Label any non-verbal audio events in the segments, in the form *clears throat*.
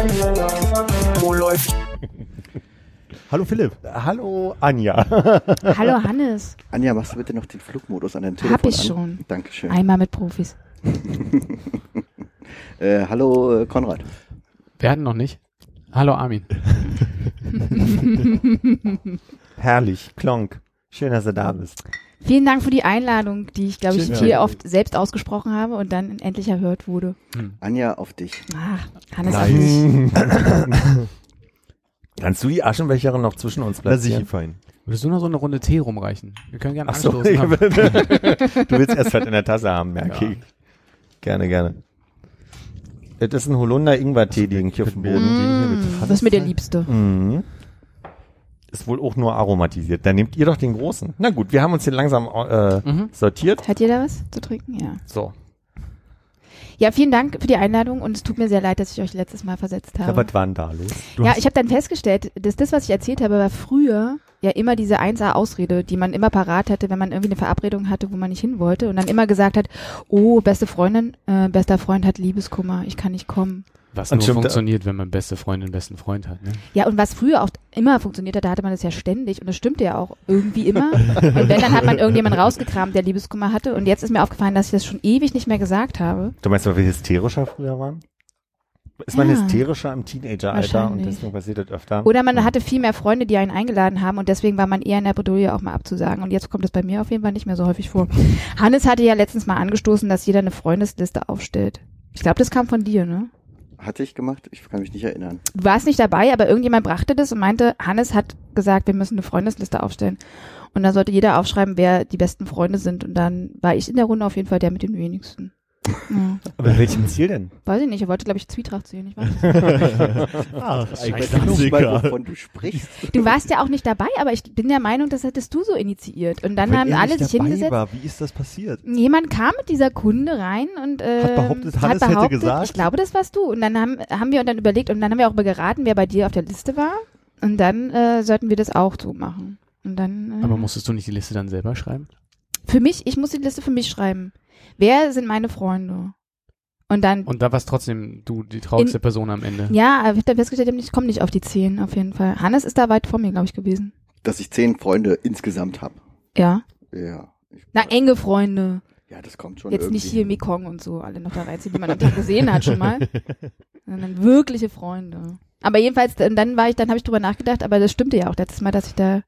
Wo läuft? Hallo Philipp. Hallo Anja. *laughs* Hallo Hannes. Anja, machst du bitte noch den Flugmodus an deinem Telefon Hab ich an? schon. Dankeschön. Einmal mit Profis. *laughs* Äh, hallo äh, Konrad. Wir hatten noch nicht. Hallo Armin. *laughs* Herrlich, Klonk. Schön, dass du da bist. Vielen Dank für die Einladung, die ich, glaube ich, Schön, viel ja. oft selbst ausgesprochen habe und dann endlich erhört wurde. Anja, auf dich. Ach, Hannes auch nicht. *laughs* Kannst du die Aschenbecherin noch zwischen uns platzieren? fein. Würdest du noch so eine Runde Tee rumreichen? Wir können gerne Ach so, anstoßen. ich aber- will- *laughs* du willst erst halt in der Tasse haben, merke Ja. ich. Gerne, gerne. Das ist ein Holunder-Ingwer-Tee, den ich hier auf dem Boden. hier Mm, was ist mir der? Liebste? Mhm. Ist wohl auch nur aromatisiert. Dann nehmt ihr doch den großen. Na gut, wir haben uns hier langsam äh, Mhm. sortiert. Hat jeder was zu trinken? Ja. So. Ja, vielen Dank für die Einladung und es tut mir sehr leid, dass ich euch letztes Mal versetzt habe. was war denn da los? Du ja, ich habe dann festgestellt, dass das, was ich erzählt habe, war früher ja immer diese 1A-Ausrede, die man immer parat hatte, wenn man irgendwie eine Verabredung hatte, wo man nicht hin wollte und dann immer gesagt hat, oh, beste Freundin, äh, bester Freund hat Liebeskummer, ich kann nicht kommen. Was Und nur stimmt, funktioniert, wenn man beste Freundin, besten Freund hat. Ne? Ja, und was früher auch immer funktioniert hat, da hatte man das ja ständig und das stimmte ja auch irgendwie immer. *laughs* und wenn, dann hat man irgendjemanden rausgekramt, der Liebeskummer hatte und jetzt ist mir aufgefallen, dass ich das schon ewig nicht mehr gesagt habe. Du meinst, weil wir hysterischer früher waren? Ist man Ja. hysterischer im Teenageralter und deswegen passiert das öfter? Oder man hatte viel mehr Freunde, die einen eingeladen haben und deswegen war man eher in der Bredouille auch mal abzusagen. Und jetzt kommt es bei mir auf jeden Fall nicht mehr so häufig vor. *laughs* Hannes hatte ja letztens mal angestoßen, dass jeder eine Freundesliste aufstellt. Ich glaube, das kam von dir, ne? Hatte ich gemacht? Ich kann mich nicht erinnern. Du warst nicht dabei, aber irgendjemand brachte das und meinte, Hannes hat gesagt, wir müssen eine Freundesliste aufstellen. Und dann sollte jeder aufschreiben, wer die besten Freunde sind. Und dann war ich in der Runde auf jeden Fall der mit den wenigsten. Ja. Aber welchem Ziel denn? Weiß ich nicht, er wollte, glaube ich, Zwietracht sehen. Ich weiß nicht. *laughs* Ach, Ich weiß nicht mal, wovon du sprichst. Du warst ja auch nicht dabei, aber ich bin der Meinung, das hättest du so initiiert. Und dann Wenn haben alle nicht sich hingesetzt. War, wie ist das passiert? Jemand kam mit dieser Kunde rein und äh, Hat behauptet, hat Hannes hätte behauptet, gesagt? ich glaube, das warst du. Und dann haben, haben wir dann überlegt und dann haben wir auch mal geraten, wer bei dir auf der Liste war. Und dann äh, sollten wir das auch so machen. Und dann. Äh, Aber musstest du nicht die Liste dann selber schreiben? für mich, ich muss die Liste für mich schreiben. Wer sind meine Freunde? Und dann. Und da warst trotzdem du die traurigste In- Person am Ende. ja, aber ich habe dann festgestellt, ich komme nicht auf die zehn auf jeden Fall. Hannes ist da weit vor mir, glaube ich, gewesen. Dass ich zehn Freunde insgesamt habe. Ja. Ja. Na, enge Freunde. ja, das kommt schon Jetzt irgendwie. nicht hier Mekong und so, alle noch da reinziehen, die man am Tag gesehen hat schon mal. *laughs* Sondern wirkliche Freunde. Aber jedenfalls, und dann war ich, dann habe ich drüber nachgedacht, aber das stimmte ja auch letztes Mal, dass ich da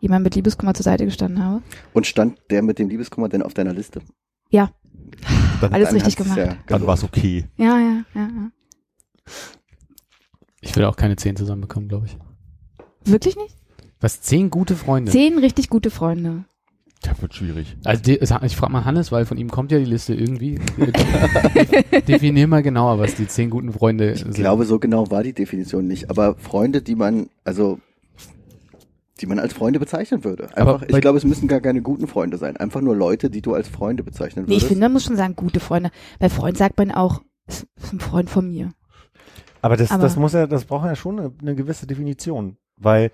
jemand mit Liebeskummer zur Seite gestanden habe. Und stand der mit dem Liebeskummer denn auf deiner Liste? Ja. Dann, Alles Dann richtig gemacht. Ja dann gelohnt. war es okay. Ja, ja, ja, ja. Ich will auch keine zehn zusammenbekommen, glaube ich. Wirklich nicht? Was, zehn gute Freunde? Zehn richtig gute Freunde. Das wird schwierig. Also ich frage mal Hannes, weil von ihm kommt ja die Liste irgendwie. *laughs* Definier mal genauer, was die zehn guten Freunde Ich sind. glaube, so genau war die Definition nicht. Aber Freunde, die man, also, die man als Freunde bezeichnen würde. Aber Einfach, bei- ich glaube, es müssen gar keine guten Freunde sein. Einfach nur Leute, die du als Freunde bezeichnen Nee, ich würdest. finde, man muss schon sagen, gute Freunde. Bei Freund sagt man auch, ist ist ein Freund von mir. Aber das, Aber- das muss ja, das braucht ja schon eine, eine gewisse Definition, weil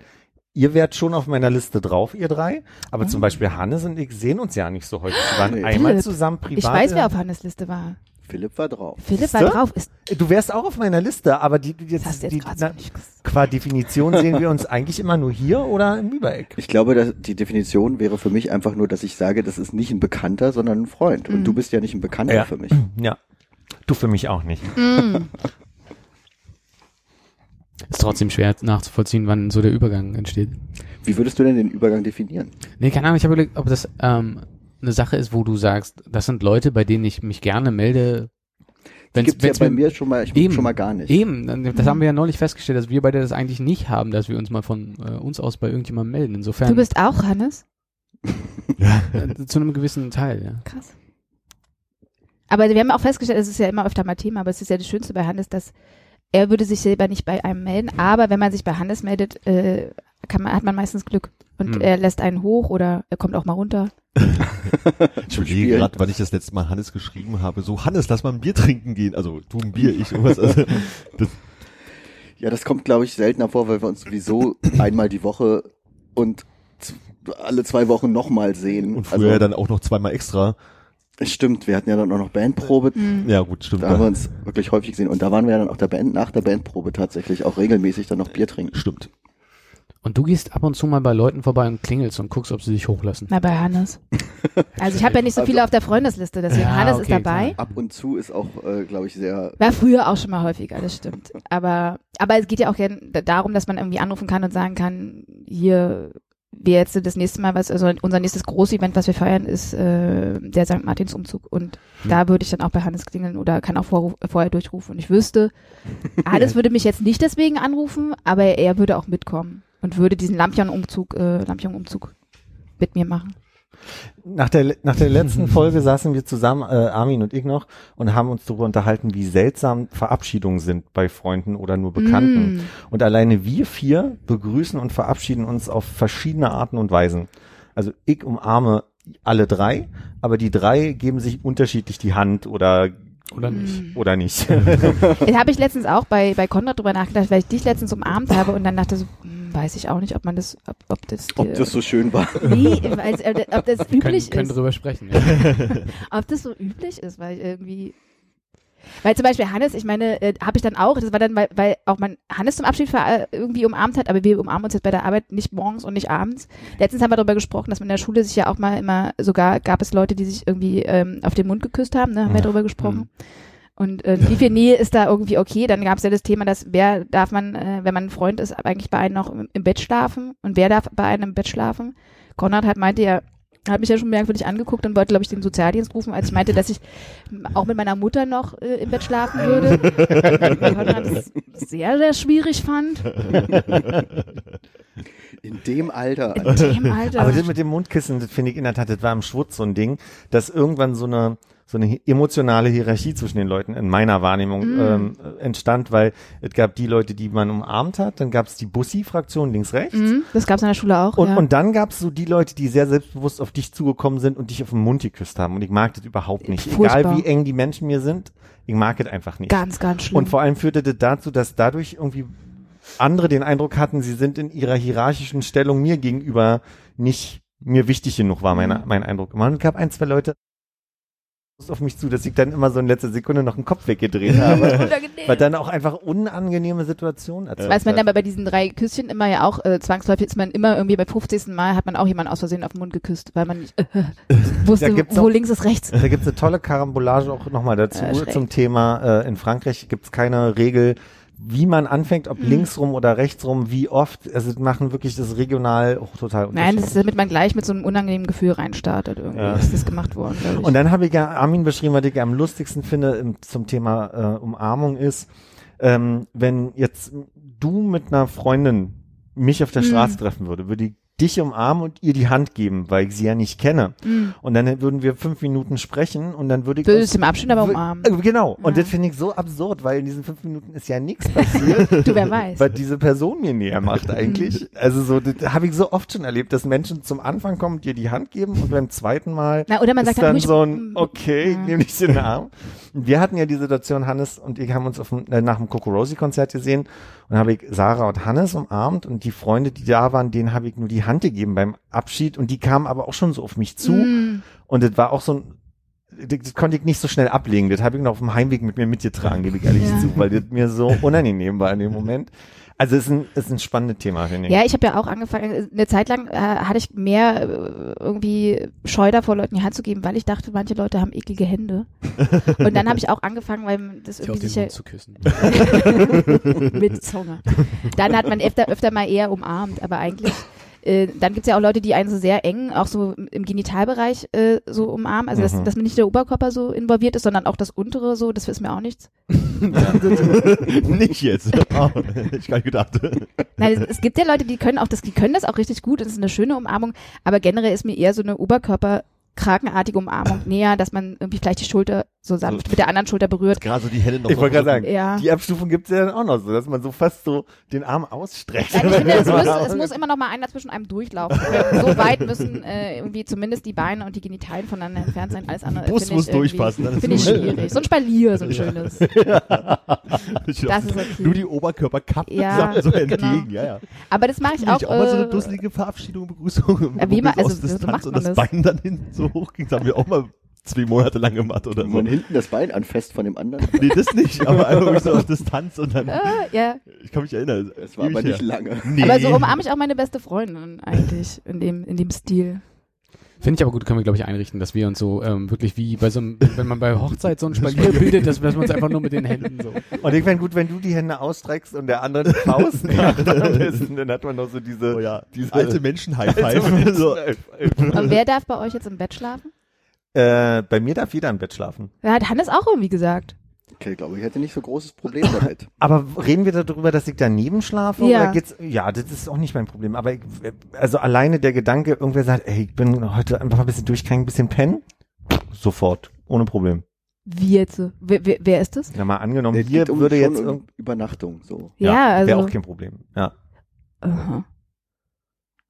ihr wärt schon auf meiner Liste drauf, ihr drei, aber Ah. zum Beispiel Hannes und ich sehen uns ja nicht so häufig. Wir waren Nee. einmal zusammen privat. Ich weiß, wer auf Hannes Liste war. Philipp war drauf. Philipp war Siehste? drauf. Ist, Du wärst auch auf meiner Liste, aber die, die jetzt, du die, jetzt so na, qua Definition sehen wir uns eigentlich immer nur hier oder im Übereck. Ich glaube, dass die Definition wäre für mich einfach nur, dass ich sage, das ist nicht ein Bekannter, sondern ein Freund. Und Mhm. du bist ja nicht ein Bekannter Ja. für mich. Ja. Du für mich auch nicht. Mm. *laughs* Ist trotzdem schwer nachzuvollziehen, wann so der Übergang entsteht. Wie würdest du denn den Übergang definieren? Nee, keine Ahnung, ich habe überlegt, ob das ähm, eine Sache ist, wo du sagst, das sind Leute, bei denen ich mich gerne melde. Wenn's, gibt's ja bei mir- schon mal, ich, Eben. schon mal gar nicht. Eben, das haben wir ja neulich festgestellt, dass wir beide das eigentlich nicht haben, dass wir uns mal von äh, uns aus bei irgendjemandem melden. Insofern Du bist auch Hannes? *laughs* zu einem gewissen Teil, ja. Krass. Aber wir haben auch festgestellt, es ist ja immer öfter mal Thema, aber es ist ja das Schönste bei Hannes, dass er würde sich selber nicht bei einem melden, aber wenn man sich bei Hannes meldet, äh, kann man, hat man meistens Glück. Und Hm. er lässt einen hoch oder er kommt auch mal runter. *laughs* Ich überlege gerade, wann ich das letzte Mal Hannes geschrieben habe. So, Hannes, lass mal ein Bier trinken gehen. Also, du ein Bier, ich irgendwas. Also, *laughs* das, Ja, das kommt, glaube ich, seltener vor, weil wir uns sowieso einmal die Woche und alle zwei Wochen nochmal sehen. und früher also, dann auch noch zweimal extra. es stimmt, wir hatten ja dann auch noch Bandprobe. Hm. Ja, gut, stimmt. Da haben wir uns wirklich häufig gesehen. Und da waren wir ja dann auch der Band, nach der Bandprobe tatsächlich auch regelmäßig dann noch Bier trinken. Stimmt. Und du gehst ab und zu mal bei Leuten vorbei und klingelst und guckst, ob sie dich hochlassen. Na, bei Hannes. *laughs* Also ich habe ja nicht so viele auf der Freundesliste, deswegen Ja, Hannes ist okay, dabei. Ab und zu ist auch, äh, glaube ich, sehr. War früher auch schon mal häufiger, das stimmt. Aber, aber es geht ja auch gern da- darum, dass man irgendwie anrufen kann und sagen kann, hier, wir jetzt das nächste Mal, was, also unser nächstes Großevent, was wir feiern, ist äh, der St. Martins Umzug. Und Hm. da würde ich dann auch bei Hannes klingeln oder kann auch vor, vorher durchrufen. Und ich wüsste, *laughs* Hannes würde mich jetzt nicht deswegen anrufen, aber er würde auch mitkommen und würde diesen Lampion-Umzug, äh, Lampion-Umzug mit mir machen. Nach der, nach der letzten *laughs* Folge saßen wir zusammen, äh, Armin und ich noch, und haben uns darüber unterhalten, wie seltsam Verabschiedungen sind bei Freunden oder nur Bekannten. Mm. Und alleine wir vier begrüßen und verabschieden uns auf verschiedene Arten und Weisen. Also ich umarme alle drei, aber die drei geben sich unterschiedlich die Hand oder Oder nicht? oder nicht. *laughs* Da habe ich letztens auch bei, bei Konrad drüber nachgedacht, weil ich dich letztens umarmt habe und dann dachte so, hm, weiß ich auch nicht, ob man das, ob, ob das, Ob äh, das so schön war. nee, weil's, äh, ob das Können, üblich können ist, drüber sprechen. Ja. *laughs* ob das so üblich ist, weil irgendwie, weil zum Beispiel Hannes, ich meine, äh, habe ich dann auch, das war dann, weil, weil auch man Hannes zum Abschied ver- äh, irgendwie umarmt hat, aber wir umarmen uns jetzt bei der Arbeit nicht morgens und nicht abends. Letztens haben wir darüber gesprochen, dass man in der Schule sich ja auch mal immer, sogar gab es Leute, die sich irgendwie ähm, auf den Mund geküsst haben, ne, haben wir Ja. darüber gesprochen. Und äh, wie viel Nähe ist da irgendwie okay? Dann gab es ja das Thema, dass wer darf man, äh, wenn man ein Freund ist, eigentlich bei einem noch im, im Bett schlafen und wer darf bei einem im Bett schlafen? Konrad hat meinte ja, hat mich ja schon merkwürdig angeguckt und wollte, glaube ich, den Sozialdienst rufen, als ich meinte, dass ich auch mit meiner Mutter noch äh, im Bett schlafen würde. Konrad es sehr, sehr schwierig fand. In dem Alter. In dem Alter. Aber das mit dem Mundkissen, das finde ich in der Tat, das war im Schwutz so ein Ding, dass irgendwann so eine so eine emotionale Hierarchie zwischen den Leuten in meiner Wahrnehmung Mm. ähm, äh, entstand, weil es gab die Leute, die man umarmt hat, dann gab es die Bussi-Fraktion links-rechts Mhm, das gab es in der Schule auch. und, ja. und dann gab es so die Leute, die sehr selbstbewusst auf dich zugekommen sind und dich auf den Mund geküsst haben und ich mag das überhaupt nicht. Furchtbar. Egal wie eng die Menschen mir sind, ich mag es einfach nicht. ganz, ganz schlimm. Und vor allem führte das dazu, dass dadurch irgendwie andere den Eindruck hatten, sie sind in ihrer hierarchischen Stellung mir gegenüber nicht mir wichtig genug, war meine, Mhm. mein Eindruck. Man gab ein, zwei Leute auf mich zu, dass ich dann immer so in letzter Sekunde noch einen Kopf weggedreht *laughs* habe. Weil dann auch einfach unangenehme Situationen erzeugt Weiß man aber bei diesen drei Küsschen immer ja auch, äh, zwangsläufig ist man immer irgendwie bei 50. Mal hat man auch jemanden aus Versehen auf den Mund geküsst, weil man nicht äh, *laughs* wusste, wo auch- links ist rechts. Da gibt's eine tolle Karambolage auch nochmal dazu Äh, zum Thema. Äh, in Frankreich gibt's keine Regel, wie man anfängt, ob Mhm. linksrum oder rechtsrum, wie oft. Also machen wirklich das regional auch total Nein, das ist, damit man gleich mit so einem unangenehmen Gefühl reinstartet. Irgendwie Ja. ist das gemacht worden. Und dann habe ich ja Armin beschrieben, was ich am lustigsten finde im, zum Thema äh, Umarmung ist, ähm, wenn jetzt du mit einer Freundin mich auf der Mhm. Straße treffen würde, würde ich dich umarmen und ihr die Hand geben, weil ich sie ja nicht kenne. Mhm. Und dann würden wir fünf Minuten sprechen und dann würde ich Würde aus- es im Abstand aber umarmen. Äh, Genau. Und Ja. das finde ich so absurd, weil in diesen fünf Minuten ist ja nichts passiert, *laughs* Du, wer weiß. was diese Person mir näher macht eigentlich. Also so, das habe ich so oft schon erlebt, dass Menschen zum Anfang kommen und dir die Hand geben und beim zweiten Mal Na, oder man ist sagt dann ruhig, so ein, mm, okay, ich ja. nehme dich in den *laughs* Arm. Wir hatten ja die Situation, Hannes und ich haben uns auf dem, äh, nach dem Kokorosi-Konzert gesehen und habe ich Sarah und Hannes umarmt und die Freunde, die da waren, denen habe ich nur die Hand gegeben beim Abschied und die kamen aber auch schon so auf mich zu Mm. und das war auch so ein das, das konnte ich nicht so schnell ablegen. Das habe ich noch auf dem Heimweg mit mir mitgetragen, gebe ich ehrlich Ja. zu, weil das mir so unangenehm war in dem Moment. Also es ist ein, ist ein spannendes Thema, finde ich. Ja, ich habe ja auch angefangen, eine Zeit lang äh, hatte ich mehr äh, irgendwie Scheu davor, Leuten die Hand zu geben, weil ich dachte, manche Leute haben eklige Hände. *laughs* Und dann habe ich auch angefangen, weil das auf irgendwie den sicher Mund zu küssen. *laughs* mit Zunge. Dann hat man öfter, öfter mal eher umarmt, aber eigentlich äh, dann gibt's ja auch Leute, die einen so sehr eng, auch so im Genitalbereich äh, so umarmen. Also dass, Mhm. dass man nicht der Oberkörper so involviert ist, sondern auch das untere so, das ist mir auch nichts. *laughs* nicht jetzt. *laughs* Oh, ich gar nicht gedacht. Nein, es, es gibt ja Leute, die können auch das, die können das auch richtig gut, das ist eine schöne Umarmung, aber generell ist mir eher so eine Oberkörper krakenartige Umarmung *clears throat* näher, dass man irgendwie vielleicht die Schulter so sanft mit der anderen Schulter berührt. Gerade so die Hände noch Ich wollte gerade sagen, Ja. die Abstufung gibt's ja dann auch noch so, dass man so fast so den Arm ausstreckt. Nein, ich finde, es *laughs* muss, es muss immer noch mal einer zwischen einem durchlaufen. So weit müssen äh, irgendwie zumindest die Beine und die Genitalien voneinander entfernt sein. Alles andere Bus finde muss ich durchpassen, dann ist Finde ich schwierig. So ein Spalier, so ein schönes. Ich *laughs* Das ist okay. Nur die Oberkörperkappen Ja, so genau. entgegen, ja, ja. Aber das mache ich Auch, auch. auch mal so eine äh, dusselige Verabschiedung, Begrüßung. Ja, wie wo ma- wir also, so macht und man das das. Bein dann hinten so hochging. Das haben wir auch mal zwei Monate lang gemacht oder so. Man hinten das Bein anfasst von dem anderen. Nee, das nicht, aber *laughs* einfach so auf Distanz und dann, äh, ja. ich kann mich erinnern. Es war aber nicht her. lange. Nee. Aber so umarme ich auch meine beste Freundin eigentlich in dem, in dem Stil. Finde ich aber gut, können wir, glaube ich, einrichten, dass wir uns so ähm, wirklich wie bei so einem, wenn man bei Hochzeit so ein *laughs* Spalier bildet, dass, dass wir uns einfach nur mit den Händen so. Und ich fände gut, wenn du die Hände ausstreckst und der andere die Faust *laughs* macht dann hat man noch so diese, Oh ja, diese alte Menschen High alte Five. so. Und wer darf bei euch jetzt im Bett schlafen? Äh, bei mir darf jeder im Bett schlafen. Ja, hat Hannes auch irgendwie gesagt. Okay, ich glaube, ich hätte nicht so großes Problem damit. *laughs* Aber reden wir darüber, dass ich daneben schlafe? Ja. Oder geht's, ja, das ist auch nicht mein Problem. Aber ich, also alleine der Gedanke, irgendwer sagt, ey, ich bin heute einfach ein bisschen durch, kann ich ein bisschen pennen? Sofort. Ohne Problem. Wie jetzt? so? Wer, wer, wer ist das? Ja, mal angenommen, Es hier um würde jetzt um Übernachtung so. Ja, also. wäre auch kein Problem. Ja. Aha.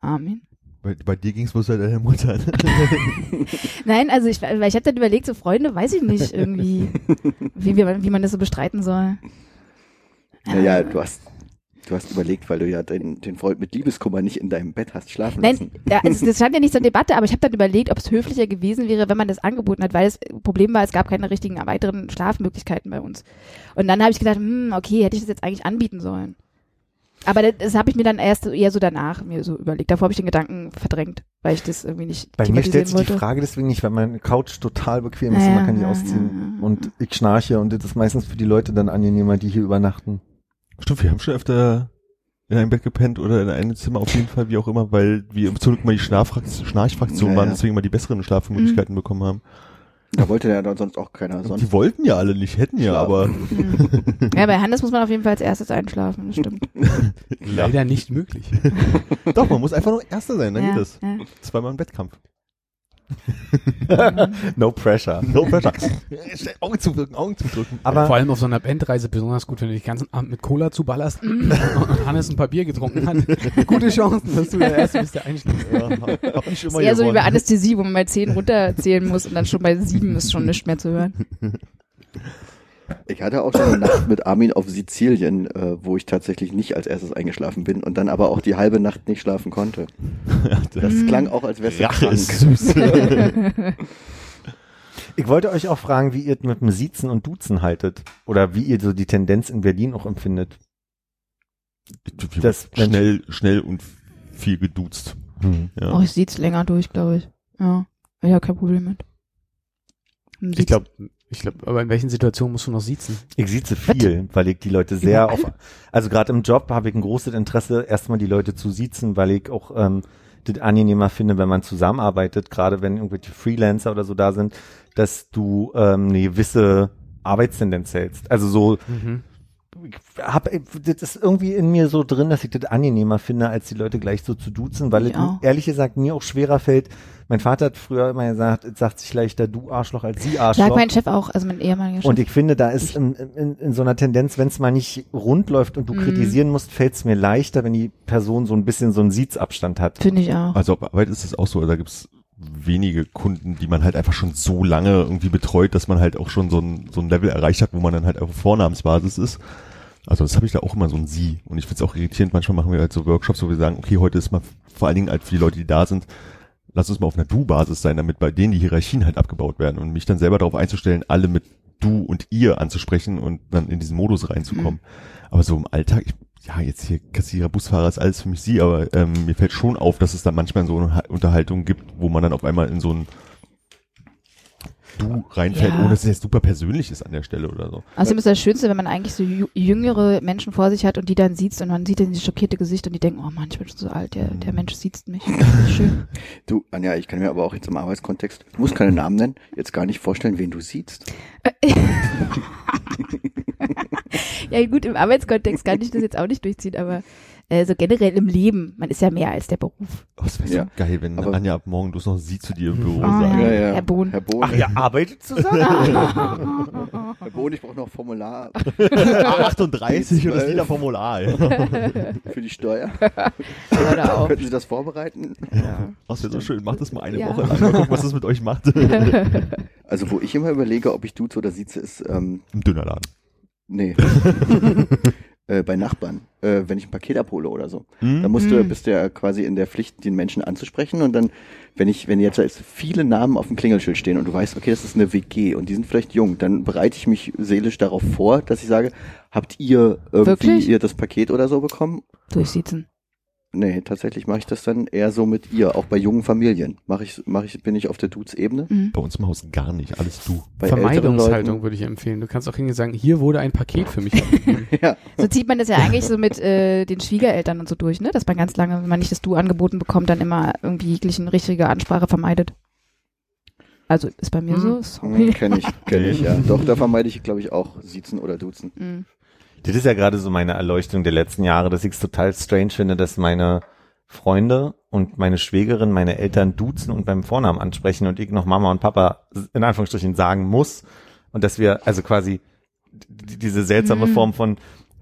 Armin. Bei, bei dir ging's bloß halt deiner Mutter. ne? *laughs* Nein, also ich, weil ich habe dann überlegt, so Freunde, weiß ich nicht irgendwie, wie, wie, man, wie man das so bestreiten soll. Naja, du hast, du hast überlegt, weil du ja den, den Freund mit Liebeskummer nicht in deinem Bett hast schlafen Nein, lassen. ja, also das stand ja nicht zur Debatte, aber ich habe dann überlegt, ob es höflicher gewesen wäre, wenn man das angeboten hat, weil das Problem war, es gab keine richtigen weiteren Schlafmöglichkeiten bei uns. Und dann habe ich gedacht, hm, okay, hätte ich das jetzt eigentlich anbieten sollen. Aber das, das habe ich mir dann erst eher so danach mir so überlegt. Davor habe ich den Gedanken verdrängt, weil ich das irgendwie nicht Bei mir stellt sich die wollte. Frage deswegen nicht, weil meine Couch total bequem ist Ja, und man kann die ausziehen. ja. Und ich schnarche und das ist meistens für die Leute dann angenehmer, die hier übernachten. Stimmt, wir haben schon öfter in einem Bett gepennt oder in einem Zimmer auf jeden Fall, wie auch immer, weil wir zum Glück mal die Schnarchfraktion Ja, waren, deswegen mal die besseren Schlafmöglichkeiten bekommen haben. Da wollte ja dann sonst auch keiner sonst. die wollten ja alle nicht, hätten ja, aber. *laughs* Ja, bei Hannes muss man auf jeden Fall als erstes einschlafen, das stimmt. Leider nicht möglich. *laughs* doch, man muss einfach nur Erster sein, dann ja, geht das. Ja. Zweimal im Wettkampf. *laughs* No pressure. No pressure. Augen zudrücken, Augen zudrücken. Aber Vor allem auf so einer Bandreise besonders gut, wenn du dich ganzen Abend mit Cola zuballerst *laughs* und Hannes ein paar Bier getrunken hat. Gute Chancen, dass du der Erste bist, der einschläft. Ja, hab, Ist immer eher so wie bei. Anästhesie, wo man mal zehn runterzählen muss und dann schon bei sieben ist schon nichts mehr zu hören. *laughs* Ich hatte auch schon eine Nacht mit Armin auf Sizilien, äh, wo ich tatsächlich nicht als erstes eingeschlafen bin und dann aber auch die halbe Nacht nicht schlafen konnte. *laughs* Das klang auch, als wärst du Rache krank. ist süß. *laughs* ich wollte euch auch fragen, wie ihr mit dem Siezen und Duzen haltet. Oder wie ihr so die Tendenz in Berlin auch empfindet. Das- schnell, schnell und viel geduzt. Hm. Ja. Oh, ich sieht's länger durch, glaube ich. Ja. Ich habe kein Problem mit. Ich glaube, ich glaube, aber in welchen Situationen musst du noch siezen? Ich sieze viel, weil ich die Leute sehr auf, also gerade im Job habe ich ein großes Interesse, erstmal die Leute zu siezen, weil ich auch ähm, das angenehmer finde, wenn man zusammenarbeitet, gerade wenn irgendwelche Freelancer oder so da sind, dass du ähm, eine gewisse Arbeitstendenz hältst. Also so, ich hab, das ist irgendwie in mir so drin, dass ich das angenehmer finde, als die Leute gleich so zu duzen, weil Ich es auch. ehrlich gesagt mir auch schwerer fällt. Mein Vater hat früher immer gesagt, es sagt sich leichter du Arschloch als sie Arschloch. Sagt mein Chef auch, also mein ehemaliger Chef. Und ich finde, da ist in, in, in so einer Tendenz, wenn es mal nicht rund läuft und du Mhm. kritisieren musst, fällt es mir leichter, wenn die Person so ein bisschen so einen Siezabstand hat. Finde ich auch. Also auf Arbeit ist es auch so, da gibt's wenige Kunden, die man halt einfach schon so lange irgendwie betreut, dass man halt auch schon so ein, so ein Level erreicht hat, wo man dann halt auf Vornamensbasis ist. Also das habe ich da auch immer so ein Sie. Und ich finde es auch irritierend, manchmal machen wir halt so Workshops, wo wir sagen, okay, heute ist mal vor allen Dingen halt für die Leute, die da sind, lass uns mal auf einer Du-Basis sein, damit bei denen die Hierarchien halt abgebaut werden und mich dann selber darauf einzustellen, alle mit Du und Ihr anzusprechen und dann in diesen Modus reinzukommen. Aber so im Alltag, ich, ja, jetzt hier Kassierer, Busfahrer ist alles für mich Sie, aber ähm, mir fällt schon auf, dass es dann manchmal so eine Ha- Unterhaltung gibt, wo man dann auf einmal in so ein Du reinfällt, Ja. ohne dass es jetzt super persönlich ist an der Stelle oder so. Außerdem ist das Schönste, wenn man eigentlich so jü- jüngere Menschen vor sich hat und die dann sieht und man sieht dann dieses schockierte Gesicht und die denken, oh Mann, ich bin schon so alt, der, der Mensch sieht mich. *laughs* Schön. Du, Anja, ich kann mir aber auch jetzt im Arbeitskontext, ich muss keine Namen nennen, jetzt gar nicht vorstellen, wen du siehst. *laughs* Ja gut, im Arbeitskontext kann ich das jetzt auch nicht durchziehen, aber äh, so generell im Leben. Man ist ja mehr als der Beruf. Oh, das wäre so Ja. geil, wenn Aber- Anja ab morgen noch sie zu dir im Büro Ah, sagt. ja. Herr Bohn. Herr Bohn, Ach, ihr arbeitet zusammen? *laughs* Herr Bohn, ich brauche noch Formular A38 und das Liederformular. für die Steuer. Könnten Sie das vorbereiten? Ja. Das wäre so schön. Macht das mal eine Ja. Woche lang. Mal gucken, was das mit euch macht. *laughs* Also, wo ich immer überlege, ob ich duze oder sieze, ist, ähm, Im Dönerladen. nee. *laughs* äh, bei Nachbarn, äh, wenn ich ein Paket abhole oder so. Hm? Da musst du, Hm. bist du ja quasi in der Pflicht, den Menschen anzusprechen und dann, wenn ich, wenn jetzt viele Namen auf dem Klingelschild stehen und du weißt, okay, das ist eine WG und die sind vielleicht jung, dann bereite ich mich seelisch darauf vor, dass ich sage, habt ihr irgendwie Wirklich? ihr das Paket oder so bekommen? Durchsitzen. Nee, tatsächlich mache ich das dann eher so mit ihr, auch bei jungen Familien. Mache ich, mache ich, bin ich auf der Dudes-Ebene. Mhm. Bei uns im Haus gar nicht. Alles du. Bei Vermeidungshaltung Leuten- würde ich empfehlen. Du kannst auch hingehen und sagen, hier wurde ein Paket für mich. *laughs* Ja, So zieht man das ja eigentlich so mit äh, den Schwiegereltern und so durch, ne? Dass man ganz lange, wenn man nicht das Du angeboten bekommt, dann immer irgendwie jeglichen richtige Ansprache vermeidet. Also ist bei mir so, sorry. kenne ich, kenne ich, ja. *laughs* Doch, da vermeide ich, glaube ich, auch Siezen oder Duzen. Mhm. Das ist ja gerade so meine Erleuchtung der letzten Jahre, dass ich es total strange finde, dass meine Freunde und meine Schwägerin meine Eltern duzen und beim Vornamen ansprechen und ich noch Mama und Papa in Anführungsstrichen sagen muss und dass wir also quasi diese seltsame Mhm. Form von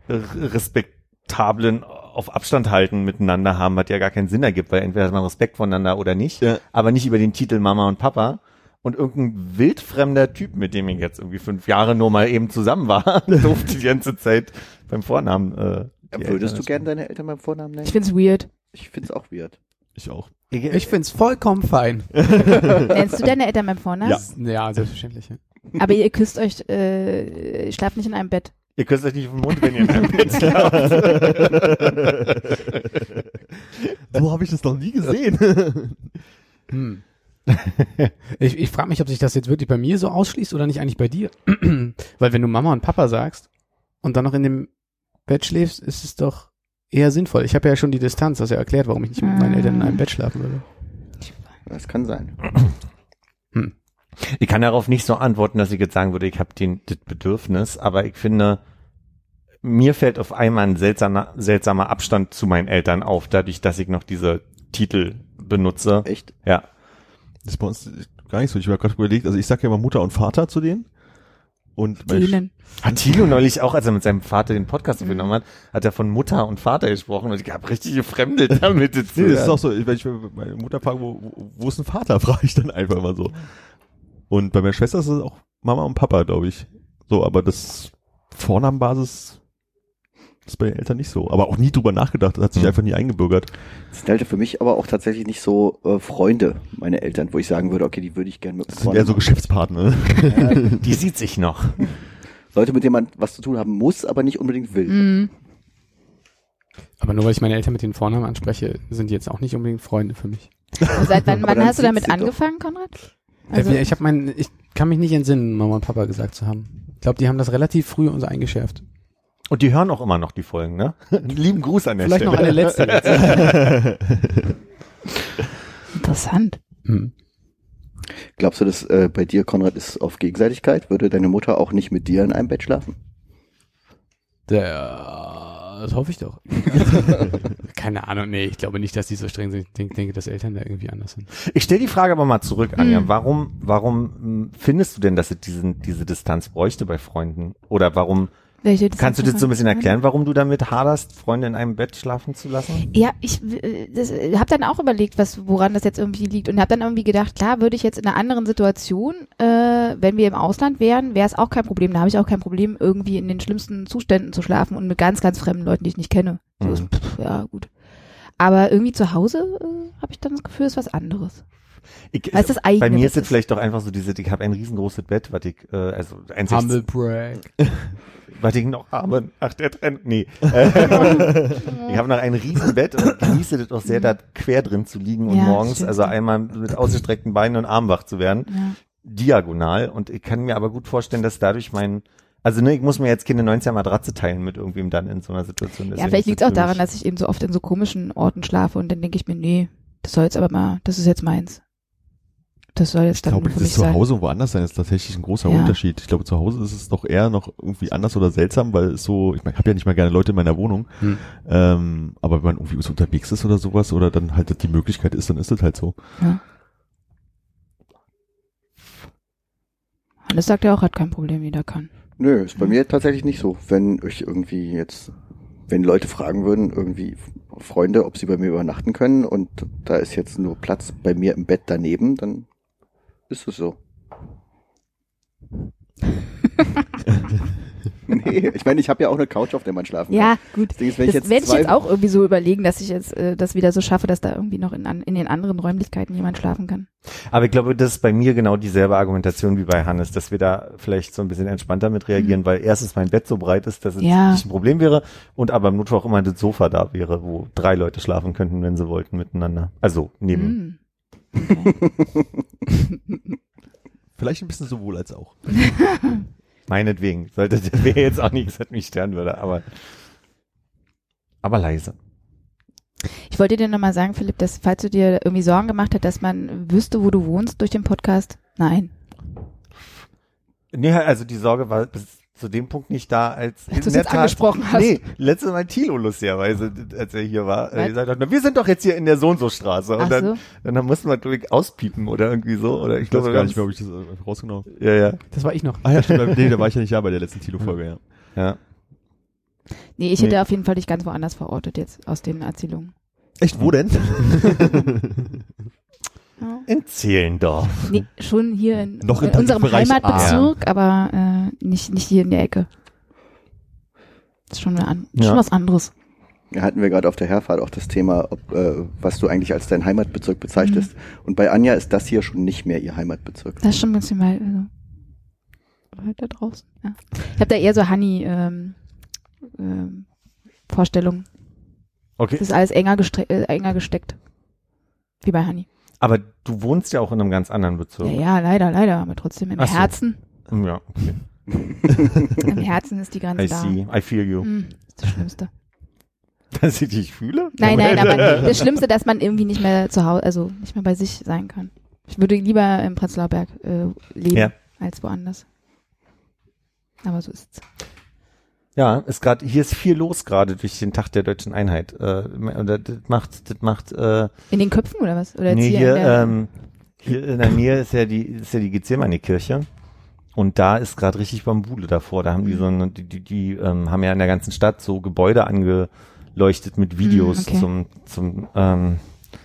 respektablen auf Abstand halten miteinander haben, was ja gar keinen Sinn ergibt, weil entweder hat man Respekt voneinander oder nicht, Ja. aber nicht über den Titel Mama und Papa. Und irgendein wildfremder Typ, mit dem ich jetzt irgendwie fünf Jahre nur mal eben zusammen war, *laughs* durfte die ganze Zeit beim Vornamen. Äh, die Würdest du Eltern gern deine Eltern beim Vornamen nennen? Ich find's weird. Ich find's auch weird. Ich auch. Ich find's vollkommen fein. *laughs* Nennst du deine Eltern beim Vornamen? Ja. Ja, selbstverständlich. Ja. Aber ihr küsst euch, äh, ihr schlaft nicht in einem Bett. Ihr küsst euch nicht auf den Mund, wenn ihr in einem Bett *laughs* schlaft. So habe ich das noch nie gesehen. Hm. Ich, ich frage mich, ob sich das jetzt wirklich bei mir so ausschließt oder nicht eigentlich bei dir. *clears throat* Weil wenn du Mama und Papa sagst und dann noch in dem Bett schläfst, ist es doch eher sinnvoll. Ich habe ja schon die Distanz, hast ja erklärt, warum ich nicht mit meinen. Eltern in einem Bett schlafen würde. Das kann sein. *clears throat* Ich kann darauf nicht so antworten, dass ich jetzt sagen würde, ich habe den das Bedürfnis, aber ich finde, mir fällt auf einmal ein seltsamer, seltsamer Abstand zu meinen Eltern auf, dadurch, dass ich noch diese Titel benutze. Echt? Ja. Das ist bei uns gar nicht so. Ich habe gerade überlegt, also ich sage ja immer Mutter und Vater zu denen. Und Denen. Hat Tilo neulich auch, als er mit seinem Vater den Podcast aufgenommen hat, hat er von Mutter und Vater gesprochen und ich habe richtig gefremdet damit. *laughs* jetzt Nee, das ist auch so, wenn ich meine Mutter frage, wo, wo, ist ein Vater, *laughs* frage ich dann einfach immer so. Und bei meiner Schwester ist es auch Mama und Papa, glaube ich. So, aber das Vornamenbasis ist bei den Eltern nicht so. Aber auch nie drüber nachgedacht, das hat sich Mhm. einfach nie eingebürgert. Das sind halt für mich aber auch tatsächlich nicht so äh, Freunde, meine Eltern, wo ich sagen würde, okay, die würde ich gerne mit Das sind eher so Geschäftspartner. *laughs* Die sieht sich noch. Leute, mit denen man was zu tun haben muss, aber nicht unbedingt will. Mhm. Aber nur weil ich meine Eltern mit den Vornamen anspreche, sind die jetzt auch nicht unbedingt Freunde für mich. Und seit wann, *laughs* wann hast du damit sie doch. angefangen, Konrad? Also, Also, ich habe mein, ich kann mich nicht entsinnen, Mama und Papa gesagt zu haben. Ich glaube, die haben das relativ früh uns eingeschärft. Und die hören auch immer noch die Folgen, ne? *laughs* Lieben Gruß an der Vielleicht noch Stelle. eine letzte. jetzt. *laughs* interessant. Hm. Glaubst du, dass äh, bei dir, Konrad, ist auf Gegenseitigkeit? Würde deine Mutter auch nicht mit dir in einem Bett schlafen? Der, das hoffe ich doch. *laughs* Keine Ahnung, nee, ich glaube nicht, dass die so streng sind. Ich denke, denke dass Eltern da irgendwie anders sind. Ich stelle die Frage aber mal zurück, Anja. Hm. Warum, warum hm, findest du denn, dass es diesen, diese Distanz bräuchte bei Freunden? Oder warum, Welche kannst du das so ein bisschen Distanz- erklären, warum du damit haderst, Freunde in einem Bett schlafen zu lassen? Ja, ich äh, äh, habe dann auch überlegt, was woran das jetzt irgendwie liegt und habe dann irgendwie gedacht, klar, würde ich jetzt in einer anderen Situation, äh, wenn wir im Ausland wären, wäre es auch kein Problem. Da habe ich auch kein Problem, irgendwie in den schlimmsten Zuständen zu schlafen und mit ganz, ganz fremden Leuten, die ich nicht kenne. So Mhm. ist, pff, ja, gut. Aber irgendwie zu Hause äh, habe ich dann das Gefühl, es ist was anderes. Ich, es das eigene bei mir ist es vielleicht doch einfach so diese, ich habe ein riesengroßes Bett, was ich, äh, also ein 60, Humble brag. *laughs* was ich noch habe. Ach, der Trend, nee. *laughs* Ich habe noch ein riesen Bett und genieße das auch sehr, da quer drin zu liegen und Ja, morgens, stimmt. also einmal mit ausgestreckten Beinen und Armen wach zu werden. Ja. diagonal und ich kann mir aber gut vorstellen, dass dadurch mein, also ne, ich muss mir jetzt keine 90er Matratze teilen mit irgendwem dann in so einer Situation. Ja, Deswegen vielleicht ist liegt es auch daran, dass ich eben so oft in so komischen Orten schlafe und dann denke ich mir, nee, das soll jetzt aber mal, das ist jetzt meins. Das soll jetzt Ich dann glaube, für das mich ist zu sein. Hause und woanders sein ist tatsächlich ein großer Ja. Unterschied. Ich glaube, zu Hause ist es doch eher noch irgendwie anders oder seltsam, weil es so, ich meine, ich habe ja nicht mal gerne Leute in meiner Wohnung, Hm. ähm, aber wenn man irgendwie so unterwegs ist oder sowas oder dann halt die Möglichkeit ist, dann ist es halt so. Hannes sagt ja auch, hat kein Problem, jeder kann. Nö, ist bei mir tatsächlich nicht so. Wenn ich irgendwie jetzt, wenn Leute fragen würden, irgendwie Freunde, ob sie bei mir übernachten können und da ist jetzt nur Platz bei mir im Bett daneben, dann ist es so. *laughs* nee, ich meine, ich habe ja auch eine Couch, auf der man schlafen Ja, kann. gut. Das Ding ist, wenn ich Das jetzt werde ich zwei, jetzt auch irgendwie so überlegen, dass ich jetzt äh, das wieder so schaffe, dass da irgendwie noch in, an, in den anderen Räumlichkeiten jemand schlafen kann. Aber ich glaube, das ist bei mir genau dieselbe Argumentation wie bei Hannes, dass wir da vielleicht so ein bisschen entspannter mit reagieren, weil erstens mein Bett so breit ist, dass es Mhm. Ja. nicht ein Problem wäre und aber im Notfall auch immer das Sofa da wäre, wo drei Leute schlafen könnten, wenn sie wollten, miteinander. Also neben. Hm. *laughs* Vielleicht ein bisschen sowohl als auch. *laughs* Meinetwegen. Sollte, das wäre jetzt auch nichts, was mich stören würde, aber, aber leise. Ich wollte dir nochmal sagen, Philipp, dass falls du dir irgendwie Sorgen gemacht hast, dass man wüsste, wo du wohnst durch den Podcast, nein. Nee, also die Sorge war bis zu dem Punkt nicht da, als du es jetzt angesprochen hast. Nee, letztes Mal Thilo lustigerweise, als er hier war, äh, gesagt hat, na, wir sind doch jetzt hier in der so und so Straße. Ach Und dann, so. dann, dann mussten wir natürlich auspiepen oder irgendwie so. Oder ich glaube gar nicht mehr, ob ich das äh, rausgenommen habe. Ja, ja, Das war ich noch. Ah ja, stimmt, nee, da war ich ja nicht da bei der letzten Tilo-Folge, ja. ja. Nee, ich Nee. hätte auf jeden Fall dich ganz woanders verortet jetzt aus den Erzählungen. Echt, wo denn? *laughs* Ja. In Zehlendorf. Nee, schon hier in, Noch im in unserem Tarifbereich A. Heimatbezirk, aber äh, nicht, nicht hier in der Ecke. Das ist schon, an, Ja. schon was anderes. Hatten wir gerade auf der Herfahrt auch das Thema, ob, äh, was du eigentlich als dein Heimatbezirk Mhm. bezeichnest. Und bei Anja ist das hier schon nicht mehr ihr Heimatbezirk. Das ist schon ein bisschen weit, also, weiter draußen. Ja. Ich habe da eher so Honey ähm, ähm, Vorstellungen. Okay. Das ist alles enger, äh, enger gesteckt. Wie bei Honey. Aber du wohnst ja auch in einem ganz anderen Bezirk. Ja, ja, leider, leider, aber trotzdem im Ach so. Herzen. Ja, okay. Im Herzen ist die Grenze I da. see. I feel you. Hm, das ist das Schlimmste. *laughs* Dass ich dich fühle? Nein, nein, aber *laughs* das Schlimmste, dass man irgendwie nicht mehr zu Hause, also nicht mehr bei sich sein kann. Ich würde lieber im Prenzlauer Berg äh, leben Ja. als woanders. Aber so ist's. Ja, ist gerade hier ist viel los gerade durch den Tag der deutschen Einheit. Äh, und das macht, das macht äh, In den Köpfen oder was? Oder nee, hier, hier, in der, ähm, hier in der Nähe ist ja die ist ja die Gethsemane-Kirche und da ist gerade richtig Bambule davor. Da haben die so eine, die, die, die ähm, haben ja in der ganzen Stadt so Gebäude angeleuchtet mit Videos Mm, okay. zum zum ähm,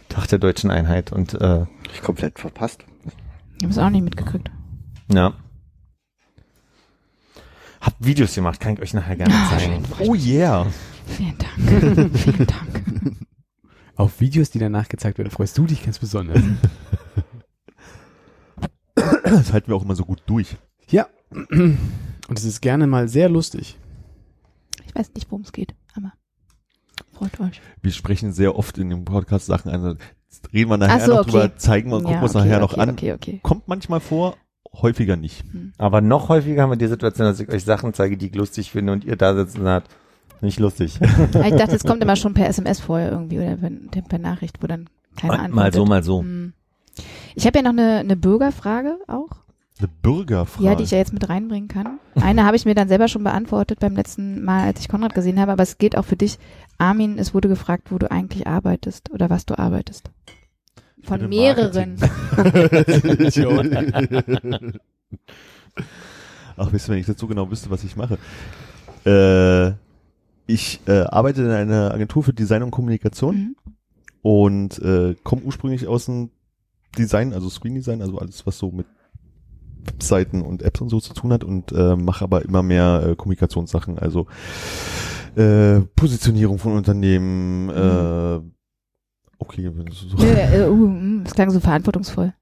Tag der deutschen Einheit und äh, Ich komplett verpasst. ich habe es auch nicht mitgekriegt. ja. Hab Videos gemacht, kann ich euch nachher gerne Ah, zeigen. Oh yeah. Vielen Dank. Vielen Dank. *laughs* Auf Videos, die danach gezeigt werden, freust du dich ganz besonders. Das halten wir auch immer so gut durch. ja. Und es ist gerne mal sehr lustig. Ich weiß nicht, worum es geht, aber freut euch. Wir sprechen sehr oft in dem Podcast Sachen an. Reden wir nachher Ach so, noch okay. drüber, zeigen wir und gucken Ja, wir uns okay, nachher noch okay, an. Okay, okay. Kommt manchmal vor, häufiger nicht. Aber noch häufiger haben wir die Situation, dass ich euch Sachen zeige, die ich lustig finde und ihr da sitzen und sagt, nicht lustig. Aber ich dachte, es kommt immer *laughs* schon per SMS vorher irgendwie oder per Nachricht, wo dann keine Antwort mal so, mal so. Hm. Ich habe ja noch eine, eine Bürgerfrage auch. Eine Bürgerfrage. Ja, die ich ja jetzt mit reinbringen kann. Eine habe ich mir dann selber schon beantwortet beim letzten Mal, als ich Konrad gesehen habe, aber es geht auch für dich. Armin, es wurde gefragt, wo du eigentlich arbeitest oder was du arbeitest. Von mehreren. *laughs* Ach, wisst ihr, wenn ich jetzt so genau wüsste, was ich mache. Äh, ich äh, arbeite in einer Agentur für Design und Kommunikation Mhm. und äh, komme ursprünglich aus dem Design, also Screen Design, also alles, was so mit Webseiten und Apps und so zu tun hat und äh, mache aber immer mehr äh, Kommunikationssachen, also äh, Positionierung von Unternehmen, äh, okay, so Nö, äh, uh, mm, klang so verantwortungsvoll.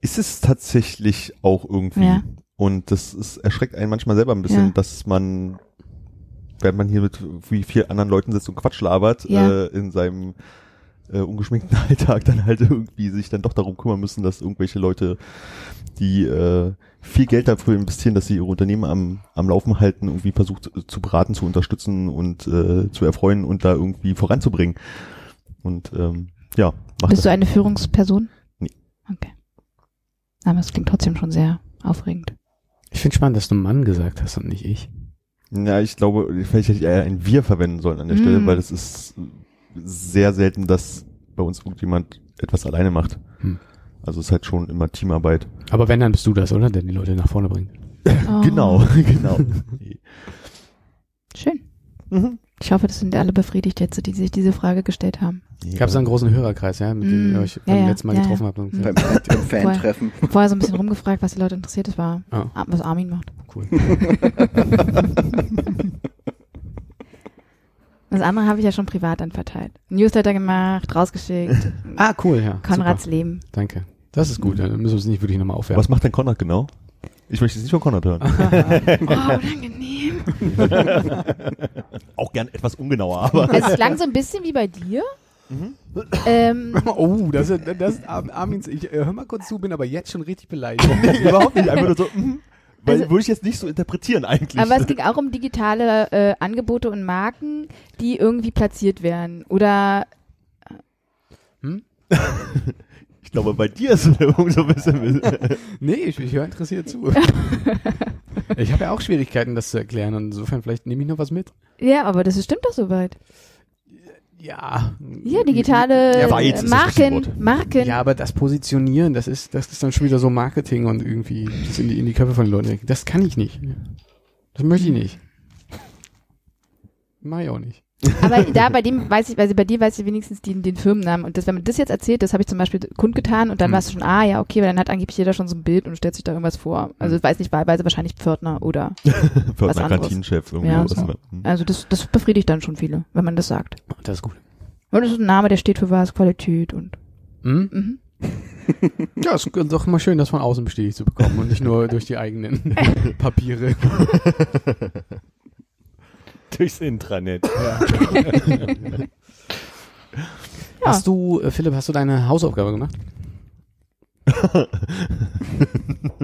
ist es tatsächlich auch irgendwie. Ja. Und das ist, erschreckt einen manchmal selber ein bisschen, Ja. dass man, wenn man hier mit wie vier anderen Leuten sitzt und Quatsch labert, Ja. äh, in seinem äh, ungeschminkten *laughs* Alltag dann halt irgendwie sich dann doch darum kümmern müssen, dass irgendwelche Leute, die äh, viel Geld dafür investieren, dass sie ihre Unternehmen am, am Laufen halten, irgendwie versucht zu beraten, zu unterstützen und äh, zu erfreuen und da irgendwie voranzubringen. Und ähm, ja, Bist das. du eine Führungsperson? Nee. Okay. Aber es klingt trotzdem schon sehr aufregend. Ich finde spannend, dass du Mann gesagt hast und nicht ich. Ja, ich glaube, vielleicht hätte ich eher ein Wir verwenden sollen an der Mm. Stelle, weil es ist sehr selten, dass bei uns irgendjemand etwas alleine macht. Hm. Also es ist halt schon immer Teamarbeit. Aber wenn, dann bist du das, oder? Der die Leute nach vorne bringt. *laughs* Oh, Genau, *laughs* genau. Schön. Mhm. Ich hoffe, das sind alle befriedigt jetzt, die sich diese Frage gestellt haben. Gab es einen großen Hörerkreis, ja, mit dem Mm, ihr euch ja, beim ja, letzten Mal ja, getroffen ja. habt. Und. Beim, beim Fan-Treffen. Vorher so ein bisschen rumgefragt, was die Leute interessiert. Das war, Ah. was Armin macht. Cool. *laughs* Das andere habe ich ja schon privat dann verteilt. Newsletter gemacht, rausgeschickt. Ah, cool, ja. Konrads Super. Leben. Danke. Das ist gut, dann müssen wir es nicht wirklich nochmal aufwärmen. Was macht denn Konrad genau? Ich möchte es nicht von Konrad hören. *laughs* Oh, *laughs* unangenehm. Auch gern etwas ungenauer, aber. Es klang so ein bisschen wie bei dir. Mhm. Ähm, *laughs* Oh, das ist, das ist Ar- Armins, ich äh, hör mal kurz zu, bin aber jetzt schon richtig beleidigt. überhaupt nicht. Einfach nur so, mhm. weil Also- würde ich jetzt nicht so interpretieren eigentlich. aber es ging auch um digitale äh, Angebote und Marken, die irgendwie platziert werden. Oder ich glaube, bei dir ist es *laughs* so ein bisschen. *laughs* nee, ich, ich höre interessiert zu. *laughs* ich habe ja auch Schwierigkeiten, das zu erklären und insofern vielleicht nehme ich noch was mit. ja, aber das stimmt doch soweit. Ja. Ja, digitale Ja, richtige Marken. Marken. Ja, aber das Positionieren, das ist, das ist dann schon wieder so Marketing und irgendwie das in die, in die Köpfe von den Leuten. Das kann ich nicht. Das möchte ich nicht. Mach ich auch nicht. Aber da bei dem weiß ich, also bei dir weiß ich wenigstens den, den Firmennamen. Und das, wenn man das jetzt erzählt, das habe ich zum Beispiel kundgetan und dann Hm. warst du schon, ah ja, okay, weil dann hat angeblich jeder schon so ein Bild und stellt sich da irgendwas vor. Also ich weiß nicht, wahlweise wahrscheinlich Pförtner oder. *laughs* Anderes. Kantinenchef irgendwie. Ja, was so. immer. Hm. Also das, das befriedigt dann schon viele, wenn man das sagt. Das ist gut. Und das ist ein Name, der steht für was, Qualität und. Hm? Mhm. *laughs* Ja, ist doch mal schön, das von außen bestätigt zu bekommen und nicht nur durch die eigenen *laughs* Papiere. *laughs* Durchs Intranet. *laughs* Ja. Hast du, äh, Philipp, hast du deine Hausaufgabe gemacht? *laughs*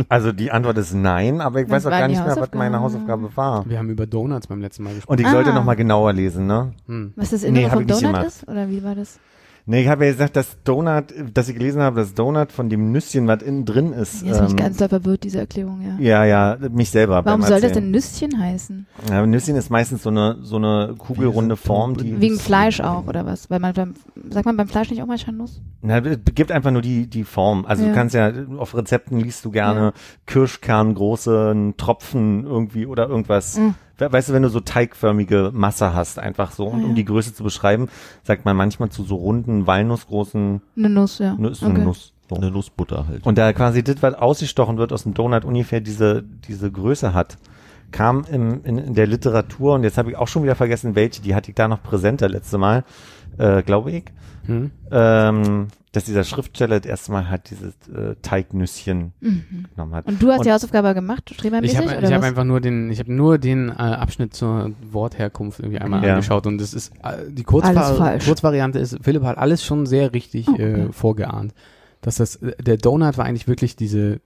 Also die Antwort ist nein, aber ich Was weiß auch war gar die nicht mehr, was meine Hausaufgabe? War. Wir haben über Donuts beim letzten Mal gesprochen. Und ich Ah. sollte noch mal genauer lesen, ne? Hm. Was das Nee, Innere hab vom ich nicht Donut gemacht. ist? Oder wie war das? Nee, ich habe ja gesagt, dass Donut, dass ich gelesen habe, dass Donut von dem Nüsschen, was innen drin ist. Jetzt bin ich ähm, ganz doll verwirrt, diese Erklärung, ja. ja, ja, mich selber. Warum soll das denn Nüsschen heißen? Ja, Nüsschen ist meistens so eine, so eine kugelrunde Form, die. Wegen Fleisch auch, oder was? Weil man beim, sagt man beim Fleisch nicht auch manchmal Nuss? Na, es gibt einfach nur die, die Form. Also Ja. du kannst ja, auf Rezepten liest du gerne Kirschkern, großen Tropfen irgendwie oder irgendwas. Mhm. We- Weißt du, wenn du so teigförmige Masse hast, einfach so. Und Ah, um ja. die Größe zu beschreiben, sagt man manchmal zu so runden, walnussgroßen Eine Nuss, ja. Nuss, eine Okay. Nuss. So. Eine Nussbutter halt. Und da quasi das, was ausgestochen wird aus dem Donut, ungefähr diese, diese Größe hat, kam im, in, in der Literatur, und jetzt habe ich auch schon wieder vergessen, welche, die hatte ich da noch präsenter letzte Mal, äh, glaube ich, Hm? ähm, dass dieser Schriftsteller das erste Mal hat dieses äh, Teignüsschen Mhm. genommen hat. Und du hast Und- die Hausaufgabe gemacht, Ich strebermäßig, habe ich hab was? einfach nur den, ich habe nur den äh, Abschnitt zur Wortherkunft irgendwie einmal Ja. angeschaut und das ist äh, die Kurzvar. Kurzvariante ist, Philipp hat alles schon sehr richtig Oh, äh, okay. vorgeahnt. Dass das, äh, der Donut war eigentlich wirklich diese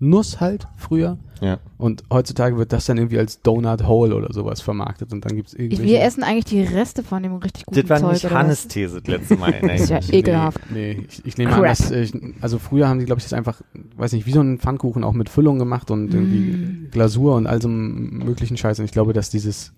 Nuss halt früher Ja. und heutzutage wird das dann irgendwie als Donut Hole oder sowas vermarktet und dann gibt's Ich, irgendwelche... wir essen eigentlich die Reste von dem richtig guten Das war Zeug, nicht Hannes? These das letzte Mal. *laughs* Das ist ja Nee. ekelhaft. Nee, nee ich, ich nehme Crap. an, dass, äh, ich, also früher haben die, glaube ich, das einfach, weiß nicht, wie so ein Pfannkuchen auch mit Füllung gemacht und irgendwie Mm. Glasur und all so einem möglichen Scheiß. Und ich glaube, dass dieses,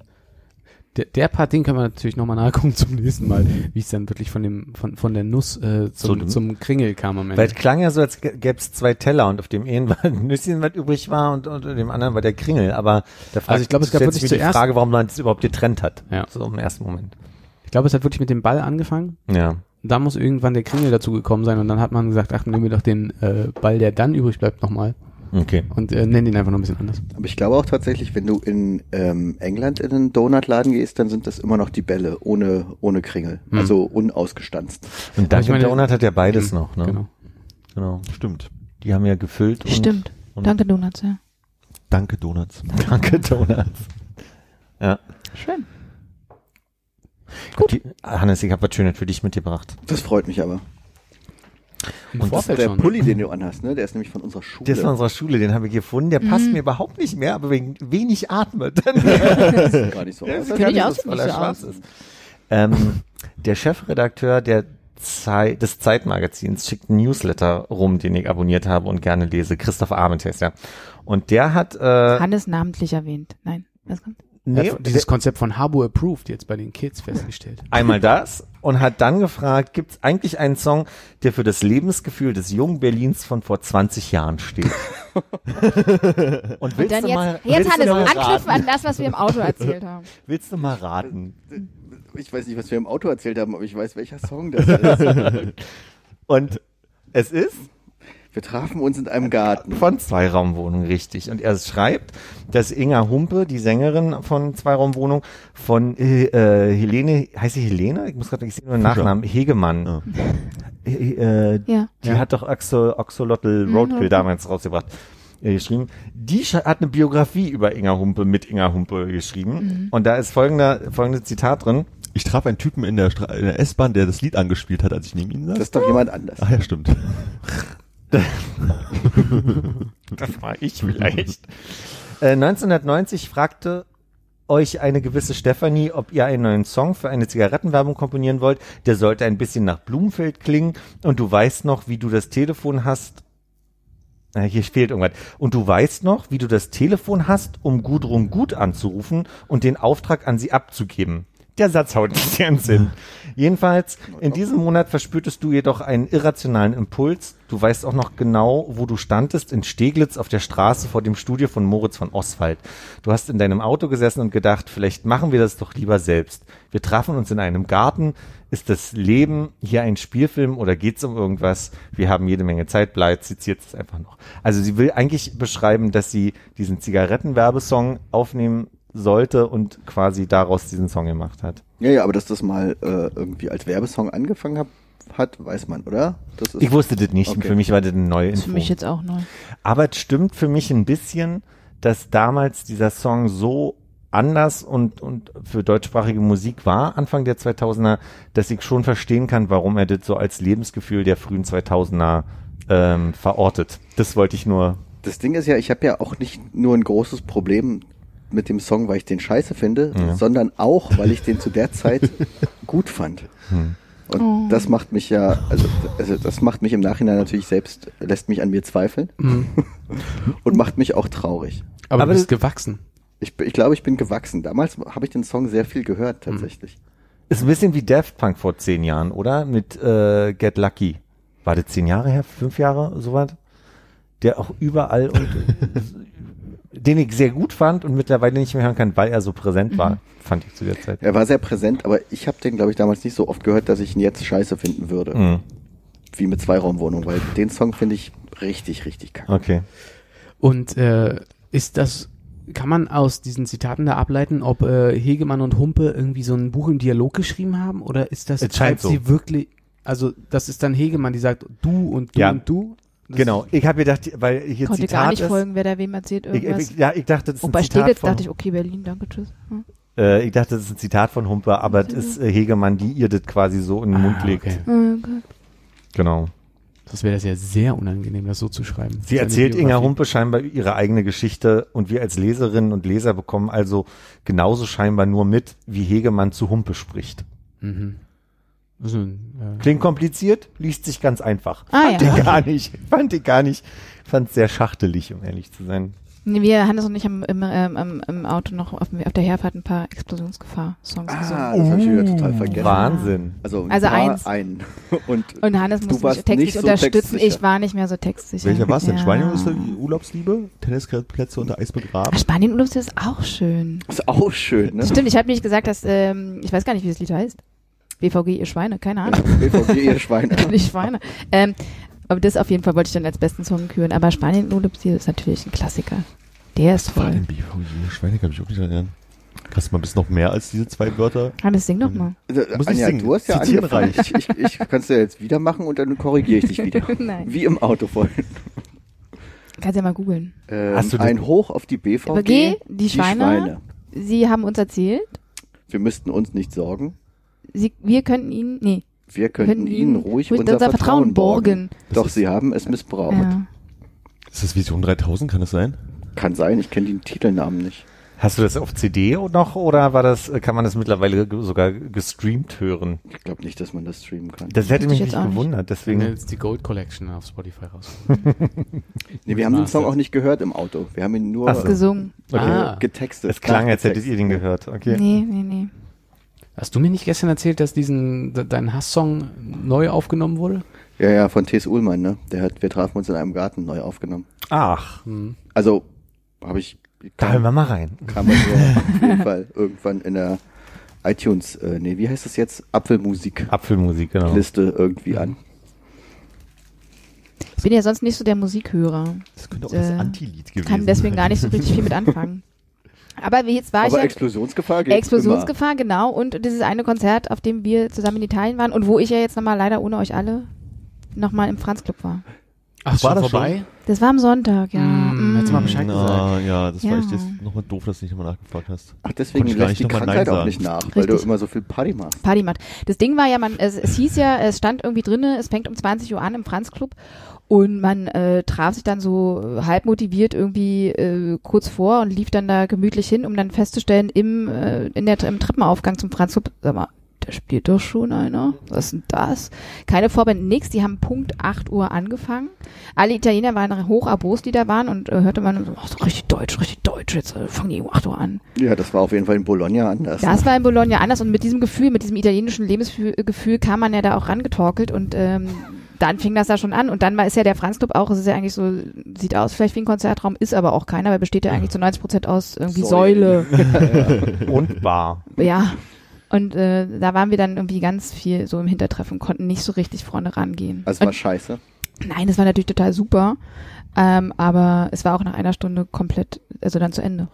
der, der Part, den können wir natürlich nochmal nachgucken zum nächsten Mal, wie es dann wirklich von dem, von, von der Nuss äh, Zu zum, dem- zum Kringel kam am Ende. Weil es klang ja so, als gäbe es zwei Teller und auf dem einen war ein Nüsschen, was übrig war und unter dem anderen war der Kringel. Aber da fragt, Also ich glaube, es gab wirklich die Frage, warum man das überhaupt getrennt hat. Ja. So im ersten Moment. Ich glaube, es hat wirklich mit dem Ball angefangen. Ja. Da muss irgendwann der Kringel dazu gekommen sein und dann hat man gesagt, ach, nehmen wir doch den äh, Ball, der dann übrig bleibt, nochmal Okay. und äh, nennen ihn einfach noch ein bisschen anders. Aber ich glaube auch tatsächlich, wenn du in ähm, England in einen Donutladen gehst, dann sind das immer noch die Bälle ohne, ohne Kringel. Hm. Also unausgestanzt. Und Dunkin' meine- Donut hat ja beides Mhm, noch, ne? Genau. Genau. Stimmt. Die haben ja gefüllt und Stimmt. und- Danke, Donuts, ja. Danke, Donuts. Danke Donuts. Ja. Schön. Die, Hannes, ich habe was Schönes für dich mitgebracht. Das freut mich aber. Im Und das Vorfeld Der schon. Pulli, den du anhast, ne? Der ist nämlich von unserer Schule. Der ist von unserer Schule, den habe ich gefunden. Der passt Mhm. mir überhaupt nicht mehr, aber wegen wenig atmet. *laughs* Das sieht gar nicht so Ja, *laughs* aus. sieht Finde gar ich nicht aus, nicht weil er so schwarz ist. Ähm, der Chefredakteur der Zei des Zeitmagazins schickt einen Newsletter rum, den ich abonniert habe und gerne lese. Christoph Arment heißt er. Und der hat, äh, Hannes namentlich erwähnt. Nein, was kommt? nee, dieses Konzept von Harbo Approved jetzt bei den Kids festgestellt. einmal das und hat dann gefragt, gibt es eigentlich einen Song, der für das Lebensgefühl des jungen Berlins von vor 20 Jahren steht? *laughs* und Und willst dann du jetzt, mal, jetzt willst Hannes, du mal anknüpfen an das, was wir im Auto erzählt haben. *laughs* Willst du mal raten? Ich weiß nicht, was wir im Auto erzählt haben, aber ich weiß, welcher Song das ist. *laughs* Und es ist Wir trafen uns in einem Garten. von Zweiraumwohnung, richtig. Und er schreibt, dass Inga Humpe, die Sängerin von Zweiraumwohnung, von äh, äh, Helene, heißt sie Helene? Ich muss gerade, ich sehe nur den. Nachnamen, Hegemann. Ja. Äh, äh, Ja. Die hat doch Axel, Axolotl Roadkill damals rausgebracht. äh, Geschrieben. Die hat eine Biografie über Inga Humpe mit Inga Humpe geschrieben. Und da ist folgender, folgendes Zitat drin. Ich traf einen Typen in der, Stra in der S-Bahn, der das Lied angespielt hat, als ich neben ihm saß. Das ist doch jemand anders. Ach ja, stimmt. Das war ich vielleicht. *laughs* äh, 1990 fragte euch eine gewisse Stefanie, ob ihr einen neuen Song für eine Zigarettenwerbung komponieren wollt. Der sollte ein bisschen nach Blumenfeld klingen und du weißt noch, wie du das Telefon hast. Äh, hier fehlt irgendwas. Und du weißt noch, wie du das Telefon hast, um Gudrun Gut anzurufen und den Auftrag an sie abzugeben. Der Satz haut nicht ins Sinn. Jedenfalls, in diesem Monat verspürtest du jedoch einen irrationalen Impuls. Du weißt auch noch genau, wo du standest, in Steglitz auf der Straße vor dem Studio von Moritz von Oswald. Du hast in deinem Auto gesessen und gedacht, vielleicht machen wir das doch lieber selbst. Wir trafen uns in einem Garten. Ist das Leben hier ein Spielfilm oder geht's um irgendwas? Wir haben jede Menge Zeit, bleibt, zitiert es einfach noch. Also sie will eigentlich beschreiben, dass sie diesen Zigarettenwerbesong aufnehmen sollte und quasi daraus diesen Song gemacht hat. Ja, ja, aber dass das mal äh, irgendwie als Werbesong angefangen hab, hat, weiß man, oder? Das ist Ich wusste das nicht. Okay. Für mich war das eine neue Info. für mich jetzt auch neu. Aber es stimmt für mich ein bisschen, dass damals dieser Song so anders und, und für deutschsprachige Musik war, Anfang der 2000er, dass ich schon verstehen kann, warum er das so als Lebensgefühl der frühen 2000er ähm, verortet. Das wollte ich nur. Das Ding ist ja, ich habe ja auch nicht nur ein großes Problem mit dem Song, weil ich den scheiße finde, Ja. sondern auch, weil ich den zu der Zeit *laughs* gut fand. Hm. Und Oh. das macht mich ja, also, also das macht mich im Nachhinein natürlich selbst, lässt mich an mir zweifeln *laughs* und macht mich auch traurig. Aber, Aber du bist gewachsen. Ich, ich glaube, ich bin gewachsen. Damals habe ich den Song sehr viel gehört, tatsächlich. Ist ein bisschen wie Daft Punk vor zehn Jahren, oder? Mit äh, Get Lucky. War das zehn Jahre her? Fünf Jahre? Sowas? Der auch überall und *laughs* den ich sehr gut fand und mittlerweile nicht mehr hören kann, weil er so präsent war, fand ich zu der Zeit. Er war sehr präsent, aber ich habe den, glaube ich, damals nicht so oft gehört, dass ich ihn jetzt scheiße finden würde. Mhm. Wie mit Zweiraumwohnung, weil den Song finde ich richtig, richtig kacke. Okay. Und äh, ist das, kann man aus diesen Zitaten da ableiten, ob äh, Hegemann und Humpe irgendwie so ein Buch im Dialog geschrieben haben? Oder ist das, Es scheint schreibt sie wirklich, also das ist dann Hegemann, die sagt du und du Ja. und du? Das Genau. Ich habe gedacht, weil hier Konnte Zitat gar nicht ist. folgen, wer da wem erzählt Ich, irgendwas. ich, ja, ich dachte, das ist Und ein bei Zitat Steglitz von, dachte ich, okay, Berlin, danke, tschüss. Hm. äh, ich dachte, das ist ein Zitat von Humpe, aber das ist äh, Hegemann, die ihr das quasi so in den Mund Ah, legt. okay. Okay. Genau. Das wäre das ja sehr unangenehm, das so zu schreiben. Sie erzählt Inga. Humpe scheinbar ihre eigene Geschichte und wir als Leserinnen und Leser bekommen also genauso scheinbar nur mit, wie Hegemann zu Humpe spricht. Mhm. Klingt kompliziert, liest sich ganz einfach. Ah, fand ja. ich gar nicht. Fand ich gar nicht. Fand sehr schachtelig, um ehrlich zu sein. Nee, wir, Hannes und ich, haben im, ähm, im, im Auto noch auf, auf der Herfahrt ein paar Explosionsgefahr-Songs gesungen. Ah, das habe ich wieder total vergessen. Wahnsinn. Also, Also war eins. ein. Und Und Hannes musste mich textlich so unterstützen. textsicher. Ich war nicht mehr so textsicher. Welcher war's denn? Ja. Spanien Urlaubsliebe? Tennisplätze unter Eis begraben? Spanien Urlaub ist auch schön. ist auch schön, ne? Stimmt, ich habe nicht gesagt, dass, ähm, ich weiß gar nicht, wie das Lied heißt. BVG, ihr Schweine, keine Ahnung. *laughs* BVG, ihr Schweine. *laughs* die Schweine. Ähm, aber das auf jeden Fall wollte ich dann als besten Song küren. Aber Spanien Urlaubslied ist natürlich ein Klassiker. Der ist War voll. denn BVG? Schweine kann ich auch nicht erinnern. Kannst du mal bis noch mehr als diese zwei Wörter? Hannes, sing doch mal. Also, Muss ich singen? du hast ja Zitieren angefangen. reicht. Ich, ich, ich kann's ja jetzt wieder machen und dann korrigiere ich dich wieder. *laughs* Nein. Wie im Auto vorhin. Kannst ja mal googeln. Ähm, Hast du das- ein Hoch auf die BVG. BVG, die Schweine. Sie haben uns erzählt, Wir müssten uns nicht sorgen. Sie, wir könnten ihnen, nee, Wir könnten ihnen ruhig ruhig unser, Vertrauen borgen. Doch ist- sie haben es missbraucht. Ja. Ist das Vision 3000? Kann das sein? Kann sein, ich kenne den Titelnamen nicht. Hast du das auf CD noch oder war das, kann man das mittlerweile sogar gestreamt hören? Ich glaube nicht, dass man das streamen kann. Das hätte mich jetzt nicht nicht. gewundert, Wenn deswegen. jetzt die Gold Collection auf Spotify raus. *laughs* Nee, wir haben den Song auch nicht gehört im Auto. Wir haben ihn nur so. Gesungen. äh, Ah. getextet. Es klang, als hättet ihr den gehört. Okay. Nee, nee, nee. Hast du mir nicht gestern erzählt, dass diesen de- dein Hasssong neu aufgenommen wurde? Ja, ja, von T.S. Ullmann, ne? Der hat, wir trafen uns in einem Garten neu aufgenommen. Ach, Also, habe ich, da hören wir mal rein. kam man so auf jeden Fall irgendwann in der iTunes, äh, nee, wie heißt das jetzt? Apfelmusik-Liste Apfelmusik, genau. irgendwie an. Ich bin ja sonst nicht so der Musikhörer. Das könnte auch Äh, das Anti-Lied gewesen Kann deswegen sein. gar nicht so richtig viel mit anfangen. *laughs* Aber wie jetzt war ich Aber ja Explosionsgefahr geht Explosionsgefahr, genau. Und dieses eine Konzert, auf dem wir zusammen in Italien waren und wo ich ja jetzt nochmal leider ohne euch alle nochmal im Franz Club war. Ach, war schon das vorbei? Das war am Sonntag, ja. Mm, hättest du mal. Bescheid gesagt. Na, ja, das war Ja. echt jetzt nochmal doof, dass du nicht nochmal nachgefragt hast. Ach, deswegen ich lässt nicht die Krankheit Nein auch nicht nach, weil du Richtig. immer so viel Party machst. Party macht. Das Ding war ja, man, es, es hieß ja, es stand irgendwie drinne, es fängt um 20 Uhr an im Franz Club und man äh, traf sich dann so äh, halb motiviert irgendwie äh, kurz vor und lief dann da gemütlich hin, um dann festzustellen im äh, in der im Treppenaufgang zum Franz Club, sag mal, da spielt doch schon einer. Was ist denn das? Keine Vorband, nix. Die haben Punkt 8 Uhr angefangen. Alle Italiener waren hoch die da waren und äh, hörte man so, ach, so richtig deutsch, richtig deutsch. Jetzt äh, fangen die um 8 Uhr an. Ja, das war auf jeden Fall in Bologna anders. Das war in Bologna anders und mit diesem Gefühl, mit diesem italienischen Lebensgefühl kam man ja da auch rangetorkelt und ähm, dann fing das da schon an und dann war, ist ja der Franz Club auch, es ist ja eigentlich so, sieht aus vielleicht wie ein Konzertraum, ist aber auch keiner, weil besteht ja eigentlich zu 90 Prozent aus irgendwie Säule. Säulen. *laughs* Und Bar. Ja. Und äh, da waren wir dann irgendwie ganz viel so im Hintertreffen, konnten nicht so richtig vorne rangehen. Also war und, scheiße. nein, es war natürlich total super, ähm, aber es war auch nach einer Stunde komplett, also dann zu Ende.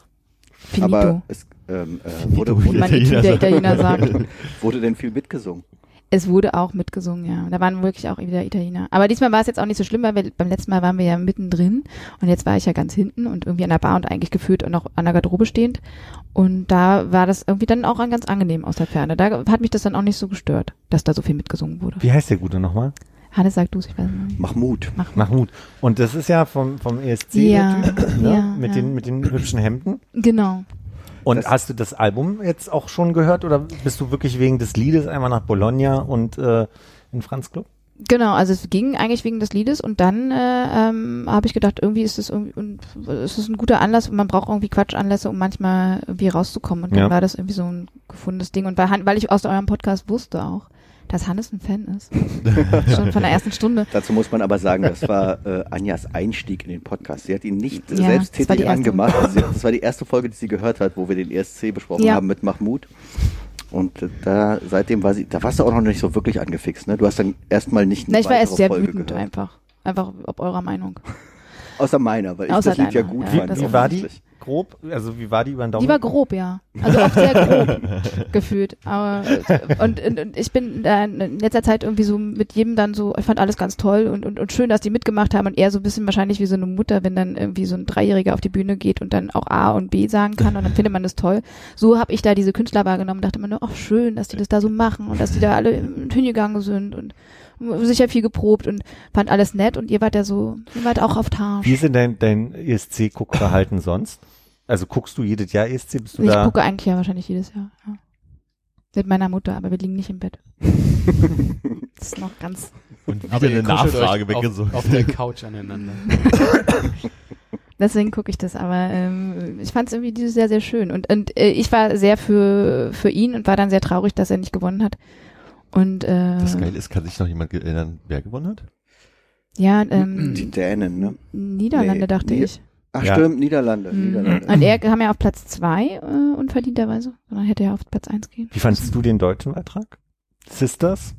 Finito. Aber es ähm, äh, wurde, wurde, man Italiener der sagt. Italiener sagt. *laughs* wurde denn viel mitgesungen? Es wurde auch mitgesungen, ja. Da waren wirklich auch wieder Italiener. Aber diesmal war es jetzt auch nicht so schlimm, weil wir, beim letzten Mal waren wir ja mittendrin und jetzt war ich ja ganz hinten und irgendwie an der Bar und eigentlich gefühlt und noch an der Garderobe stehend. Und da war das irgendwie dann auch ganz angenehm aus der Ferne. Da hat mich das dann auch nicht so gestört, dass da so viel mitgesungen wurde. Wie heißt der Gute nochmal? Hannes, sag du ich weiß nicht. Mahmoud. Mahmoud. Und das ist ja vom, vom ESC Ja, der Typ, ne? ja, mit, ja. Den, mit den hübschen Hemden. Genau. Und Das- hast du das Album jetzt auch schon gehört oder bist du wirklich wegen des Liedes einmal nach Bologna und äh, in Franz Club? Genau, also es ging eigentlich wegen des Liedes und dann äh, ähm, habe ich gedacht, irgendwie ist es irgendwie und es ist ein guter Anlass und man braucht irgendwie Quatschanlässe, um manchmal irgendwie rauszukommen. Und dann Ja. war das irgendwie so ein gefundenes Ding. Und weil, weil ich aus eurem Podcast wusste auch, dass Hannes ein Fan ist. *laughs* Schon von der ersten Stunde. Dazu muss man aber sagen, das war äh, Anjas Einstieg in den Podcast. Sie hat ihn nicht Ja, selbst das war die tätig erste. angemacht. *laughs* Sie, das war die erste Folge, die sie gehört hat, wo wir den ESC besprochen Ja. haben mit Mahmoud. Und äh, da seitdem war sie, da warst du auch noch nicht so wirklich angefixt, ne? Du hast dann erstmal nicht eine Na, ich war erst sehr Folge wütend gehört. einfach. Einfach ob eurer Meinung. Außer meiner, weil ich Außer das Lied ja deiner, gut ja, fand. das Wie war die. Grob? Also wie war die über den Daumen? Die war grob, ja. Also oft sehr grob *laughs* gefühlt. Aber, äh, und, und, und ich bin in letzter Zeit irgendwie so mit jedem dann so, ich fand alles ganz toll und, und, und schön, dass die mitgemacht haben und eher so ein bisschen wahrscheinlich wie so eine Mutter, wenn dann irgendwie so ein Dreijähriger auf die Bühne geht und dann auch A und B sagen kann und dann findet man das toll. So habe ich da diese Künstler wahrgenommen und dachte mir nur, ach schön, dass die das da so machen und dass die da alle hingegangen sind und sicher viel geprobt und fand alles nett und ihr wart ja so, ihr wart auch auf Tage. Wie ist denn dein, dein ESC-Guckverhalten sonst? Also guckst du jedes Jahr ESC? Bist du Ich da? gucke eigentlich ja wahrscheinlich jedes Jahr. Ja. Mit meiner Mutter, aber wir liegen nicht im Bett. *laughs* das ist noch ganz. Und wieder Aber eine Nachfrage weggesucht. auf, auf der Couch aneinander. *laughs* Deswegen gucke ich das, aber ähm, ich fand es irgendwie dieses Jahr sehr schön. Und, und äh, ich war sehr für, für ihn und war dann sehr traurig, dass er nicht gewonnen hat. Und äh, Das Geile ist, kann sich noch jemand erinnern, wer gewonnen hat? ja, ähm, Die Dänen, ne? Niederlande Nee, dachte Nie- ich. Ach Ja. stimmt, Niederlande. Mhm. Niederlande. Und er kam ja auf Platz zwei äh, unverdienterweise, sondern hätte ja auf Platz eins gehen. Wie fandest du den deutschen Beitrag? Sisters?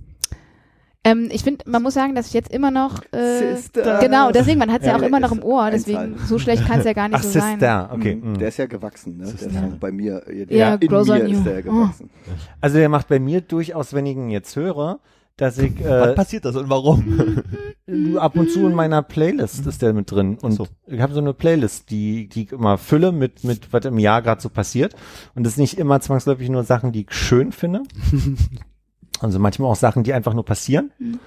Ähm, ich finde, man muss sagen, dass ich jetzt immer noch äh, Sister. genau, deswegen, man hat es ja, Ja, auch immer noch im Ohr, deswegen so schlecht kann es ja gar nicht Ach, so sein. Sister, okay. Mhm. mhm. Der ist ja gewachsen, ne? Der ist Sister. ja bei mir, ja, Ja, in mir ist der gewachsen. Also der macht bei mir durchaus, wenn ich ihn jetzt höre, dass ich äh, passiert das und warum? ab und zu in meiner Playlist ist der mit drin und so. ich habe so eine Playlist, die die ich immer fülle mit mit was im Jahr gerade so passiert und das ist nicht immer zwangsläufig nur Sachen, die ich schön finde. *laughs* Also manchmal auch Sachen, die einfach nur passieren. Mhm.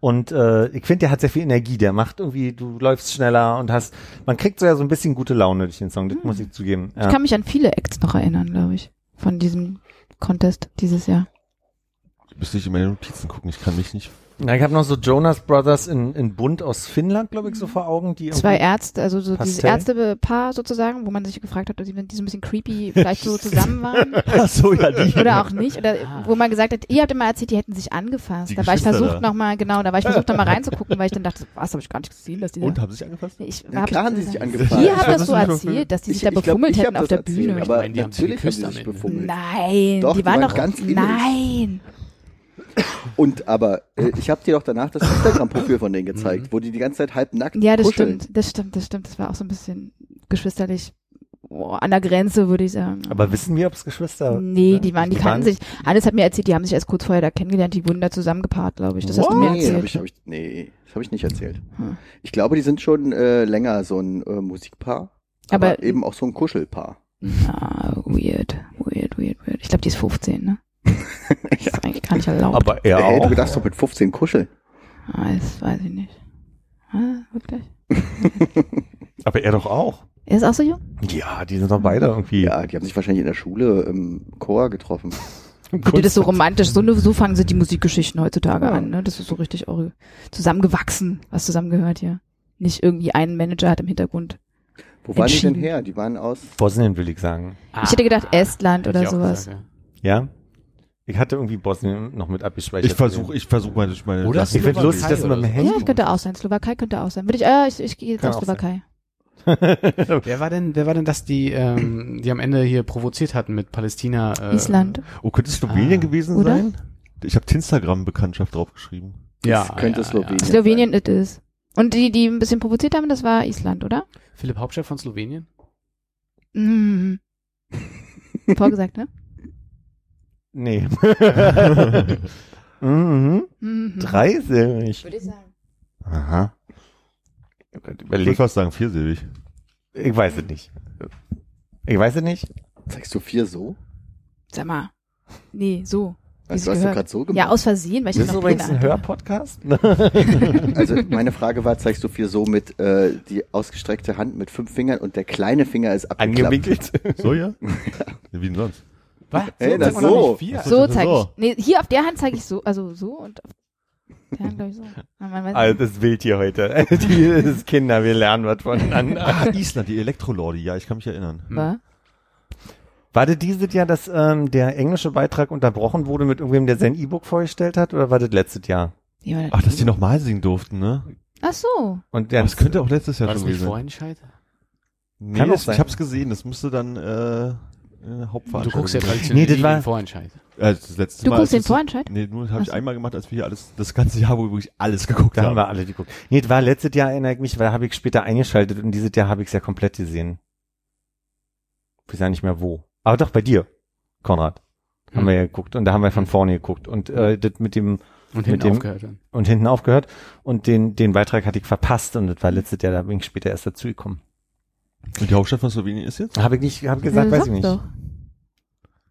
Und äh, ich finde, der hat sehr viel Energie. Der macht irgendwie, du läufst schneller und hast, man kriegt so ja so ein bisschen gute Laune durch den Song, das muss ich zugeben. Ich Ja. kann mich an viele Acts noch erinnern, glaube ich, von diesem Contest dieses Jahr. Müsste ich in meine Notizen gucken, ich kann mich nicht. Na, ich habe noch so Jonas Brothers in, in Bunt aus Finnland, glaube ich, so vor Augen, die Zwei Ärzte, also so dieses Pastell? Ärztepaar sozusagen, wo man sich gefragt hat, ob die, die so ein bisschen creepy vielleicht so zusammen waren *laughs* Ach so, ja, die. oder auch nicht. Oder Ah. wo man gesagt hat, ihr habt immer erzählt, die hätten sich angefasst. Die da war ich versucht nochmal, genau, da war ich versucht nochmal reinzugucken, weil ich dann dachte, was, habe ich gar nicht gesehen, dass die Und da... haben sie sich angefasst? Ich Ja, hab- klar haben die sich angefasst. Ihr habt das so erzählt, dass die sich Ich- da glaub, befummelt hab hätten auf der Bühne. erzählt, Aber meine, die haben sich natürlich haben sie sich befummelt. Nein, Doch, die waren doch ganz. Nein. Und aber äh, ich habe dir doch danach das Instagram-Profil von denen gezeigt, wo die die ganze Zeit halb nackt Ja, das kuscheln. stimmt, das stimmt, das stimmt. Das war auch so ein bisschen geschwisterlich oh, an der Grenze, würde ich sagen. Aber wissen wir, ob es Geschwister Nee, die waren, die Die kannten waren- sich. Hannes hat mir erzählt, die haben sich erst kurz vorher da kennengelernt, die wurden da zusammengepaart, glaube ich. Das hast du mir Nee, erzählt. hab ich, hab ich, nee, das habe ich nicht erzählt. Hm. Ich glaube, die sind schon äh, länger so ein äh, Musikpaar, aber, Aber- eben auch so ein Kuschelpaar. Ah, weird, weird, weird, weird. Ich glaube, die ist 15, ne? Das ist eigentlich gar nicht erlaubt. Aber er Ey, auch. du darfst doch mit 15 kuscheln. ah, das weiß ich nicht. Ah, wirklich? *laughs* Aber er doch auch. Er ist auch so jung? Ja, die sind doch beide irgendwie. Ja, die haben sich wahrscheinlich in der Schule im Chor getroffen. Du das so romantisch, so, so fangen sie die Musikgeschichten heutzutage Ja. an, ne? Das ist so richtig auch zusammengewachsen, was zusammengehört hier. Nicht irgendwie ein Manager hat im Hintergrund. Wo waren die denn her? Die waren aus. Bosnien will ich sagen. Ich hätte gedacht Estland Hätte oder sowas. gesagt, Ja? Ich hatte irgendwie Bosnien noch mit abgespeichert. Ich versuche, ich versuche meine, meine Oder Ich finde lustig, dass du mit dem Handy. Ja, könnte auch sein. Slowakei könnte auch sein. Würde ich, äh, ich, ich gehe jetzt Kann auf Slowakei. *laughs* Wer war denn, wer war denn das, die, ähm, die am Ende hier provoziert hatten mit Palästina? Äh, Island. Oh, könnte es Slowenien Ah. gewesen Oder? sein? Ich habe Tinstagram-Bekanntschaft draufgeschrieben. Ja, Das könnte ja, Slowenien. Ja. Slowenien it is. Und die, die ein bisschen provoziert haben, das war Island, oder? Philipp Hauptstadt von Slowenien? Mhm. *laughs* Vorgesagt, ne? Nee. *laughs* mhm. Mhm. Dreisilbig. Würde ich sagen. Aha. Ich würde Überleg, fast sagen viersilbig. ich weiß es nicht. Ich weiß es nicht. Zeigst du vier so? Sag mal. Nee, so. Wie Also, sie du hast doch gehört. gerade so gemacht. Ja, aus Versehen, weil ich Das noch übrigens Pläne ein hatte. Hörpodcast. *laughs* Also meine Frage war, zeigst du vier so mit äh, die ausgestreckte Hand mit fünf Fingern und der kleine Finger ist abgeklappt. Angewinkelt. So, *laughs* ja? Wie denn sonst? Was? Ey, Sag das so. vier. So das zeige so. ich. Nee, hier auf der Hand zeige ich so, also so und auf der Hand glaube ich so. Ja, man Also das ist wild hier heute. *laughs* Die das ist Kinder, wir lernen was voneinander. Ah, Island, die Elektrolordi, ja, ich kann mich erinnern. Was? War das dieses Jahr, dass ähm, der englische Beitrag unterbrochen wurde mit irgendwem, der sein E-Book vorgestellt hat? Oder war das letztes Jahr? War das? Ach, dass die nochmal singen durften, ne? Ach so. Und der das könnte auch letztes Jahr schon gewesen sein. Vorentscheid? Nee, Kann auch das, sein. ich hab's gesehen, das müsste dann äh, äh, Hauptveranstaltung Du guckst ja traditionell Nee, das war- den Vorentscheid. Äh, das letzte Du Mal, guckst den Vorentscheid? Nee, nur habe ich einmal gemacht, als wir hier alles, das ganze Jahr, wo wir wirklich alles geguckt Da haben haben. wir alle geguckt. Nee, das war letztes Jahr, erinnere ich mich, weil habe ich später eingeschaltet und dieses Jahr habe ich es ja komplett gesehen. Ich weiß ja nicht mehr wo. Aber doch bei dir, Konrad. Haben Hm. wir ja geguckt und da haben wir von vorne geguckt und äh, das mit dem Und mit hinten dem- aufgehört dann. und hinten aufgehört und den den Beitrag hatte ich verpasst und das war letztes Jahr, da bin ich später erst dazu gekommen. Und die Hauptstadt von Slowenien ist jetzt? Habe ich nicht, habe gesagt, Ja, weiß ich nicht. Doch.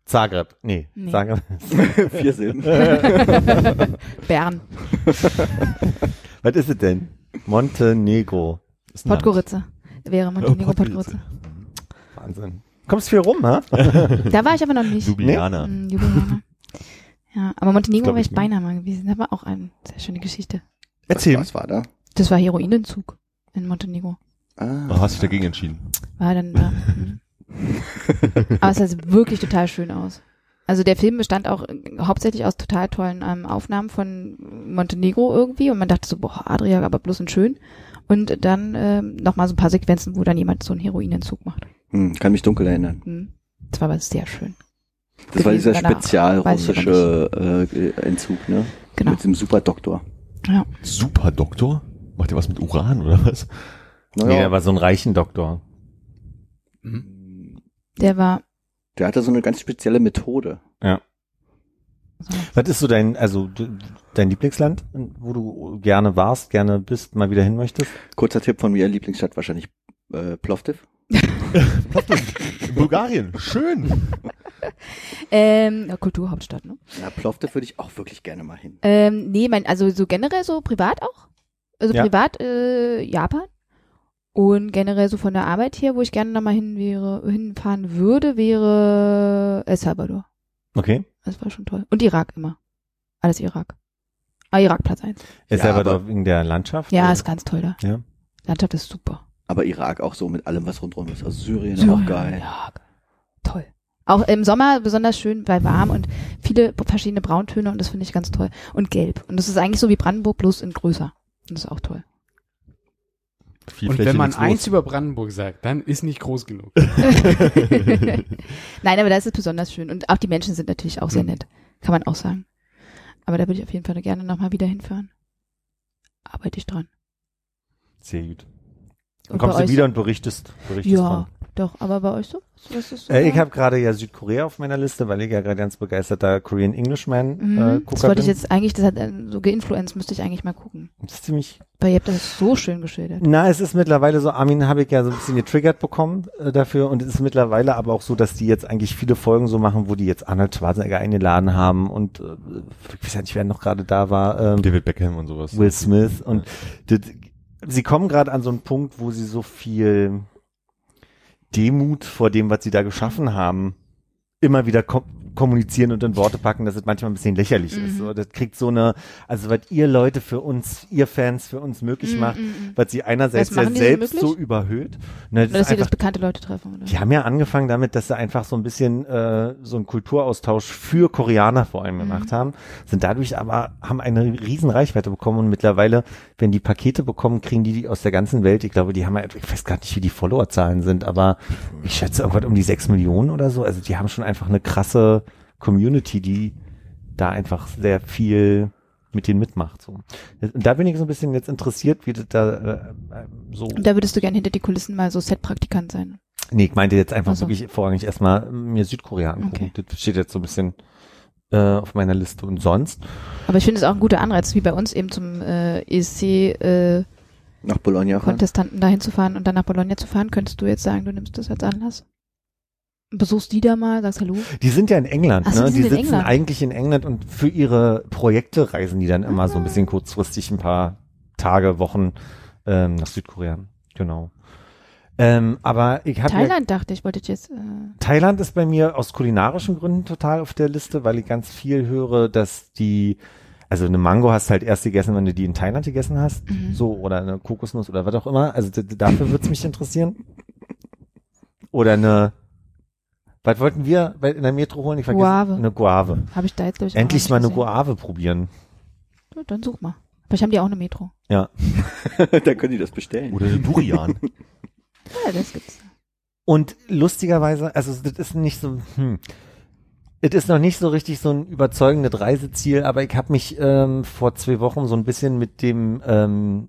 Zagreb. Nee, Nee. Zagreb. *laughs* vier Silben. *laughs* Bern. *laughs* Was ist es denn? Montenegro. Podgorica. Wäre Montenegro Oh, Podgorica. Wahnsinn. Kommst viel rum, ha? Da war ich aber noch nicht. Ljubljana. Hm, Ljubljana. Ja, aber Montenegro war ich ich beinahe mal gewesen. Das war auch eine sehr schöne Geschichte. Erzähl. Was war da? Das war Heroinentzug in Montenegro. Ah. Hast dich dagegen entschieden. War dann da. *laughs* Aber es sah wirklich total schön aus. Also der Film bestand auch hauptsächlich aus total tollen ähm, Aufnahmen von Montenegro irgendwie und man dachte so, boah, Adria, aber bloß und schön. Und dann ähm, nochmal so ein paar Sequenzen, wo dann jemand so einen Heroinentzug macht. Hm, kann mich dunkel erinnern. Hm. Das war aber sehr schön. Das war dieser Gewesen danach. spezial Weiß ich aber russische äh, Entzug, ne? Genau. Mit dem Superdoktor. Ja. Super Doktor? Macht ihr was mit Uran oder was? Nee, er war so ein reichen Doktor. Mhm. Der war Der hatte so eine ganz spezielle Methode. so, Was ist so dein, also dein Lieblingsland, wo du gerne warst, gerne bist, mal wieder hin möchtest? Kurzer Tipp von mir, Lieblingsstadt wahrscheinlich äh, Plovdiv. *laughs* Plovdiv. Bulgarien. Schön. *laughs* Ähm, ja, Kulturhauptstadt, ne? Na, Plovdiv würde ich auch wirklich gerne mal hin. Ähm, nee, mein, also so generell so privat auch. Also Ja. privat äh, Japan. Und generell so von der Arbeit her, wo ich gerne nochmal hin wäre, hinfahren würde, wäre El Salvador. Okay. Das war schon toll. Und Irak immer. Alles Irak. Ah, Irak Platz eins. Ja, aber aber- doch wegen der Landschaft? Ja, oder? ist ganz toll da. Ja. Landschaft ist super. Aber Irak auch so mit allem, was rundherum ist. Also Syrien, Syrien, auch geil. Ja, toll. Auch im Sommer besonders schön, weil warm und viele verschiedene Brauntöne und das finde ich ganz toll. Und gelb. Und das ist eigentlich so wie Brandenburg, bloß in größer. Und das ist auch toll. Viel Und Fläche, wenn man eins über Brandenburg sagt, dann ist nicht groß genug. *laughs* Nein, aber das ist besonders schön. Und auch die Menschen sind natürlich auch sehr Mhm. nett. Kann man auch sagen. Aber da würde ich auf jeden Fall gerne nochmal wieder hinfahren. Arbeite ich dran. Sehr gut. Dann Und kommst bei du euch wieder und berichtest, berichtest Ja, von. Doch. Aber bei euch so? So? Äh, ich habe gerade ja Südkorea auf meiner Liste, weil ich ja gerade ganz begeisterter Korean Englishman mhm. äh, Das Gucker wollte ich bin. jetzt eigentlich, das hat äh, so geinfluenced, müsste ich eigentlich mal gucken. Das ist ziemlich Weil ihr habt das so schön geschildert. Na, es ist mittlerweile so, Armin habe ich ja so ein bisschen getriggert bekommen äh, dafür und es ist mittlerweile aber auch so, dass die jetzt eigentlich viele Folgen so machen, wo die jetzt Arnold Schwarzenegger eingeladen haben und äh, ich weiß ja nicht, wer noch gerade da war, ähm, David Beckham und sowas. Will Smith und das, sie kommen gerade an so einen Punkt, wo sie so viel Demut vor dem, was sie da geschaffen haben, immer wieder kom kommunizieren und in Worte packen, dass es manchmal ein bisschen lächerlich ist. Mhm. So, das kriegt so eine, also was ihr Leute für uns, ihr Fans für uns möglich Mm, macht, mm. was sie einerseits ja selbst möglich? so überhöht. Ne, das Oder ist dass ihr das bekannte Leute treffen, oder? die haben ja angefangen damit, dass sie einfach so ein bisschen äh, so einen Kulturaustausch für Koreaner vor allem Mhm. gemacht haben, sind dadurch aber, haben eine riesen Reichweite bekommen und mittlerweile, wenn die Pakete bekommen, kriegen die die aus der ganzen Welt. Ich glaube, die haben ja, ich weiß gar nicht, wie die Followerzahlen sind, aber ich schätze irgendwas um die sechs Millionen oder so. Also die haben schon einfach eine krasse Community, die da einfach sehr viel mit denen mitmacht. So. Und da bin ich so ein bisschen jetzt interessiert, wie das da äh, äh, so. Und da würdest du gerne hinter die Kulissen mal so Set-Praktikant sein. Nee, ich meinte jetzt einfach Ach so. wirklich vorrangig erstmal mir Südkorea angucken. Okay. Das steht jetzt so ein bisschen äh, auf meiner Liste. Und sonst? Aber ich finde es auch ein guter Anreiz, wie bei uns eben zum äh, ESC-Kontestanten Nach Bologna fahren. dahin zu fahren und dann nach Bologna zu fahren. Könntest du jetzt sagen, du nimmst das als Anlass? Besuchst die da mal, sagst Hallo? Die sind ja in England, Ach so, ne? die Die sitzen England. eigentlich in England und für ihre Projekte reisen die dann immer so ein Ah. bisschen kurzfristig ein paar Tage, Wochen ähm, nach Südkorea. Genau. Ähm, aber ich habe Thailand dachte ich, wollte ich jetzt. Äh, Thailand ist bei mir aus kulinarischen Gründen total auf der Liste, weil ich ganz viel höre, dass die, also eine Mango hast halt erst gegessen, wenn du die in Thailand gegessen hast, Mhm. so, oder eine Kokosnuss oder was auch immer. Also dafür würde es mich interessieren. Oder eine, was wollten wir bei- in der Metro holen? Ich vergesse. Guave. Eine Guave. Habe ich da jetzt, glaube ich, Endlich mal eine. Guave probieren. Ja, Dann such mal. Vielleicht haben die auch eine Metro. Ja. *laughs* da können die das bestellen. Oder eine Durian. *laughs* Ja, das gibt's. Und lustigerweise, also das ist nicht so, hm, es ist noch nicht so richtig so ein überzeugendes Reiseziel, aber ich habe mich ähm, vor zwei Wochen so ein bisschen mit dem ähm,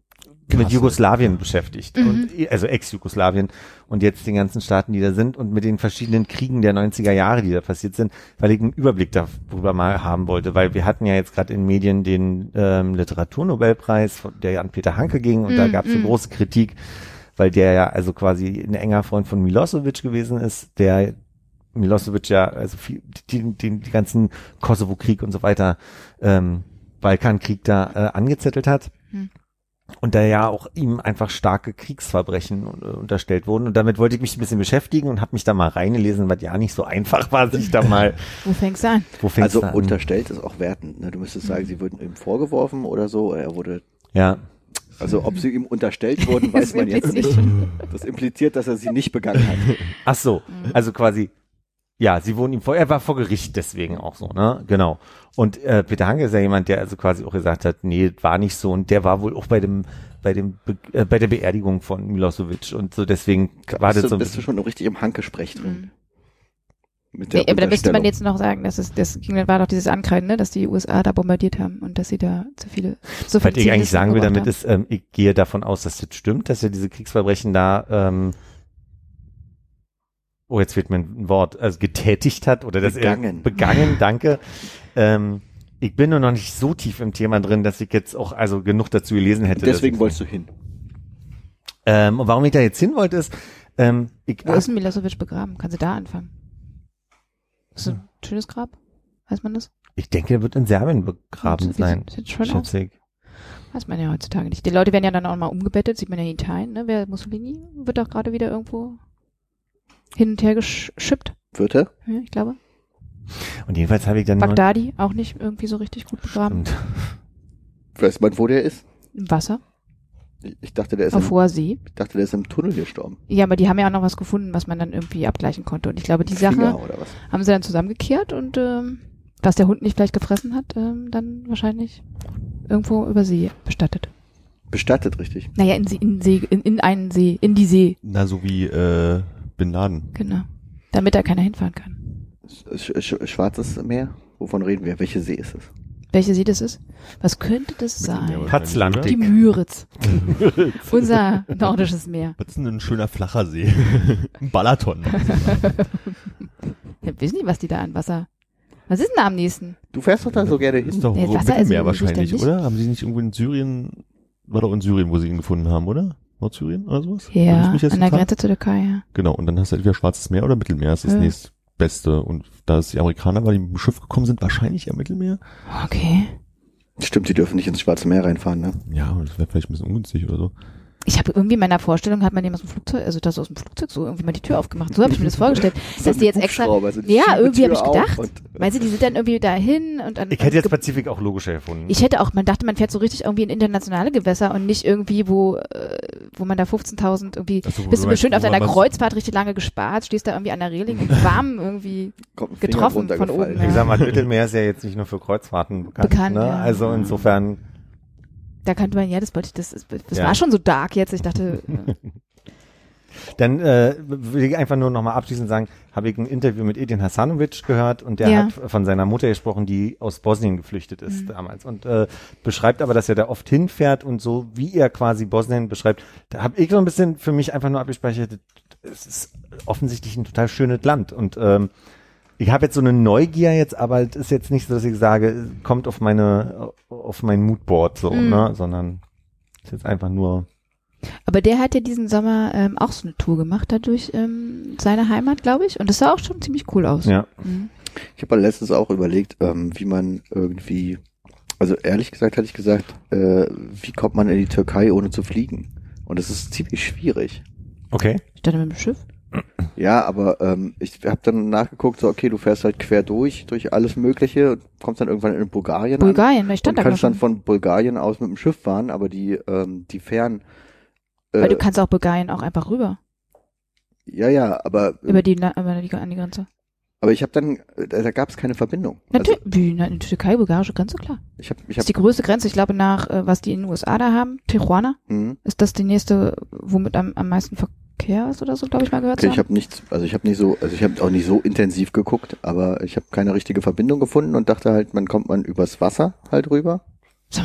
mit Krass. Jugoslawien beschäftigt Mhm. und also Ex-Jugoslawien und jetzt den ganzen Staaten, die da sind und mit den verschiedenen Kriegen der 90er Jahre, die da passiert sind, weil ich einen Überblick darüber mal haben wollte, weil wir hatten ja jetzt gerade in Medien den ähm, Literaturnobelpreis, der ja an Peter Hanke ging und da Mhm, gab es eine mhm. große große Kritik, weil der ja also quasi ein enger Freund von Milosevic gewesen ist, der Milosevic ja also viel, die, die, die ganzen Kosovo-Krieg und so weiter, ähm, Balkankrieg da äh, angezettelt hat. Und da ja auch ihm einfach starke Kriegsverbrechen äh, unterstellt wurden. Und damit wollte ich mich ein bisschen beschäftigen und habe mich da mal reingelesen, was ja nicht so einfach war, sich da mal, *laughs* Wo fängst du an? wo fängst Also du an? unterstellt ist auch wertend. Ne? Du müsstest sagen, sie wurden ihm vorgeworfen oder so. Er wurde, Ja, also ob sie ihm unterstellt wurden, *laughs* weiß Das man jetzt nicht. impliziert. Das impliziert, dass er sie nicht begangen hat. Ach so, Mhm. also quasi, ja, sie wurden ihm vor, er war vor Gericht deswegen auch so, ne? Genau. Und äh, Peter Hanke ist ja jemand, der also quasi auch gesagt hat, nee, war nicht so und der war wohl auch bei dem bei dem Be äh, bei der Beerdigung von Milosevic und so deswegen war das so bist du schon richtig im Hanke-Sprech drin. Mhm. Mit der Nee, aber da müsste man jetzt noch sagen, dass es, das ging, war doch dieses Ankreiden, ne, dass die USA da bombardiert haben und dass sie da zu viele, so was viele ich eigentlich sagen will damit haben. ist, ähm, ich gehe davon aus, dass das stimmt, dass er diese Kriegsverbrechen da ähm, oh, jetzt fehlt mir ein Wort, also getätigt hat oder dass er Begangen. begangen, danke. Ähm, ich bin nur noch nicht so tief im Thema drin, dass ich jetzt auch also genug dazu gelesen hätte. Deswegen wolltest du hin. Ähm, und warum ich da jetzt hin wollte, ist, Ähm, ich, Wo ist denn Milosevic begraben? Kannst du da anfangen? Ist das ein schönes Grab? Weiß man das? ich denke, er wird in Serbien begraben Wie sein. Sieht, sieht schon aus. Schätze ich. Weiß man ja heutzutage nicht. Die Leute werden ja dann auch mal umgebettet, sieht man ja in Italien, ne? Wer Mussolini wird doch gerade wieder irgendwo hin und her geschippt. Wird er? Ja, ich glaube. Und jedenfalls habe ich dann nur, Bagdadi auch nicht irgendwie so richtig gut begraben. Stimmt. Weiß man, wo der ist? Im Wasser. Ich- dachte, der ist, Auf im, hoher See. ich dachte, der ist im Tunnel gestorben. Ja, aber die haben ja auch noch was gefunden, was man dann irgendwie abgleichen konnte. Und ich glaube, die Sache Finger oder was? haben sie dann zusammengekehrt und ähm, was der Hund nicht vielleicht gefressen hat, ähm, dann wahrscheinlich irgendwo über See bestattet. Bestattet, richtig. Naja, in, See, in, See, in, in einen See, in die See, Na, so wie äh, Bin Laden. genau. Damit da keiner hinfahren kann. Sch Sch Schwarzes Meer? Wovon reden wir? Welche See ist es? Welche See das ist? Was könnte das sein? Patzlandig. Die Müritz. *laughs* Unser nordisches Meer. Was ist denn ein schöner flacher See? *laughs* ein Balaton. Ich weiß nicht, was die da an Wasser. Was ist denn da am nächsten? Du fährst doch da so gerne hin. Ist doch Nee, Wasser ist Mittelmeer wahrscheinlich, oder? Haben sie nicht irgendwo in Syrien, war doch in Syrien, wo sie ihn gefunden haben, oder? Nordsyrien oder sowas? Ja, ich mich jetzt an der Grenze zur Türkei, ja. Genau, und dann hast du entweder Schwarzes Meer oder Mittelmeer, das ist das Ja. nächstbeste. Und da es die Amerikaner, weil die mit dem Schiff gekommen sind, wahrscheinlich am Mittelmeer. Okay. Stimmt, die dürfen nicht ins Schwarze Meer reinfahren, ne? Ja, das wäre vielleicht ein bisschen ungünstig oder so. Ich habe irgendwie in meiner Vorstellung, hat man dem aus dem Flugzeug, also das aus dem Flugzeug so irgendwie mal die Tür aufgemacht. So habe ich mir das *laughs* vorgestellt. dass die jetzt extra, Hubschrauber, so die ja, irgendwie habe ich gedacht. Weißt du, die sind dann irgendwie dahin und dann. Ich hätte jetzt Pazifik auch logischer gefunden. ich hätte auch, man dachte, man fährt so richtig irgendwie in internationale Gewässer und nicht irgendwie, wo, äh, wo man da 15.000 irgendwie, Also, bist du meinst, bestimmt auf deiner Kreuzfahrt richtig lange gespart, stehst da irgendwie an der Reling und *laughs* warm irgendwie. Getroffen von oben, ich sag mal, Mittelmeer ist ja jetzt nicht nur für Kreuzfahrten bekannt. Bekannt, ne? ja. Also insofern, Da kannte man, ja, das wollte ich, das, das Ja. war schon so dark jetzt. Ich dachte, äh, *laughs* dann äh, will ich einfach nur nochmal abschließend sagen, habe ich ein Interview mit Edin Hasanovic gehört und der Ja. hat von seiner Mutter gesprochen, die aus Bosnien geflüchtet ist Mhm. damals und äh, beschreibt aber, dass er da oft hinfährt und so, wie er quasi Bosnien beschreibt. Da habe ich so ein bisschen für mich einfach nur abgespeichert, es ist offensichtlich ein total schönes Land und ähm, ich habe jetzt so eine Neugier jetzt, aber es ist jetzt nicht so, dass ich sage, kommt auf meine, auf mein Moodboard so, Mhm. ne, sondern ist jetzt einfach nur aber der hat ja diesen Sommer ähm, auch so eine Tour gemacht, dadurch ähm, seine Heimat, glaube ich. Und das sah auch schon ziemlich cool aus. ja. Mhm. Ich habe letztens auch überlegt, ähm, wie man irgendwie, also ehrlich gesagt hatte ich gesagt, äh, wie kommt man in die Türkei ohne zu fliegen? Und das ist ziemlich schwierig. Okay. Statt mit dem Schiff. Ja, aber ähm, ich habe dann nachgeguckt, so okay, du fährst halt quer durch, durch alles Mögliche, und kommst dann irgendwann in Bulgarien an Bulgarien, weil ich stand und da kannst dann von Bulgarien aus mit dem Schiff fahren, aber die ähm, die Fähren äh, Weil du kannst auch Bulgarien auch einfach rüber. ja ja, aber Über die, über die, an die Grenze. aber ich habe dann äh, da gab es keine Verbindung. Also, Natürlich, wie, na, die Türkei-bulgarische Grenze, klar. ich habe ich Das ist die größte Grenze, ich glaube, nach, äh, was die in den USA da haben, Tijuana, hm, ist das die nächste, womit am, am meisten Verkehr ist oder so, glaube ich mal gehört Okay, zu ich habe nichts, also ich habe nicht so, also ich habe auch nicht so intensiv geguckt, aber ich habe keine richtige Verbindung gefunden und dachte halt, man kommt man übers Wasser halt rüber. Sag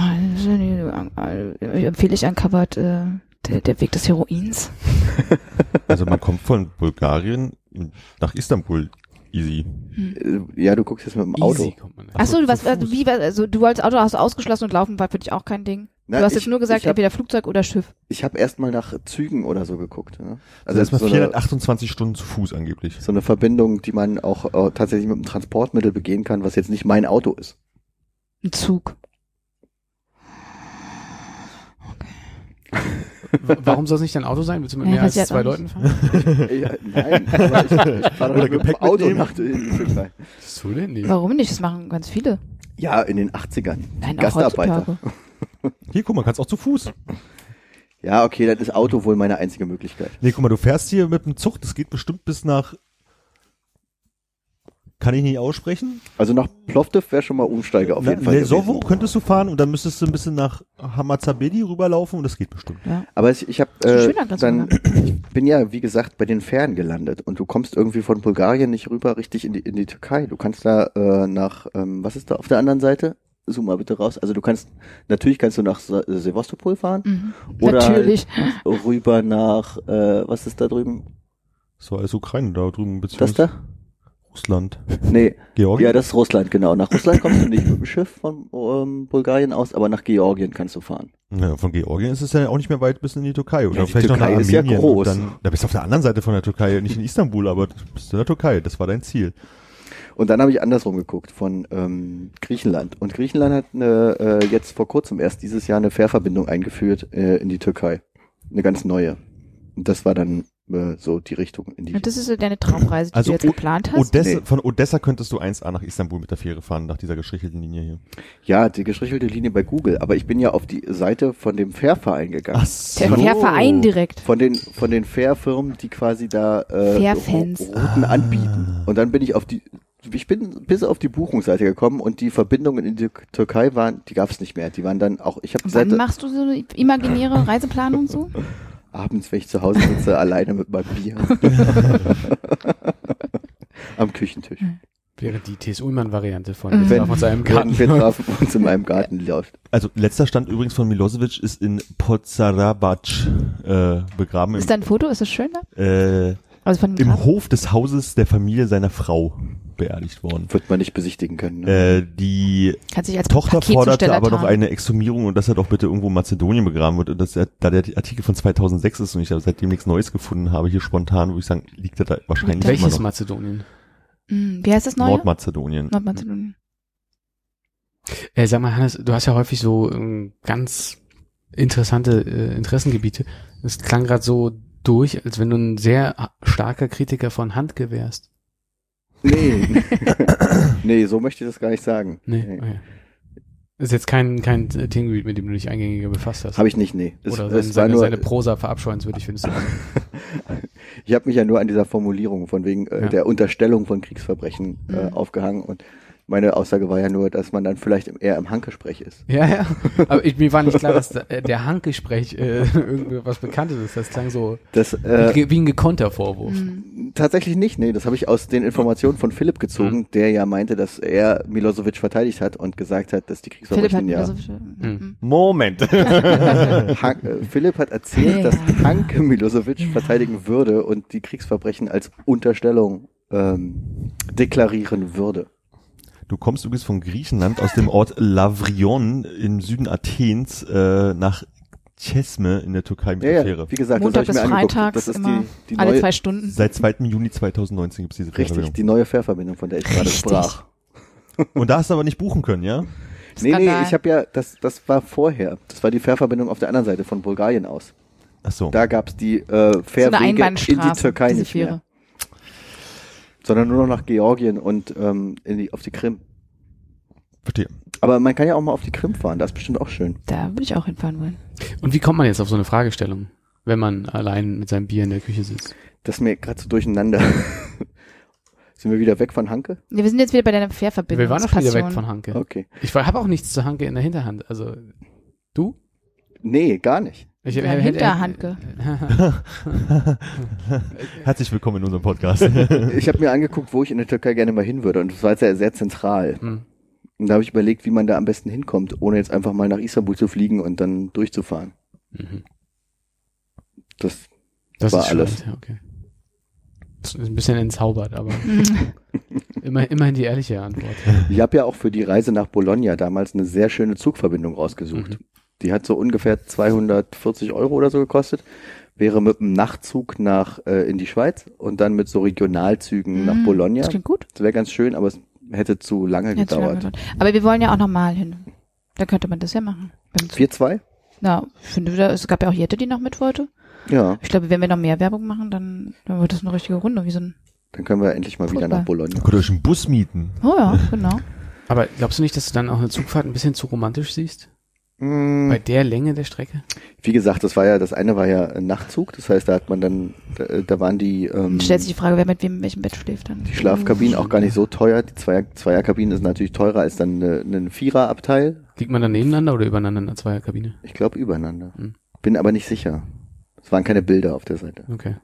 mal, äh, empfehle ich uncovered, äh, der, der Weg des Heroins. *laughs* Also man kommt von Bulgarien nach Istanbul easy. Äh, Ja, du guckst jetzt mit dem Auto. Easy kommt man da. Ach so, was, also, wie, also du als Auto hast du ausgeschlossen und laufen war für dich auch kein Ding. Na, du hast ich- jetzt nur gesagt, hab- entweder Flugzeug oder Schiff. Ich habe erstmal nach Zügen oder so geguckt. Ne? Also erstmal so, eine, 428 Stunden zu Fuß angeblich. so eine Verbindung, die man auch äh, tatsächlich mit einem Transportmittel begehen kann, was jetzt nicht mein Auto ist. Ein Zug. W- Warum soll es nicht dein Auto sein? Willst du mit Ja, mehr als zwei Leuten fahren? *laughs* *laughs* ja, nein, aber ich, *laughs* ich fahre Oder mit Gepäck Auto mitnehmen. nach Türkei. So denn nicht? Warum nicht? Das machen ganz viele. Ja, in den 80ern. Nein, auch Gastarbeiter. heutzutage. Hier, guck mal, kannst auch zu Fuß. Ja, okay, dann ist Auto wohl meine einzige Möglichkeit. Nee, guck mal, du fährst hier mit dem Zug, das geht bestimmt bis nach kann ich nicht aussprechen. Also nach Plovdiv wäre schon mal Umsteiger auf jeden Na, Fall. Lesovo könntest du fahren und dann müsstest du ein bisschen nach Hamazabedi rüberlaufen und das geht bestimmt. Aber ich, ich habe äh, dann ich *clears throat* bin ja wie gesagt bei den Fähren gelandet und du kommst irgendwie von Bulgarien nicht rüber richtig in die in die Türkei. Du kannst da äh, nach ähm, was ist da auf der anderen Seite? Zoom mal bitte raus. Also du kannst natürlich kannst du nach Se- Sevastopol fahren Mhm. oder Natürlich. halt *laughs* rüber nach äh, was ist da drüben? So als Ukraine da drüben Das beziehungsweise da? Russland. Nee, Georgien? ja, das ist Russland, genau. Nach Russland kommst du nicht mit dem Schiff von ähm, Bulgarien aus, aber nach Georgien kannst du fahren. Ja, von Georgien ist es ja auch nicht mehr weit bis in die Türkei. Oder Ja, die vielleicht noch Türkei nach ist ja Armenien. groß. Dann, da bist du auf der anderen Seite von der Türkei, nicht in Istanbul, aber du bist in der Türkei. Das war dein Ziel. Und dann habe ich andersrum geguckt von ähm, Griechenland. Und Griechenland hat eine, äh, jetzt vor kurzem erst dieses Jahr eine Fährverbindung eingeführt äh, in die Türkei. Eine ganz neue. Und das war dann äh, so die Richtung, in die Und das ist so deine Traumreise, die Also du jetzt O- geplant hast? Odessa, Nee. Von Odessa könntest du 1A nach Istanbul mit der Fähre fahren, nach dieser gestrichelten Linie hier. Ja, die gestrichelte Linie bei Google. Aber ich bin ja auf die Seite von dem Fährverein gegangen. Der Fährverein direkt. Von den von den Fährfirmen, die quasi da äh, Routen anbieten. Und dann bin ich auf die ich bin bis auf die Buchungsseite gekommen und die Verbindungen in die Türkei waren, die gab es nicht mehr. Die waren dann auch, ich habe die Wann Seite machst du so eine imaginäre Reiseplanung so? *laughs* abends, wenn ich zu Hause sitze, *laughs* alleine mit meinem Bier. *laughs* Am Küchentisch. Wäre die T.S. Ullmann-Variante von Mhm. Wir trafen uns einem Garten. Wenn wir trafen uns in meinem Garten läuft. Also letzter Stand übrigens von Milosevic ist in Pozarabac äh, begraben. Ist da ein Foto? Ist das schön da? Im, äh, Also von dem Im? Hof des Hauses der Familie seiner Frau beerdigt worden. Wird man nicht besichtigen können. Ne? Äh, die Kannst dich als Tochter forderte aber noch eine Exhumierung und dass er doch bitte irgendwo in Mazedonien begraben wird. Und das, da der Artikel von 2006 ist und ich da seitdem nichts Neues gefunden habe, hier spontan, würde ich sagen, liegt er da wahrscheinlich Welches immer noch. Mazedonien? Hm, Wie heißt das neue? Nordmazedonien. Nordmazedonien. Äh, sag mal, Hannes, du hast ja häufig so ähm, ganz interessante äh, Interessengebiete. Es klang gerade so durch, als wenn du ein sehr starker Kritiker von Handke wärst. Nee. *laughs* nee, so möchte ich das gar nicht sagen. Nee. Okay. Ist jetzt kein, kein Themengebiet, mit dem du dich eingängiger befasst hast. Habe ich nicht, nee. Es, Oder es seine, war seine, nur, seine Prosa verabscheuenswürdig findest du. *laughs* ich habe mich ja nur an dieser Formulierung von wegen äh, Ja. der Unterstellung von Kriegsverbrechen äh, Mhm. aufgehangen und meine Aussage war ja nur, dass man dann vielleicht eher im Hankesprech ist. ja, ja. Aber ich, mir war nicht klar, dass da, äh, der Hanke-Sprech äh, *laughs* irgendwas Bekanntes ist. Das klang so Das äh, wie, wie ein gekonnter Vorwurf. Hm. tatsächlich nicht, nee, das habe ich aus den Informationen von Philipp gezogen, Mhm. der ja meinte, dass er Milosevic verteidigt hat und gesagt hat, dass die Kriegsverbrechen ja so Hm. Moment. *laughs* Han äh, Philipp hat erzählt, Ja. dass Hanke Milosevic verteidigen würde und die Kriegsverbrechen als Unterstellung ähm, deklarieren würde. Du kommst übrigens von Griechenland aus dem Ort Lavrion im Süden Athens äh, nach Chesme in der Türkei mit Ja, der ja, Fähre. wie gesagt, Montag das bis. Freitags Das ist immer die, die alle neue, zwei Stunden. Seit 2. Juni 2019 gibt's diese richtig, Fährverbindung. die neue Fährverbindung, von der ich gerade Richtig. sprach. Und da hast du aber nicht buchen können, ja? *laughs* Nee, nee, Skandal. ich habe ja, das, das war vorher. Das war die Fährverbindung auf der anderen Seite von Bulgarien aus. Ach so. Da gab's die äh, so Fährwege in Einbahnstraße, die Türkei diese nicht Fähre. mehr, sondern nur noch nach Georgien und ähm, in die, auf die Krim. Verstehe. Aber man kann ja auch mal auf die Krim fahren, das ist bestimmt auch schön. Da würde ich auch hinfahren wollen. Und wie kommt man jetzt auf so eine Fragestellung, wenn man allein mit seinem Bier in der Küche sitzt? Das ist mir gerade so durcheinander. *laughs* Sind wir wieder weg von Hanke? Ja, wir sind jetzt wieder bei deiner Fährverbindung. Wir waren doch wieder weg von Hanke. Okay. Ich habe auch nichts zu Hanke in der Hinterhand. Also du? Nee, gar nicht. Ich, Ja, hinter Hanke. *laughs* Herzlich willkommen in unserem Podcast. *laughs* Ich habe mir angeguckt, wo ich in der Türkei gerne mal hin würde und das war jetzt ja sehr zentral. Hm. Und da habe ich überlegt, wie man da am besten hinkommt, ohne jetzt einfach mal nach Istanbul zu fliegen und dann durchzufahren. Mhm. Das Das War ist alles. spannend, Ja, okay. Das ist ein bisschen entzaubert, aber *laughs* immer, immerhin die ehrliche Antwort. Ich habe ja auch für die Reise nach Bologna damals eine sehr schöne Zugverbindung rausgesucht. Mhm. Die hat so ungefähr 240 Euro oder so gekostet. Wäre mit einem Nachtzug nach äh, in die Schweiz und dann mit so Regionalzügen nach Mhm. Bologna. Das klingt gut. Das wäre ganz schön, aber es hätte zu lange lange gedauert. gedauert. Aber wir wollen ja auch nochmal hin. Da könnte man das ja machen. Beim Zug. 4-2? Ja, ich finde, es gab ja auch Jette, die noch mit wollte. Ja, Ich glaube, wenn wir noch mehr Werbung machen, dann, dann wird das eine richtige Runde, wie so ein, dann können wir endlich mal wieder Fußball. nach Bologna. Könnt ihr euch einen Bus mieten? oh ja, genau. Aber glaubst du nicht, dass du dann auch eine Zugfahrt ein bisschen zu romantisch siehst? Hm, Bei der Länge der Strecke? Wie gesagt, das war ja, das eine war ja ein Nachtzug, das heißt, da hat man dann, da, da waren die, ähm, Stellt sich die Frage, wer mit wem in welchem Bett schläft dann. die Schlafkabinen auch gar nicht so teuer. Die Zweier, Zweierkabine ist natürlich teurer als dann eine, ein Viererabteil. Liegt man dann nebeneinander oder übereinander in einer Zweierkabine? Ich glaube übereinander. Hm. Bin aber nicht sicher. Es waren keine Bilder auf der Seite. Okay.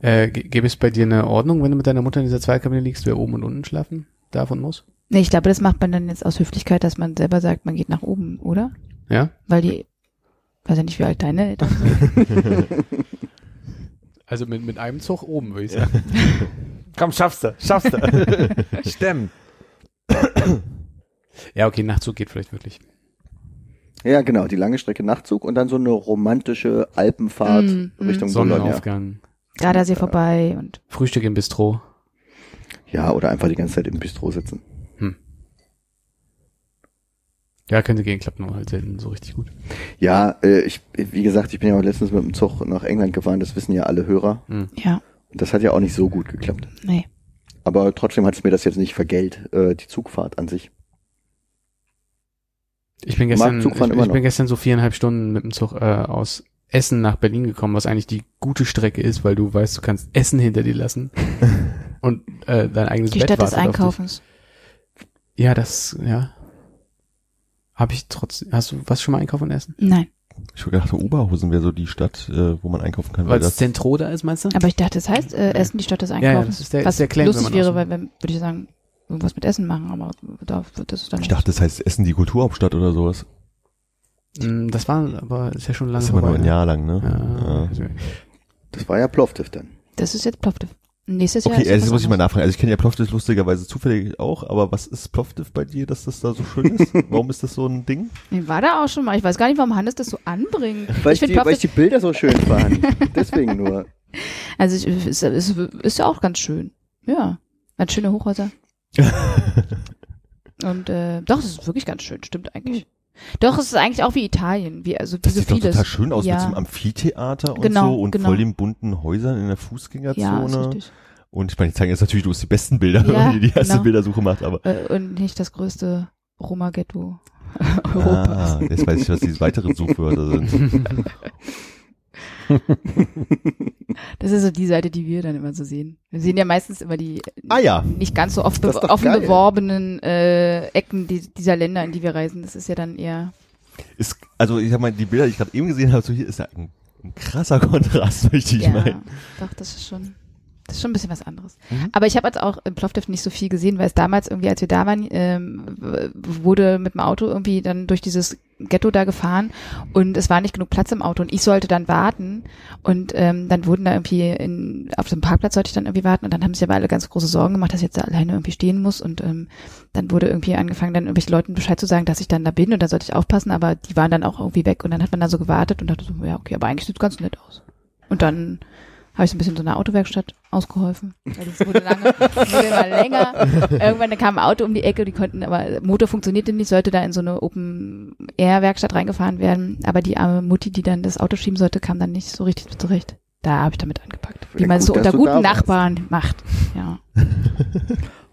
Äh, gäbe es bei dir eine Ordnung, wenn du mit deiner Mutter in dieser Zweierkabine liegst, wer oben und unten schlafen darf und muss? Nee, ich glaube, das macht man dann jetzt aus Höflichkeit, dass man selber sagt, man geht nach oben, oder? Ja? Weil die, weiß ja nicht, wie alt deine Eltern sind. *laughs* Also mit, mit einem Zug oben, würde ich sagen. *laughs* Komm, schaffst du, schaffst du. *laughs* Stemmen. *coughs* Ja, okay, Nachtzug geht vielleicht wirklich. Ja, genau, die lange Strecke Nachtzug und dann so eine romantische Alpenfahrt Mm, mm. Richtung Bologna. Sonnenaufgang. Gardasee vorbei und Frühstück im Bistro. Ja, oder einfach die ganze Zeit im Bistro sitzen. Ja, könnte gehen, klappt nur halt selten so richtig gut. Ja, äh, ich, wie gesagt, ich bin ja auch letztens mit dem Zug nach England gefahren, das wissen ja alle Hörer. ja, Und das hat ja auch nicht so gut geklappt. nee. Aber trotzdem hat es mir das jetzt nicht vergällt, äh, die Zugfahrt an sich. Ich bin gestern, ich, ich bin gestern so viereinhalb Stunden mit dem Zug äh, aus Essen nach Berlin gekommen, was eigentlich die gute Strecke ist, weil du weißt, du kannst Essen hinter dir lassen *laughs* und äh, dein eigenes Die Bett Stadt des. Einkaufens. Ja, das, ja. Habe ich trotzdem, hast du was schon mal einkaufen in Essen? Nein. Ich habe gedacht, Oberhausen wäre so die Stadt, äh, wo man einkaufen kann. Weil das es Zentro da ist, meinst du? Aber ich dachte, das heißt äh, Essen die Stadt des ja, Einkaufens. das ist der- was ist der Claim, lustig wäre, weil wenn, würde ich sagen, irgendwas mit Essen machen, aber da wird das dann ich dachte, das heißt Essen die Kulturhauptstadt oder sowas. Mm, Das war, aber ist ja schon lange Das ist aber nur ein ne? Jahr lang, ne? Ja. Das war ja Plovdiv dann. Das ist jetzt Plovdiv. Nächstes Jahr Okay, ist jetzt muss ich mal nachfragen. Also ich kenne ja Plovdiv lustigerweise zufällig auch, aber was ist Plovdiv bei dir, dass das da so schön ist? *laughs* Warum ist das so ein Ding? Ich war da auch schon mal. Ich weiß gar nicht, warum Hannes das so anbringt. *laughs* Weil ich ich, finde die, weil ich die Bilder so schön fand. *laughs* Deswegen nur. also ich, ist, ist, ist ja auch ganz schön. Ja. Hat schöne Hochhäuser. Und äh, doch, es ist wirklich ganz schön, stimmt eigentlich. Doch, es ist eigentlich auch wie Italien, wie also wie Das so sieht doch vieles. total schön aus ja. mit so einem Amphitheater und Genau, so und genau. voll den bunten Häusern in der Ja, Fußgängerzone. richtig. und ich meine, die zeigen jetzt natürlich bloß die besten Bilder, Ja, *laughs* wenn ihr die erste genau. Bildersuche macht, aber Äh, und nicht das größte Roma-Ghetto Europas. ah, jetzt weiß ich, was die weiteren Suchwörter sind. *laughs* *laughs* *laughs* Das ist so die Seite, die wir dann immer so sehen. Wir sehen ja meistens immer die Ah ja. nicht ganz so oft be offen geil. beworbenen äh, Ecken die, dieser Länder, in die wir reisen. Das ist ja dann eher Ist, also ich habe mal die Bilder, die ich gerade eben gesehen habe, so hier ist ja ein, ein krasser Kontrast, *laughs* möchte ich ja, meinen. doch, das ist schon, das ist schon ein bisschen was anderes. Mhm. Aber ich habe jetzt auch im Plovdiv nicht so viel gesehen, weil es damals irgendwie, als wir da waren, ähm, wurde mit dem Auto irgendwie dann durch dieses Ghetto da gefahren und es war nicht genug Platz im Auto und ich sollte dann warten und ähm, dann wurden da irgendwie in, auf dem Parkplatz sollte ich dann irgendwie warten und dann haben sich aber alle ganz große Sorgen gemacht, dass ich jetzt da alleine irgendwie stehen muss und ähm, dann wurde irgendwie angefangen, dann irgendwelchen Leuten Bescheid zu sagen, dass ich dann da bin und da sollte ich aufpassen, aber die waren dann auch irgendwie weg und dann hat man da so gewartet und dachte so, ja okay, aber eigentlich sieht's ganz nett aus. Und dann habe ich so ein bisschen so einer Autowerkstatt ausgeholfen. Weil das wurde lange, wurde immer länger. Irgendwann da kam ein Auto um die Ecke, die konnten, aber Motor funktionierte nicht, sollte da in so eine Open-Air-Werkstatt reingefahren werden. Aber die arme Mutti, die dann das Auto schieben sollte, kam dann nicht so richtig zurecht. Da habe ich damit angepackt. Wie man gut, so unter guten warst. Nachbarn macht. Ja, *laughs*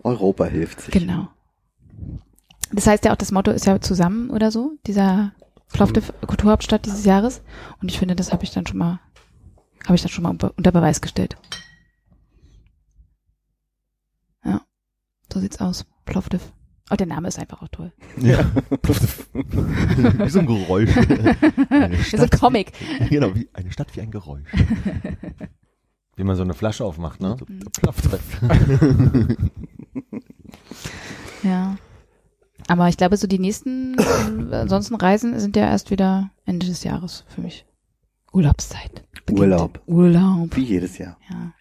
Europa hilft sich. genau. Das heißt ja auch, das Motto ist ja zusammen oder so, dieser Plovdiv Kulturhauptstadt dieses Jahres. Und ich finde, das habe ich dann schon mal, habe ich dann schon mal unter Beweis gestellt. Ja, so sieht's aus. Plovdiv. Oh, der Name ist einfach auch toll. Ja. *laughs* *laughs* wie so ein Geräusch. *laughs* Eine Wie so ein Comic. Wie, genau, wie eine Stadt wie ein Geräusch. Wie man so eine Flasche aufmacht, ne? Mhm. Plovdiv. Ja. Aber ich glaube, so die nächsten, äh, ansonsten Reisen sind ja erst wieder Ende des Jahres für mich. Urlaubszeit. beginnt. Urlaub. Urlaub. Wie jedes Jahr. Ja.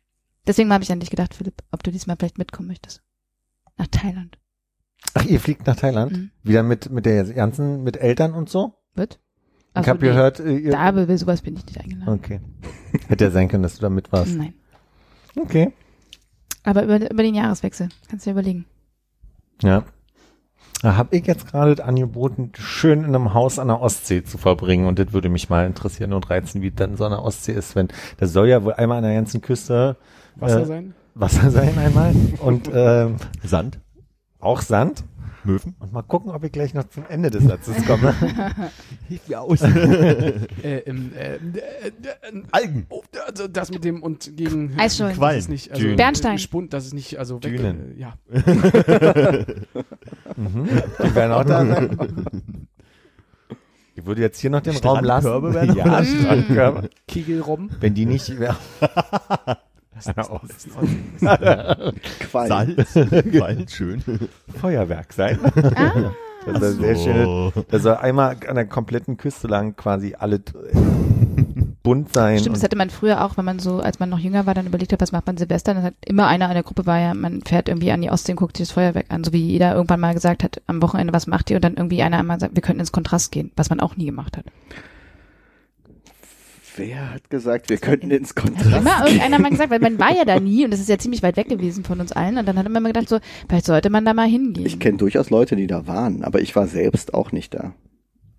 Deswegen habe ich an dich gedacht, Philipp, ob du diesmal vielleicht mitkommen möchtest. Nach Thailand. Ach, ihr fliegt nach Thailand? Mhm. Wieder mit, mit der ganzen, mit Eltern und so? Wird? ich habe gehört, äh, ihr, Da aber sowas bin ich nicht eingeladen. okay. *laughs* Hätte ja sein können, dass du da mit warst. Nein. Okay. Aber über, über den Jahreswechsel. Kannst du dir überlegen. Ja. Da habe ich jetzt gerade angeboten, schön in einem Haus an der Ostsee zu verbringen. Und das würde mich mal interessieren und reizen, wie dann so eine Ostsee ist, wenn das soll ja wohl einmal an der ganzen Küste Wasser Äh, sein? Wasser *laughs* sein einmal. Und ähm, Sand, auch Sand Möwen. und mal gucken, ob ich gleich noch zum Ende des Satzes komme. *laughs* Hilf mir aus. *laughs* Äh, ähm, äh, äh, äh, Algen. oh, also das mit dem und gegen Eisschollen. Das Quallen. ist nicht, also Dünen. Bernstein. Spund, das ist nicht, also weg, Dünen. Äh, ja. *laughs* mhm. Die werden auch da sein. Ich würde jetzt hier noch den Raum lassen. Strandkörbe werden ja, Strandkörbe. Kegelrobben. Wenn die nicht. *laughs* Qualm. Salz. *laughs* Quallen, schön. Feuerwerk sein. *laughs* Ah, Das ist sehr schön. Da soll einmal an der kompletten Küste lang quasi alle äh, bunt sein. Stimmt, das hatte man früher auch, wenn man so, als man noch jünger war, dann überlegt hat, was macht man Silvester. Dann hat immer einer in der Gruppe war ja, man fährt irgendwie an die Ostsee und guckt sich das Feuerwerk an, so wie jeder irgendwann mal gesagt hat, am Wochenende, was macht ihr? Und dann irgendwie einer einmal sagt, wir könnten ins Kontrast gehen, was man auch nie gemacht hat. Wer hat gesagt, wir könnten ins Hat Kontrast? immer irgendeiner mal gesagt, weil man war ja da nie und das ist ja ziemlich weit weg gewesen von uns allen. Und dann hat man immer gedacht, so, vielleicht sollte man da mal hingehen. Ich kenne durchaus Leute, die da waren, aber ich war selbst auch nicht da.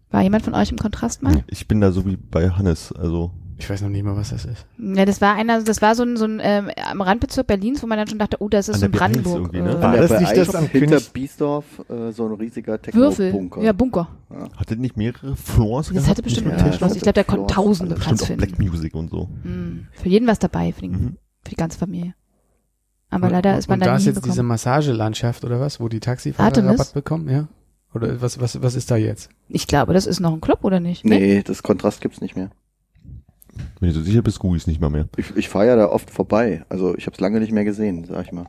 war jemand von euch im Kontrast mal? Ich bin da so wie bei Hannes, also Ich weiß noch nicht mal, was das ist. Ja, das war einer, das war so ein, so ein ähm, am Randbezirk Berlins, wo man dann schon dachte, oh, das ist An so ein der B1 Brandenburg. ne? äh, War das nicht das am hinter Königs- Biesdorf äh, so ein riesiger Würfel. Techno-Bunker. Ja, Bunker. hatte nicht mehrere Floors Das gehabt? hatte bestimmt Ja, Tischschloss. Ich glaube, der konnte tausende Bestimmt Platz auch Black finden. Music und so. Mhm. Für jeden was dabei, für, den, Mhm. für die ganze Familie. Aber leider ist man und da da nie ist jetzt diese. Massagelandschaft oder was, wo die Taxifahrer Artemis? Rabatt bekommen, ja? Oder was, was, was ist da jetzt? Ich glaube, das ist noch ein Club, oder nicht? Nee, das Kontrast gibt's nicht mehr. Wenn du so sicher bist, google ich's nicht mal mehr. Ich, ich fahre ja da oft vorbei. Also ich habe es lange nicht mehr gesehen, sag ich mal.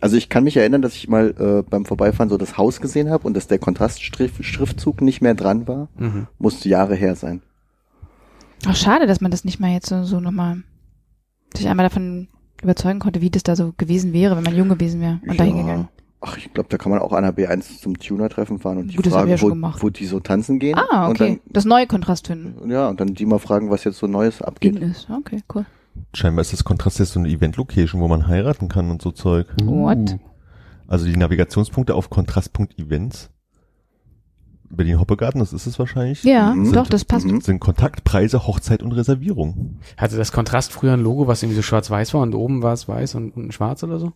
Also ich kann mich erinnern, dass ich mal äh, beim Vorbeifahren so das Haus gesehen habe und dass der Kontrastschriftzug nicht mehr dran war. Mhm. Musste Jahre her sein. Ach, schade, dass man das nicht mal jetzt so, so nochmal sich einmal davon überzeugen konnte, wie das da so gewesen wäre, wenn man jung gewesen wäre und dahin gegangen. Ach, ich glaube, da kann man auch an der B1 zum Tuner-Treffen fahren und die Gut, fragen, ja wo, wo die so tanzen gehen. Ah, okay. Und das neue Kontrast finden. dann, ja, und dann die mal fragen, was jetzt so Neues abgeht. In ist. Okay, cool. Scheinbar ist das Kontrast jetzt so eine Event-Location, wo man heiraten kann und so Zeug. What? Also die Navigationspunkte auf Kontrast.events. Berlin Hoppegarten, das ist es wahrscheinlich. Ja, Mhm. doch, das passt. Sind Kontaktpreise, Hochzeit und Reservierung. Hatte das Kontrast früher ein Logo, was irgendwie so schwarz-weiß war und oben war es weiß und unten schwarz oder so?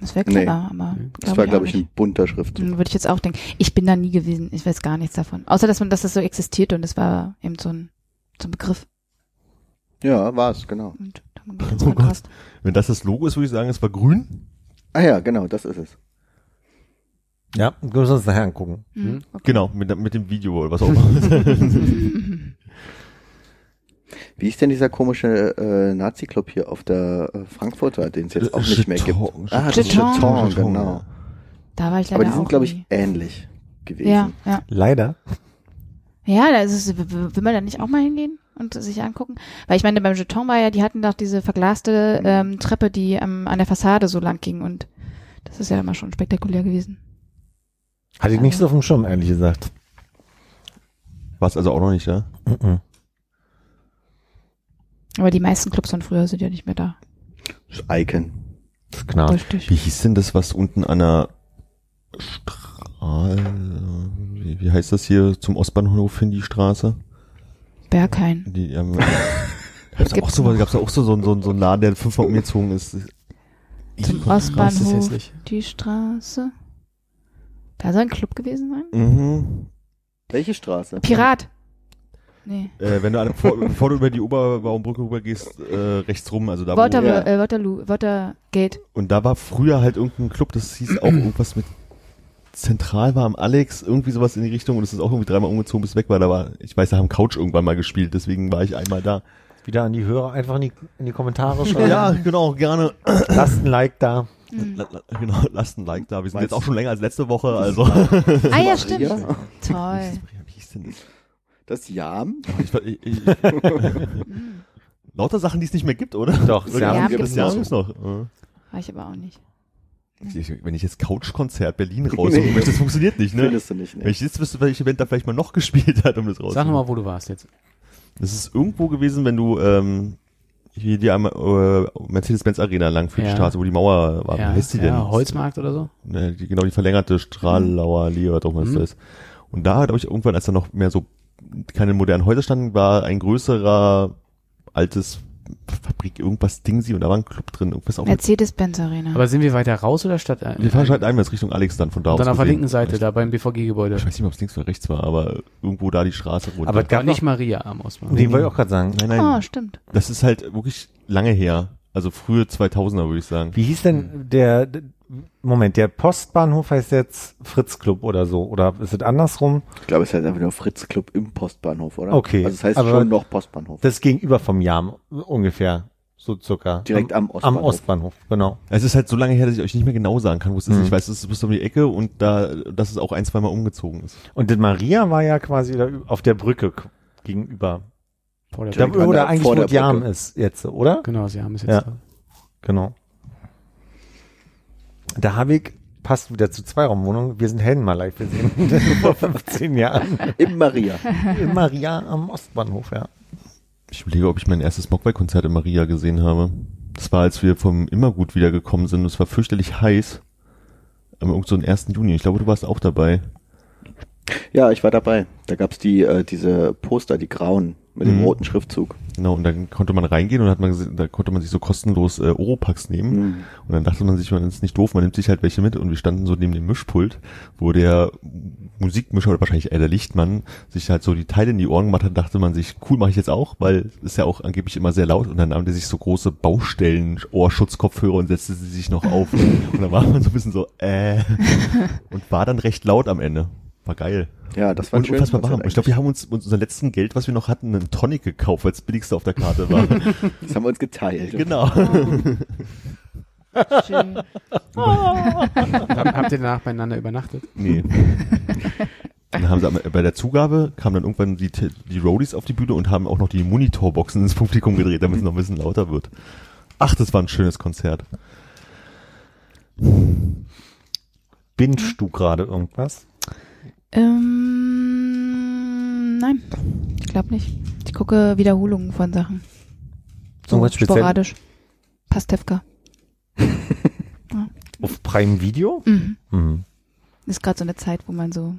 Das wäre Nee. clever, aber Das war, glaube ich, nicht. ein bunter Schriftzug. Hm, Würde ich jetzt auch denken. Ich bin da nie gewesen. Ich weiß gar nichts davon. Außer, dass man, dass das so existiert und das war eben so ein, so ein Begriff. Ja, war's, genau. Und *laughs* Oh Gott. Wenn das das Logo ist, würde ich sagen, es war grün. Ah ja, genau, das ist es. Ja, wir müssen uns nachher angucken. Hm, okay. Genau, mit, mit dem Video oder was auch immer. *laughs* *laughs* Wie ist denn dieser komische äh, Nazi-Club hier auf der äh, Frankfurter, den es jetzt auch nicht mehr gibt? Ah, das ist Jeton. Genau. Da war ich leider Aber die sind, glaube ich, ähnlich gewesen. Ja, ja. Leider. Ja, da ist es, will man da nicht auch mal hingehen und sich angucken? Weil ich meine, beim Jeton war ja, die hatten doch diese verglaste ähm, Treppe, die ähm, an der Fassade so lang ging und das ist ja immer schon spektakulär gewesen. Hatte ich nicht so auf dem Schirm, ehrlich gesagt. War es also auch noch nicht da? Mhm. Aber die meisten Clubs von früher sind ja nicht mehr da. Das Icon. Das. Richtig. Wie hieß denn das, was unten an der Strahl, wie, wie heißt das hier zum Ostbahnhof hin, die Straße? Berghain. Die, ähm, *laughs* gab's auch so, gab's auch so, so, so, so einen Laden, der fünfmal umgezogen ist. Zum Ostbahnhof, die Straße. Da soll ein Club gewesen sein? Mhm. Welche Straße? Pirat. Nee. Äh, wenn du an, vor, *laughs* bevor du über die Oberbaumbrücke rübergehst, äh, rechts rum, also da Water, wo, Ja. äh, Waterloo, Watergate. und da war früher halt irgendein Club, das hieß auch *clears throat* irgendwas mit Zentral war am Alex, irgendwie sowas in die Richtung und es ist auch irgendwie dreimal umgezogen, bis weg war. Da war, ich weiß, da haben Couch irgendwann mal gespielt, deswegen war ich einmal da. Wieder an die Hörer einfach in die, in die Kommentare *laughs* schreiben. Ja, genau, gerne. *clears throat* Lasst ein Like da. Mhm. La, la, genau, lasst ein Like da. Wir sind Meinst jetzt auch schon länger als letzte Woche, also. Ah ja, stimmt. Toll. Wie hieß denn das? Das Jam? Ich, ich, ich, Mhm. *laughs* lauter Sachen, die es nicht mehr gibt, oder? Doch, Oder Siam gibt gibt's es noch. gibt's noch. Ja. War ich aber auch nicht. Ich, wenn ich jetzt Couchkonzert Berlin raussuchen *laughs* Nee. möchte, das funktioniert nicht, ne? Findest du nicht, Wenn ne? ich jetzt wüsste, welche Band da vielleicht mal noch *laughs* gespielt hat, um das Sag rauszuholen. nochmal, wo du warst jetzt. Das ist irgendwo gewesen, wenn du ähm, hier die einmal, äh, Mercedes-Benz Arena lang für die Ja. Straße, wo die Mauer war. ja, Wie heißt die denn? ja, Holzmarkt oder so? Ne, die, genau, die verlängerte Strahlauer Allee oder doch was Mhm. das ist. Und da glaube ich irgendwann, als da noch mehr so keine modernen Häuser standen, war ein größerer altes Fabrik, irgendwas Dingsi und da war ein Club drin, irgendwas auch Mercedes-Benz Arena. Aber sind wir weiter raus oder statt? Äh, wir fahren halt einmal Richtung Alex dann von da und aus. dann auf der gesehen. linken Seite, Ich, da beim BVG-Gebäude. ich weiß nicht ob es links oder rechts war, aber irgendwo da die Straße runter. Aber es Gar gab nicht Maria am Ostbahnhof. den wollte ich auch gerade sagen. nein, nein, oh, stimmt. das ist halt wirklich lange her. Also frühe 2000er würde ich sagen. Wie hieß denn der, Moment, der Postbahnhof heißt jetzt Fritz Club oder so? Oder ist es andersrum? Ich glaube, es heißt einfach nur Fritz Club im Postbahnhof, oder? Okay, Also es heißt aber- schon noch Postbahnhof. Das ist gegenüber vom Jam, ungefähr. So circa. Direkt am Am Ostbahnhof. Ostbahnhof, genau. Es ist halt so lange her, dass ich euch nicht mehr genau sagen kann, wo es ist. Mhm. Ich weiß, es ist bis um die Ecke und da, dass es auch ein, zweimal umgezogen ist. Und Maria war ja quasi da auf der Brücke gegenüber. Vor der Da, Direkt an oder der- eigentlich, vor wo Brücke. ist jetzt, oder? Genau, sie haben es jetzt. Ja. da. Genau. Da habe ich, passt wieder zu Zweiraumwohnungen, wir sind Helden mal live gesehen. *laughs* Vor 15 Jahren. Im Maria. In Maria am Ostbahnhof, ja. Ich überlege, ob ich mein erstes Mogwai-Konzert in Maria gesehen habe. Das war, als wir vom Immergut wiedergekommen sind. Es war fürchterlich heiß. Am irgend so den 1. Juni. Ich glaube, du warst auch dabei. Ja, ich war dabei. Da gab's die, äh, diese Poster, die grauen, mit dem Mhm. roten Schriftzug. Genau, und dann konnte man reingehen und hat man gesehen, da konnte man sich so kostenlos äh, Oropax nehmen. Mhm. Und dann dachte man sich, man ist nicht doof, man nimmt sich halt welche mit. Und wir standen so neben dem Mischpult, wo der Musikmischer oder wahrscheinlich eher der Lichtmann sich halt so die Teile in die Ohren gemacht hat, dachte man sich, cool mache ich jetzt auch, weil es ist ja auch angeblich immer sehr laut. Und dann nahm der sich so große Baustellen-Ohrschutzkopfhörer und setzte sie sich noch auf. *laughs* und dann war man so ein bisschen so, äh, und war dann recht laut am Ende. War geil. Ja, das war ein Und schönes unfassbar warm. Konzert Ich glaube, wir haben uns mit unser letzten Geld, was wir noch hatten, einen Tonic gekauft, weil es billigste auf der Karte war. *laughs* Das haben wir uns geteilt. genau. *laughs* Schön. Hab, habt ihr danach beieinander übernachtet? Nee. Dann haben sie aber bei der Zugabe kamen dann irgendwann die, die Roadies auf die Bühne und haben auch noch die Monitorboxen ins Publikum gedreht, damit es noch ein bisschen lauter wird. Ach, das war ein schönes Konzert. Bingst du gerade irgendwas? Ähm, nein, ich glaube nicht. Ich gucke Wiederholungen von Sachen. So sporadisch. Pastewka. *laughs* Auf Prime Video? Mhm. Mhm. Ist gerade so eine Zeit, wo man so.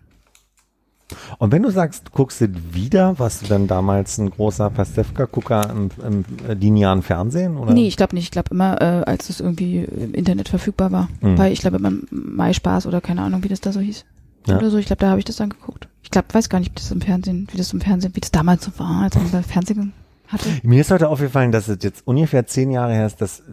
Und wenn du sagst, du guckst es wieder, warst du dann damals ein großer Pastewka-Gucker im, im linearen Fernsehen? Oder? Nee, ich glaube nicht. Ich glaube immer, äh, als es irgendwie im Internet verfügbar war. Mhm. Weil ich glaube immer MySpaß oder keine Ahnung, wie das da so hieß. Ja. Oder so. Ich glaube, da habe ich das dann geguckt. Ich glaube, weiß gar nicht, wie das im Fernsehen, wie das im Fernsehen, wie das damals so war, als man da Fernsehen hatte. Mir ist heute aufgefallen, dass es jetzt ungefähr zehn Jahre her ist, dass,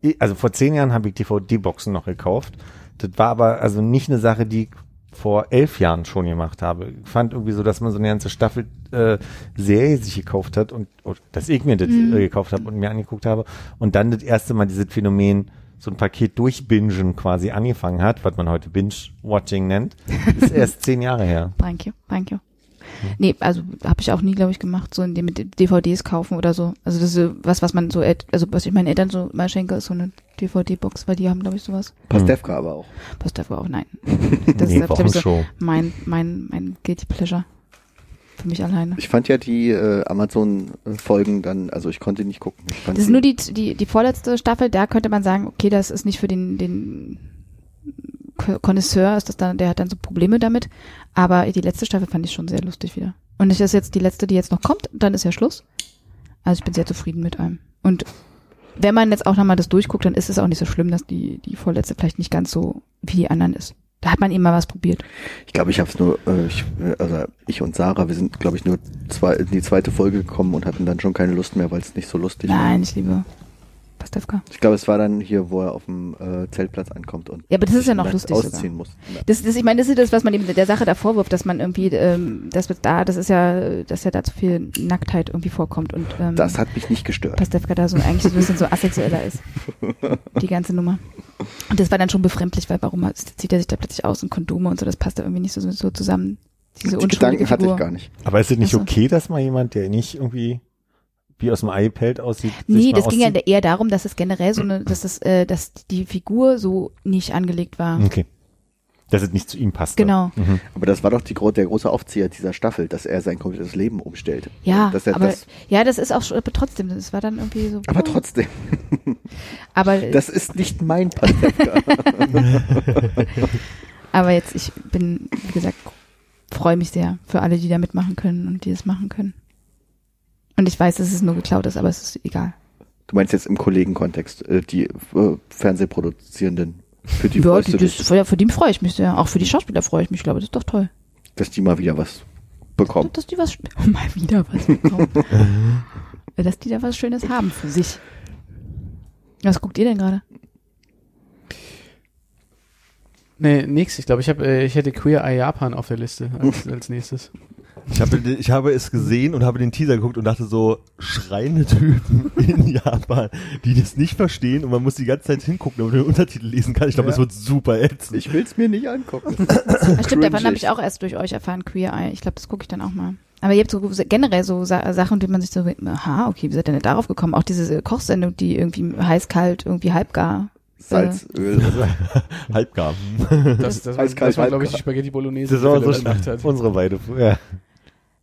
ich- also vor zehn Jahren habe ich DVD-Boxen noch gekauft. Das war aber also nicht eine Sache, die ich vor elf Jahren schon gemacht habe. Ich fand irgendwie so, dass man so eine ganze Staffel äh, Serie sich gekauft hat und, und dass ich mir das Mhm. äh, gekauft habe und mir angeguckt habe und dann das erste Mal dieses Phänomen so ein Paket durchbingen quasi angefangen hat, was man heute Binge-Watching nennt, ist *laughs* erst zehn Jahre her. Thank you, thank you. Nee, also habe ich auch nie, glaube ich, gemacht, so in dem mit DVDs kaufen oder so. Also das ist was, was man so, also was ich meinen Eltern so mal schenke, ist so eine DVD-Box, weil die haben, glaube ich, sowas. Pastewka aber auch. Passt dafür auch, nein. *laughs* Das nee, ist, glaube ich, so mein, mein, mein Guilty Pleasure. Für mich alleine. Ich fand ja die äh, Amazon-Folgen dann, also ich konnte nicht gucken. Ich Das ist nur die, die, die vorletzte Staffel, da könnte man sagen, okay, das ist nicht für den, den Connoisseur, ist das dann, der hat dann so Probleme damit. Aber die letzte Staffel fand ich schon sehr lustig wieder. Und das ist jetzt die letzte, die jetzt noch kommt, dann ist ja Schluss. Also ich bin sehr zufrieden mit allem. Und wenn man jetzt auch nochmal das durchguckt, dann ist es auch nicht so schlimm, dass die, die vorletzte vielleicht nicht ganz so wie die anderen ist. Da hat man eben mal was probiert. Ich glaube, ich habe es nur, äh, ich, äh, also ich und Sarah, wir sind, glaube ich, nur zwei, in die zweite Folge gekommen und hatten dann schon keine Lust mehr, weil es nicht so lustig Nein, war. ich liebe Pastewka. Ich glaube, es war dann hier, wo er auf dem äh, Zeltplatz ankommt und Ja, aber das ist ja noch lustig sogar. ausziehen muss. Ja. Das, das, ich meine, das ist das, was man eben der Sache da vorwirft, dass man irgendwie, ähm, das wird da, das ist ja, dass ja da zu viel Nacktheit irgendwie vorkommt und ähm, Das hat mich nicht gestört. Pastewka da so eigentlich so ein bisschen so asexueller ist. *laughs* Die ganze Nummer. Und das war dann schon befremdlich, weil warum zieht er sich da plötzlich aus und Kondome und so, das passt da irgendwie nicht so, so zusammen. Diese die unschuldige Gedanken hatte Figur. ich gar nicht. Aber ist es nicht Ach so. okay, dass mal jemand, der nicht irgendwie wie aus dem Ei pellt aussieht, Nee, das ging ja eher darum, dass es generell so eine, dass das, äh, dass die Figur so nicht angelegt war. Okay. Dass es nicht zu ihm passt. Genau. Mhm. Aber das war doch die, der große Aufzieher dieser Staffel, dass er sein komplettes Leben umstellt. Ja, dass er aber das, ja, das ist auch schon, aber trotzdem, das war dann irgendwie so. aber trotzdem, *laughs* aber *laughs* das ist nicht mein Pastewka. *laughs* Aber jetzt, ich bin, wie gesagt, freue mich sehr für alle, die da mitmachen können und die das machen können. Und ich weiß, dass es nur geklaut ist, aber es ist egal. Du meinst jetzt im Kollegenkontext, äh, die äh, Fernsehproduzierenden, für die ja, die, das, für, für die freue ich mich sehr. Auch für die Schauspieler freue ich mich, ich glaube, das ist doch toll. dass die mal wieder was bekommen. Dass die was, *laughs* mal wieder was bekommen. *laughs* dass die da was Schönes haben für sich. Was guckt ihr denn gerade? Nee, nix. Ich glaube, ich, hab, äh, ich hätte Queer Eye Japan auf der Liste als, *laughs* als nächstes. Ich habe, ich habe es gesehen und habe den Teaser geguckt und dachte so, schreiende Typen in Japan, die das nicht verstehen und man muss die ganze Zeit hingucken, damit man den Untertitel lesen kann. Ich glaube, Ja. das wird super ätzend. Ich will's mir nicht angucken. *laughs* Stimmt, davon habe ich auch erst durch euch erfahren, Queer Eye. Ich glaube, das gucke ich dann auch mal. Aber ihr habt so generell so Sa Sachen, die man sich so, aha, okay, wie seid ihr denn darauf gekommen? Auch diese Kochsendung, die irgendwie heiß, kalt, irgendwie halbgar. Salz, Öl. *laughs* Halbgar. Das, das, Eiskalt, das war glaube ich, die. Spaghetti Bolognese, Das die war Philipp so gemacht hat. unsere beide. Ja.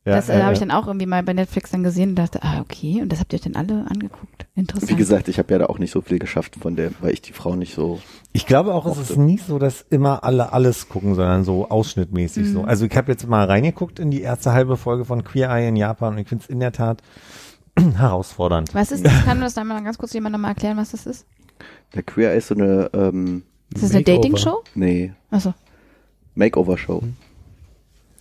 Ja, das äh, ja, habe ich dann auch irgendwie mal bei Netflix dann gesehen und dachte, ah, okay, und das habt ihr euch dann alle angeguckt. Interessant. Wie gesagt, ich habe ja da auch nicht so viel geschafft von der, weil ich die Frau nicht so. Ich glaube auch, es Mochte. ist nicht so, dass immer alle alles gucken, sondern so ausschnittmäßig Mhm. so. Also ich habe jetzt mal reingeguckt in die erste halbe Folge von Queer Eye in Japan und ich finde es in der Tat *clears throat* herausfordernd. was ist das? Kann das dann mal ganz kurz jemand nochmal erklären, was das ist? Der Queer ist so eine, ähm, Ist das eine. Dating-Show? nee, Achso. Makeover-Show.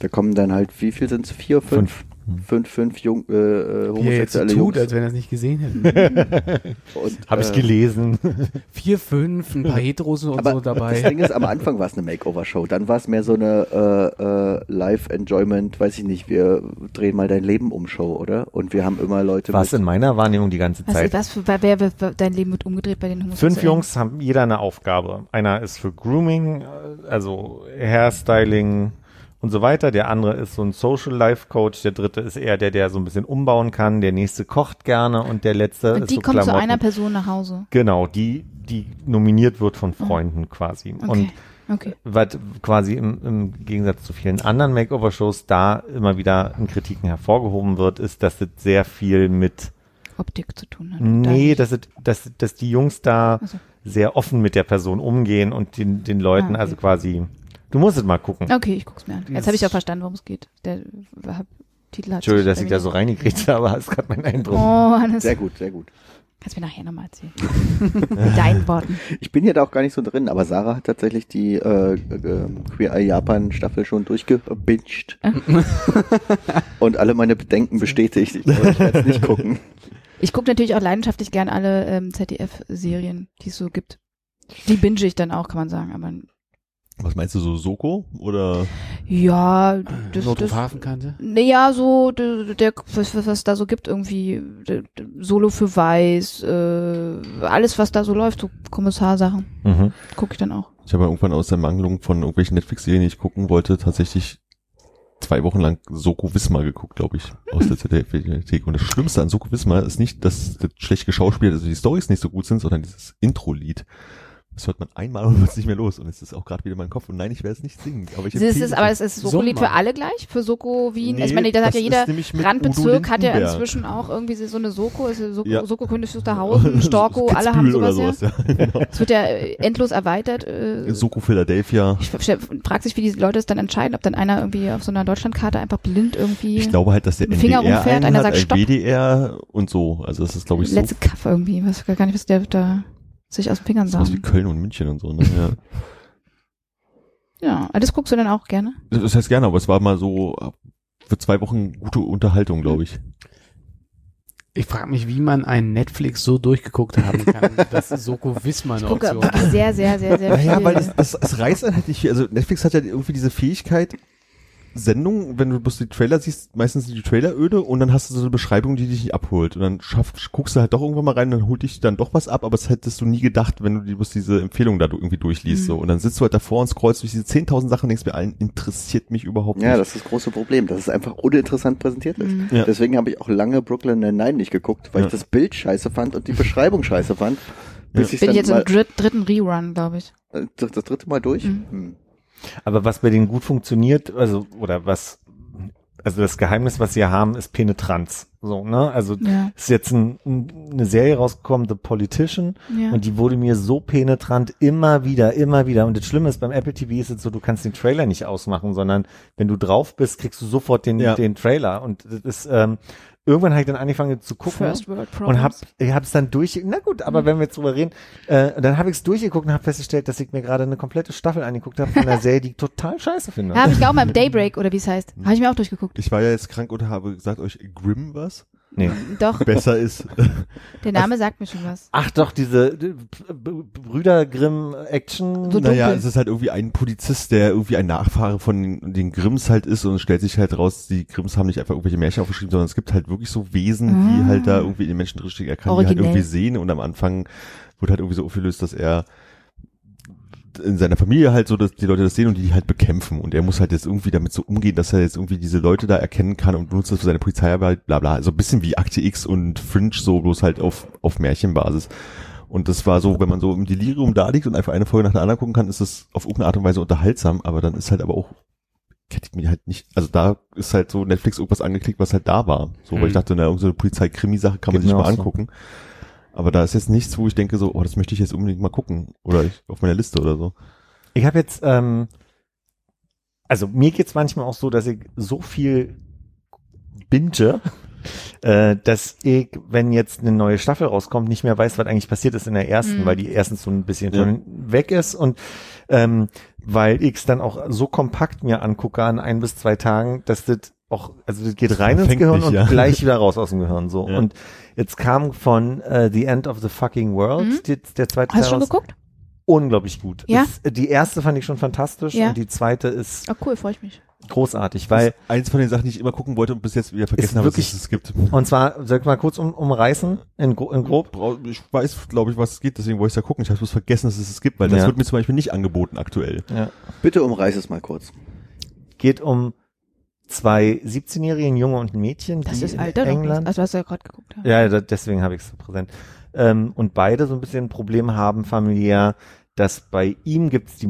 Da kommen dann halt, wie viel sind es? Vier, fünf? Fünf, fünf jung, äh, äh, er jetzt so homosexuelle tut, Jungs. als wenn er es nicht gesehen hätte. *laughs* Habe ich äh, gelesen. *laughs* Vier, fünf, ein paar Heteros und Aber so das dabei. Ding ist, am Anfang war es eine Makeover-Show, dann war es mehr so eine äh, äh, Live-Enjoyment, weiß ich nicht, wir drehen mal dein Leben um Show, oder? Und wir haben immer Leute Was in meiner Wahrnehmung die ganze Was, Zeit. was für, wer, dein Leben wird umgedreht bei den Homosexuellen? Fünf Jungs haben jeder eine Aufgabe. Einer ist für Grooming, also Hairstyling und so weiter. Der andere ist so ein Social Life Coach. Der dritte ist eher der, der so ein bisschen umbauen kann. Der nächste kocht gerne und der letzte Und ist die so kommen zu Klamotten. einer Person nach Hause. Genau, die, die nominiert wird von Freunden quasi. Okay. Und okay. was quasi im, im Gegensatz zu vielen anderen Makeover-Shows da immer wieder in Kritiken hervorgehoben wird, ist, dass es sehr viel mit, Optik zu tun hat. nee, Da- dass, es, dass, dass die Jungs da Also. sehr offen mit der Person umgehen und den, den Leuten Ah, okay. also quasi, du musst es mal gucken. Okay, ich guck's mir an. Jetzt habe ich auch verstanden, worum es geht. Der hab, Titel hat Entschuldigung, dass ich da so reingekriegt habe, ist gerade mein Eindruck. Oh, Hannes. Sehr gut, sehr gut. Kannst mir nachher nochmal erzählen. *laughs* Mit deinen Worten. Ich bin ja da auch gar nicht so drin, aber Sarah hat tatsächlich die äh, äh, Queer Eye Japan Staffel schon durchgebinged. *laughs* und alle meine Bedenken bestätigt. Ich, glaube, ich werde es nicht gucken. Ich gucke natürlich auch leidenschaftlich gern alle ähm, ZDF-Serien, die es so gibt. Die binge ich dann auch, kann man sagen. Aber Was meinst du, so Soko? Oder ja, das, Notruf das Hafenkante. Naja, so der, der was, was was da so gibt, irgendwie der, der Solo für Weiß, äh, alles was da so läuft, so Kommissarsachen, Mhm. gucke ich dann auch. ich habe ja irgendwann aus der Mangelung von irgendwelchen Netflix-Serien, die ich gucken wollte, tatsächlich zwei Wochen lang Soko Wismar geguckt, glaube ich, aus der ZDF-Mediathek. Und das Schlimmste an Soko Wismar ist nicht, dass das schlecht geschauspielt, also die Storys nicht so gut sind, sondern dieses Intro-Lied. Das hört man einmal *laughs* und wird nicht mehr los. Und es ist auch gerade wieder in meinem Kopf. Und nein, ich werde es nicht singen. Aber ich empfehle ist, aber es ist Soko-Lied für alle gleich? Für Soko Wien? Nee, ich meine, das hat das ja ist jeder Randbezirk hat ja inzwischen auch irgendwie so eine Soko, ist ja Soko, Ja. Soko König Wusterhausen, *laughs* Storko, alle haben sowas, oder ja. sowas, ja. *laughs* genau. Es wird ja äh, endlos erweitert. Äh, Soko Philadelphia. ich frage sich, wie die Leute es dann entscheiden, ob dann einer irgendwie auf so einer Deutschlandkarte einfach blind irgendwie Ich glaube halt, dass der Finger NDR rumfährt, einer hat, sagt ein Stopp. WDR und so. Also das ist, glaube ich, so letzte Kaff irgendwie, was gar nicht, was der da sich aus den Fingern sowas wie saugt. Köln und München und so. Ne? Ja. *laughs* Ja, aber das guckst du dann auch gerne. Das heißt gerne, aber es war mal so für zwei Wochen gute Unterhaltung, glaube ich. Ich frage mich, wie man einen Netflix so durchgeguckt haben kann, *laughs* dass Soko Wismar eine Option ist. sehr, sehr, sehr, sehr viel. Naja, weil es, es, es reißt dann halt nicht viel. Also Netflix hat ja irgendwie diese Fähigkeit, Sendungen, wenn du bloß die Trailer siehst, meistens sind die Trailer öde und dann hast du so eine Beschreibung, die dich nicht abholt. Und dann schaff, guckst du halt doch irgendwann mal rein, dann holt dich dann doch was ab, aber das hättest du nie gedacht, wenn du die, bloß diese Empfehlung da irgendwie durchliest. Mhm. So. Und dann sitzt du halt davor und scrollst durch diese 10.000 Sachen und denkst mir allen, interessiert mich überhaupt Ja, nicht. das ist das große Problem, dass es einfach uninteressant präsentiert ist. Mhm. Ja. Deswegen habe ich auch lange Brooklyn Nine-Nine nicht geguckt, weil Ja. ich das Bild scheiße fand und die Beschreibung scheiße fand. Bis ich Bin dann ich jetzt mal, im dritt, dritten Rerun, glaube ich. äh, das, das dritte Mal durch. Mhm. Aber was bei denen gut funktioniert, also, oder was, also das Geheimnis, was sie haben, ist Penetranz. So, ne? Also, Ja. ist jetzt ein, ein, eine Serie rausgekommen, The Politician, Ja. und die wurde mir so penetrant immer wieder, immer wieder. Und das Schlimme ist, beim Apple TV ist es so, du kannst den Trailer nicht ausmachen, sondern wenn du drauf bist, kriegst du sofort den, Ja. den Trailer. Und das ist, ähm, irgendwann habe ich dann angefangen zu gucken. First World und Problems. hab, ich hab's dann durch, na gut, aber wenn wir jetzt drüber reden, äh, dann habe ich es durchgeguckt und habe festgestellt, dass ich mir gerade eine komplette Staffel angeguckt habe von einer *laughs* Serie, die ich total scheiße finde. Ja, habe ich auch mal im Daybreak oder wie es heißt. Habe ich mir auch durchgeguckt. Ich war ja jetzt krank und habe gesagt euch Grimm was Nee. Doch, besser ist. *laughs* der Name sagt mir schon was. Ach doch, diese äh, Brüder Grimm Action. So naja, es ist halt irgendwie ein Polizist, der irgendwie ein Nachfahre von den, Grimms halt ist und es stellt sich halt raus, die Grimms haben nicht einfach irgendwelche Märchen aufgeschrieben, sondern es gibt halt wirklich so Wesen, die Ah. halt da irgendwie in den Menschen drinstecken. Er kann die halt irgendwie sehen und am Anfang wurde halt irgendwie so aufgelöst, dass er in seiner Familie halt so, dass die Leute das sehen und die halt bekämpfen und er muss halt jetzt irgendwie damit so umgehen, dass er jetzt irgendwie diese Leute da erkennen kann und benutzt das für seine Polizeiarbeit, bla bla. Also ein bisschen wie Akte X und Fringe so, bloß halt auf, auf Märchenbasis. Und das war so, wenn man so im Delirium da liegt und einfach eine Folge nach der anderen gucken kann, ist das auf irgendeine Art und Weise unterhaltsam, aber dann ist halt aber auch hätte ich mir halt nicht, also da ist halt so Netflix irgendwas angeklickt, was halt da war. So, weil Mhm. ich dachte, na, irgendeine Polizei-Krimi-Sache kann man Geht sich mir mal auch so. Aber da ist jetzt nichts, wo ich denke so, oh, das möchte ich jetzt unbedingt mal gucken. Oder ich, auf meiner Liste oder so. Ich habe jetzt, ähm, also mir geht's manchmal auch so, dass ich so viel binge, *laughs* äh, dass ich, wenn jetzt eine neue Staffel rauskommt, nicht mehr weiß, was eigentlich passiert ist in der ersten, Mhm. weil die erstens so ein bisschen Ja. schon weg ist und ähm, weil ich es dann auch so kompakt mir angucke an ein bis zwei Tagen, dass das auch, also das geht rein ins Gehirn nicht, und ja. gleich wieder raus aus dem Gehirn so. Ja. Und jetzt kam von äh, The End of the Fucking World, Mhm. die, der zweite Hast du schon geguckt? unglaublich gut. Ja? Ist, die erste fand ich schon fantastisch Ja. und die zweite ist Oh cool, freue ich mich. großartig, Weil weil eins von den Sachen, die ich immer gucken wollte und bis jetzt wieder vergessen Ist habe, wirklich- dass es gibt. und zwar soll ich mal kurz um, umreißen in, in grob. Ich weiß, glaube ich, was es geht, deswegen wollte ich es ja gucken. Ich habe bloß vergessen, dass es es gibt, weil das wird mir zum Beispiel nicht angeboten aktuell. Ja. Bitte umreiß es mal kurz. Geht um zwei 17-Jährige, ein Junge und ein Mädchen, Das die ist in Alter. England. Also hast du ja gerade geguckt. Ja. Ja, da, deswegen habe ich es so präsent. Ähm, und beide so ein bisschen ein Problem haben familiär, dass bei ihm gibt's die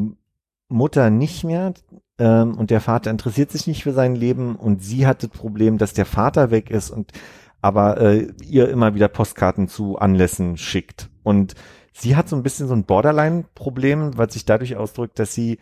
Mutter nicht mehr ähm, und der Vater interessiert sich nicht für sein Leben und sie hat das Problem, dass der Vater weg ist und aber äh, ihr immer wieder Postkarten zu Anlässen schickt. Und sie hat so ein bisschen so ein Borderline-Problem, was sich dadurch ausdrückt, dass sie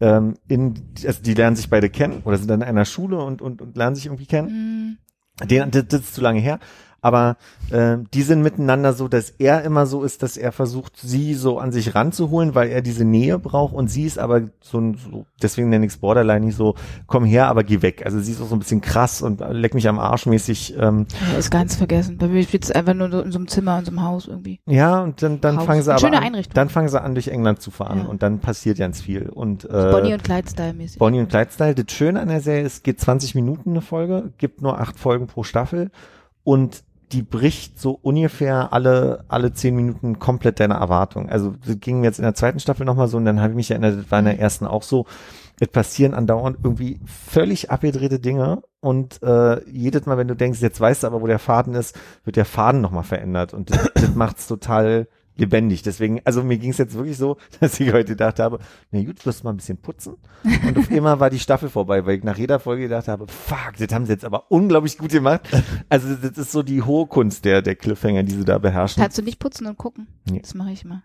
ähm, in, also die lernen sich beide kennen oder sind dann in einer Schule und, und, und lernen sich irgendwie kennen. Mm, Den, das, das ist zu lange her. Aber äh, die sind miteinander so, dass er immer so ist, dass er versucht, sie so an sich ranzuholen, weil er diese Nähe braucht und sie ist aber so, ein- so deswegen nenne ich es Borderline nicht so, komm her, aber geh weg. Also sie ist auch so ein bisschen krass und leck mich am Arsch mäßig. Ähm, ja, ist ganz vergessen. Bei mir spielt es einfach nur so in so einem Zimmer, in so einem Haus irgendwie. ja, und dann, dann Haus. fangen sie aber schöne an, Einrichtung. dann fangen sie an, durch England zu fahren Ja. und dann passiert ganz viel. Und äh, Bonnie und Clyde-Style mäßig. Bonnie und Clyde Style. Das Schöne an der Serie ist, geht 20 Minuten eine Folge, gibt nur acht Folgen pro Staffel und die bricht so ungefähr alle, alle zehn Minuten komplett deine Erwartung. Also das ging mir jetzt in der zweiten Staffel nochmal so und dann habe ich mich erinnert, das war in der ersten auch so. Es passieren andauernd irgendwie völlig abgedrehte Dinge und äh, jedes Mal, wenn du denkst, jetzt weißt du aber, wo der Faden ist, wird der Faden nochmal verändert und das, das *coughs* macht's total lebendig. Deswegen, also mir ging es jetzt wirklich so, *laughs* dass ich heute gedacht habe, na gut, wirst du mal ein bisschen putzen. Und auf einmal war die Staffel vorbei, weil ich nach jeder Folge gedacht habe, fuck, das haben sie jetzt aber unglaublich gut gemacht. Also das ist so die hohe Kunst der, der Cliffhanger, die sie da beherrschen. Kannst du nicht putzen und gucken? Nee. Das mache ich immer.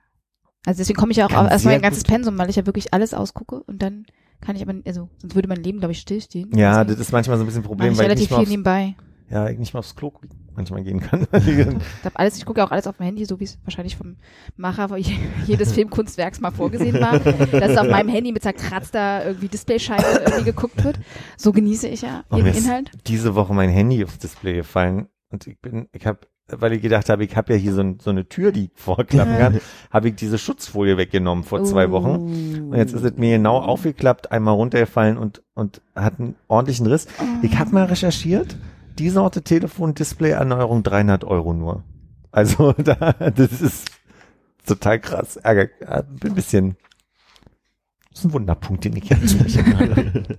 Also deswegen komme ich ja auch Kann erstmal ein ganzes gut. Pensum, weil ich ja wirklich alles ausgucke und dann kann ich aber, also sonst würde mein Leben, glaube ich, stillstehen. Ja, Deswegen das ist manchmal so ein bisschen ein Problem, ich weil ich relativ nicht, mal viel nebenbei. ja, ich nicht mal aufs Klo manchmal gehen kann. *laughs* Ich hab alles, ich gucke ja auch alles auf dem Handy, so wie es wahrscheinlich vom Macher *laughs* jedes Filmkunstwerks mal vorgesehen war, *laughs* dass auf meinem Handy mit zerkratzter irgendwie Displayscheibe irgendwie geguckt wird. So genieße ich ja Oh, jeden ist Inhalt. diese Woche mein Handy aufs Display gefallen und ich bin, ich habe, weil ich gedacht habe, ich habe ja hier so, ein, so eine Tür, die ich vorklappen kann, habe ich diese Schutzfolie weggenommen vor zwei Wochen. Oh. Und jetzt ist es mir genau aufgeklappt, einmal runtergefallen und, und hat einen ordentlichen Riss. Ich habe mal recherchiert, die Sorte Telefon-Display-Erneuerung 300 Euro nur. Also *laughs* da, das ist total krass. Ärger, äh, bin ein bisschen, das ist ein Wunderpunkt, den ich jetzt habe. *laughs*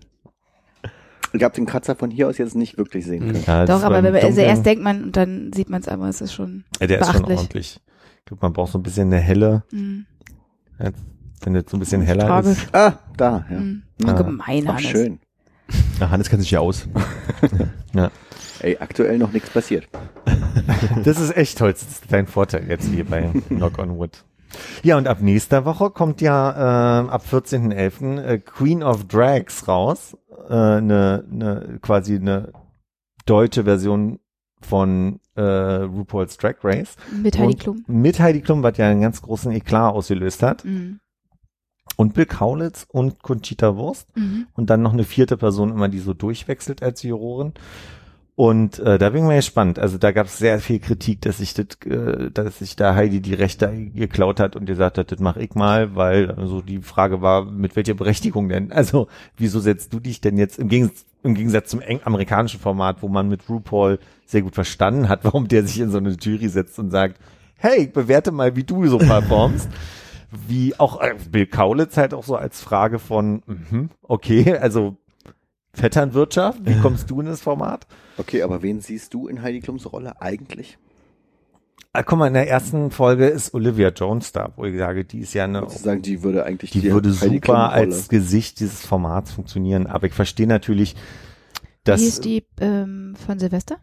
Ich habe den Kratzer von hier aus jetzt nicht wirklich sehen können. Ja, Doch, aber wenn man, also erst denkt man und dann sieht man es aber, es ist schon, ja, der ist schon ordentlich. Ich glaube, man braucht so ein bisschen eine helle, mh, wenn das so ein bisschen heller tragisch. ist. Ah, da, ja. Mh. Ja. Gemein, Ach, Hannes. schön. Na, Hannes kennt sich ja aus. *laughs* Ey, aktuell noch nichts passiert. *laughs* Das ist echt toll. Das ist dein Vorteil jetzt hier bei Knock on Wood. Ja, und ab nächster Woche kommt ja ähm, ab 14.11. Äh, Queen of Drags raus. Äh, Eine ne, quasi eine deutsche Version von äh, RuPaul's Drag Race. Mit Heidi Und Klum. Mit Heidi Klum, was ja einen ganz großen Eklat ausgelöst hat. Mhm. Und Bill Kaulitz und Conchita Wurst. Mhm. und dann noch eine vierte Person immer, die so durchwechselt als Jurorin. Und äh, da bin ich mal gespannt. Also da gab es sehr viel Kritik, dass sich das, äh, dass sich da Heidi die Rechte geklaut hat und gesagt hat, das mach ich mal, weil also die Frage war, mit welcher Berechtigung denn? Also wieso setzt du dich denn jetzt im Gegensatz, im Gegensatz zum eng amerikanischen Format, wo man mit RuPaul sehr gut verstanden hat, warum der sich in so eine Jury setzt und sagt, hey, bewerte mal, wie du so performst. wie auch äh, Bill Kaulitz halt auch so als Frage von, mhm, okay, also Vetternwirtschaft, wie kommst du in das Format? Okay, aber wen siehst du in Heidi Klums Rolle eigentlich? Ah, guck mal, in der ersten Folge ist Olivia Jones da, wo ich sage, die ist ja eine, Würdest du sagen, die würde eigentlich die würde Heidi Klum super Rolle- als Gesicht dieses Formats funktionieren. Aber ich verstehe natürlich, Wie dass ist die ähm, von Silvester?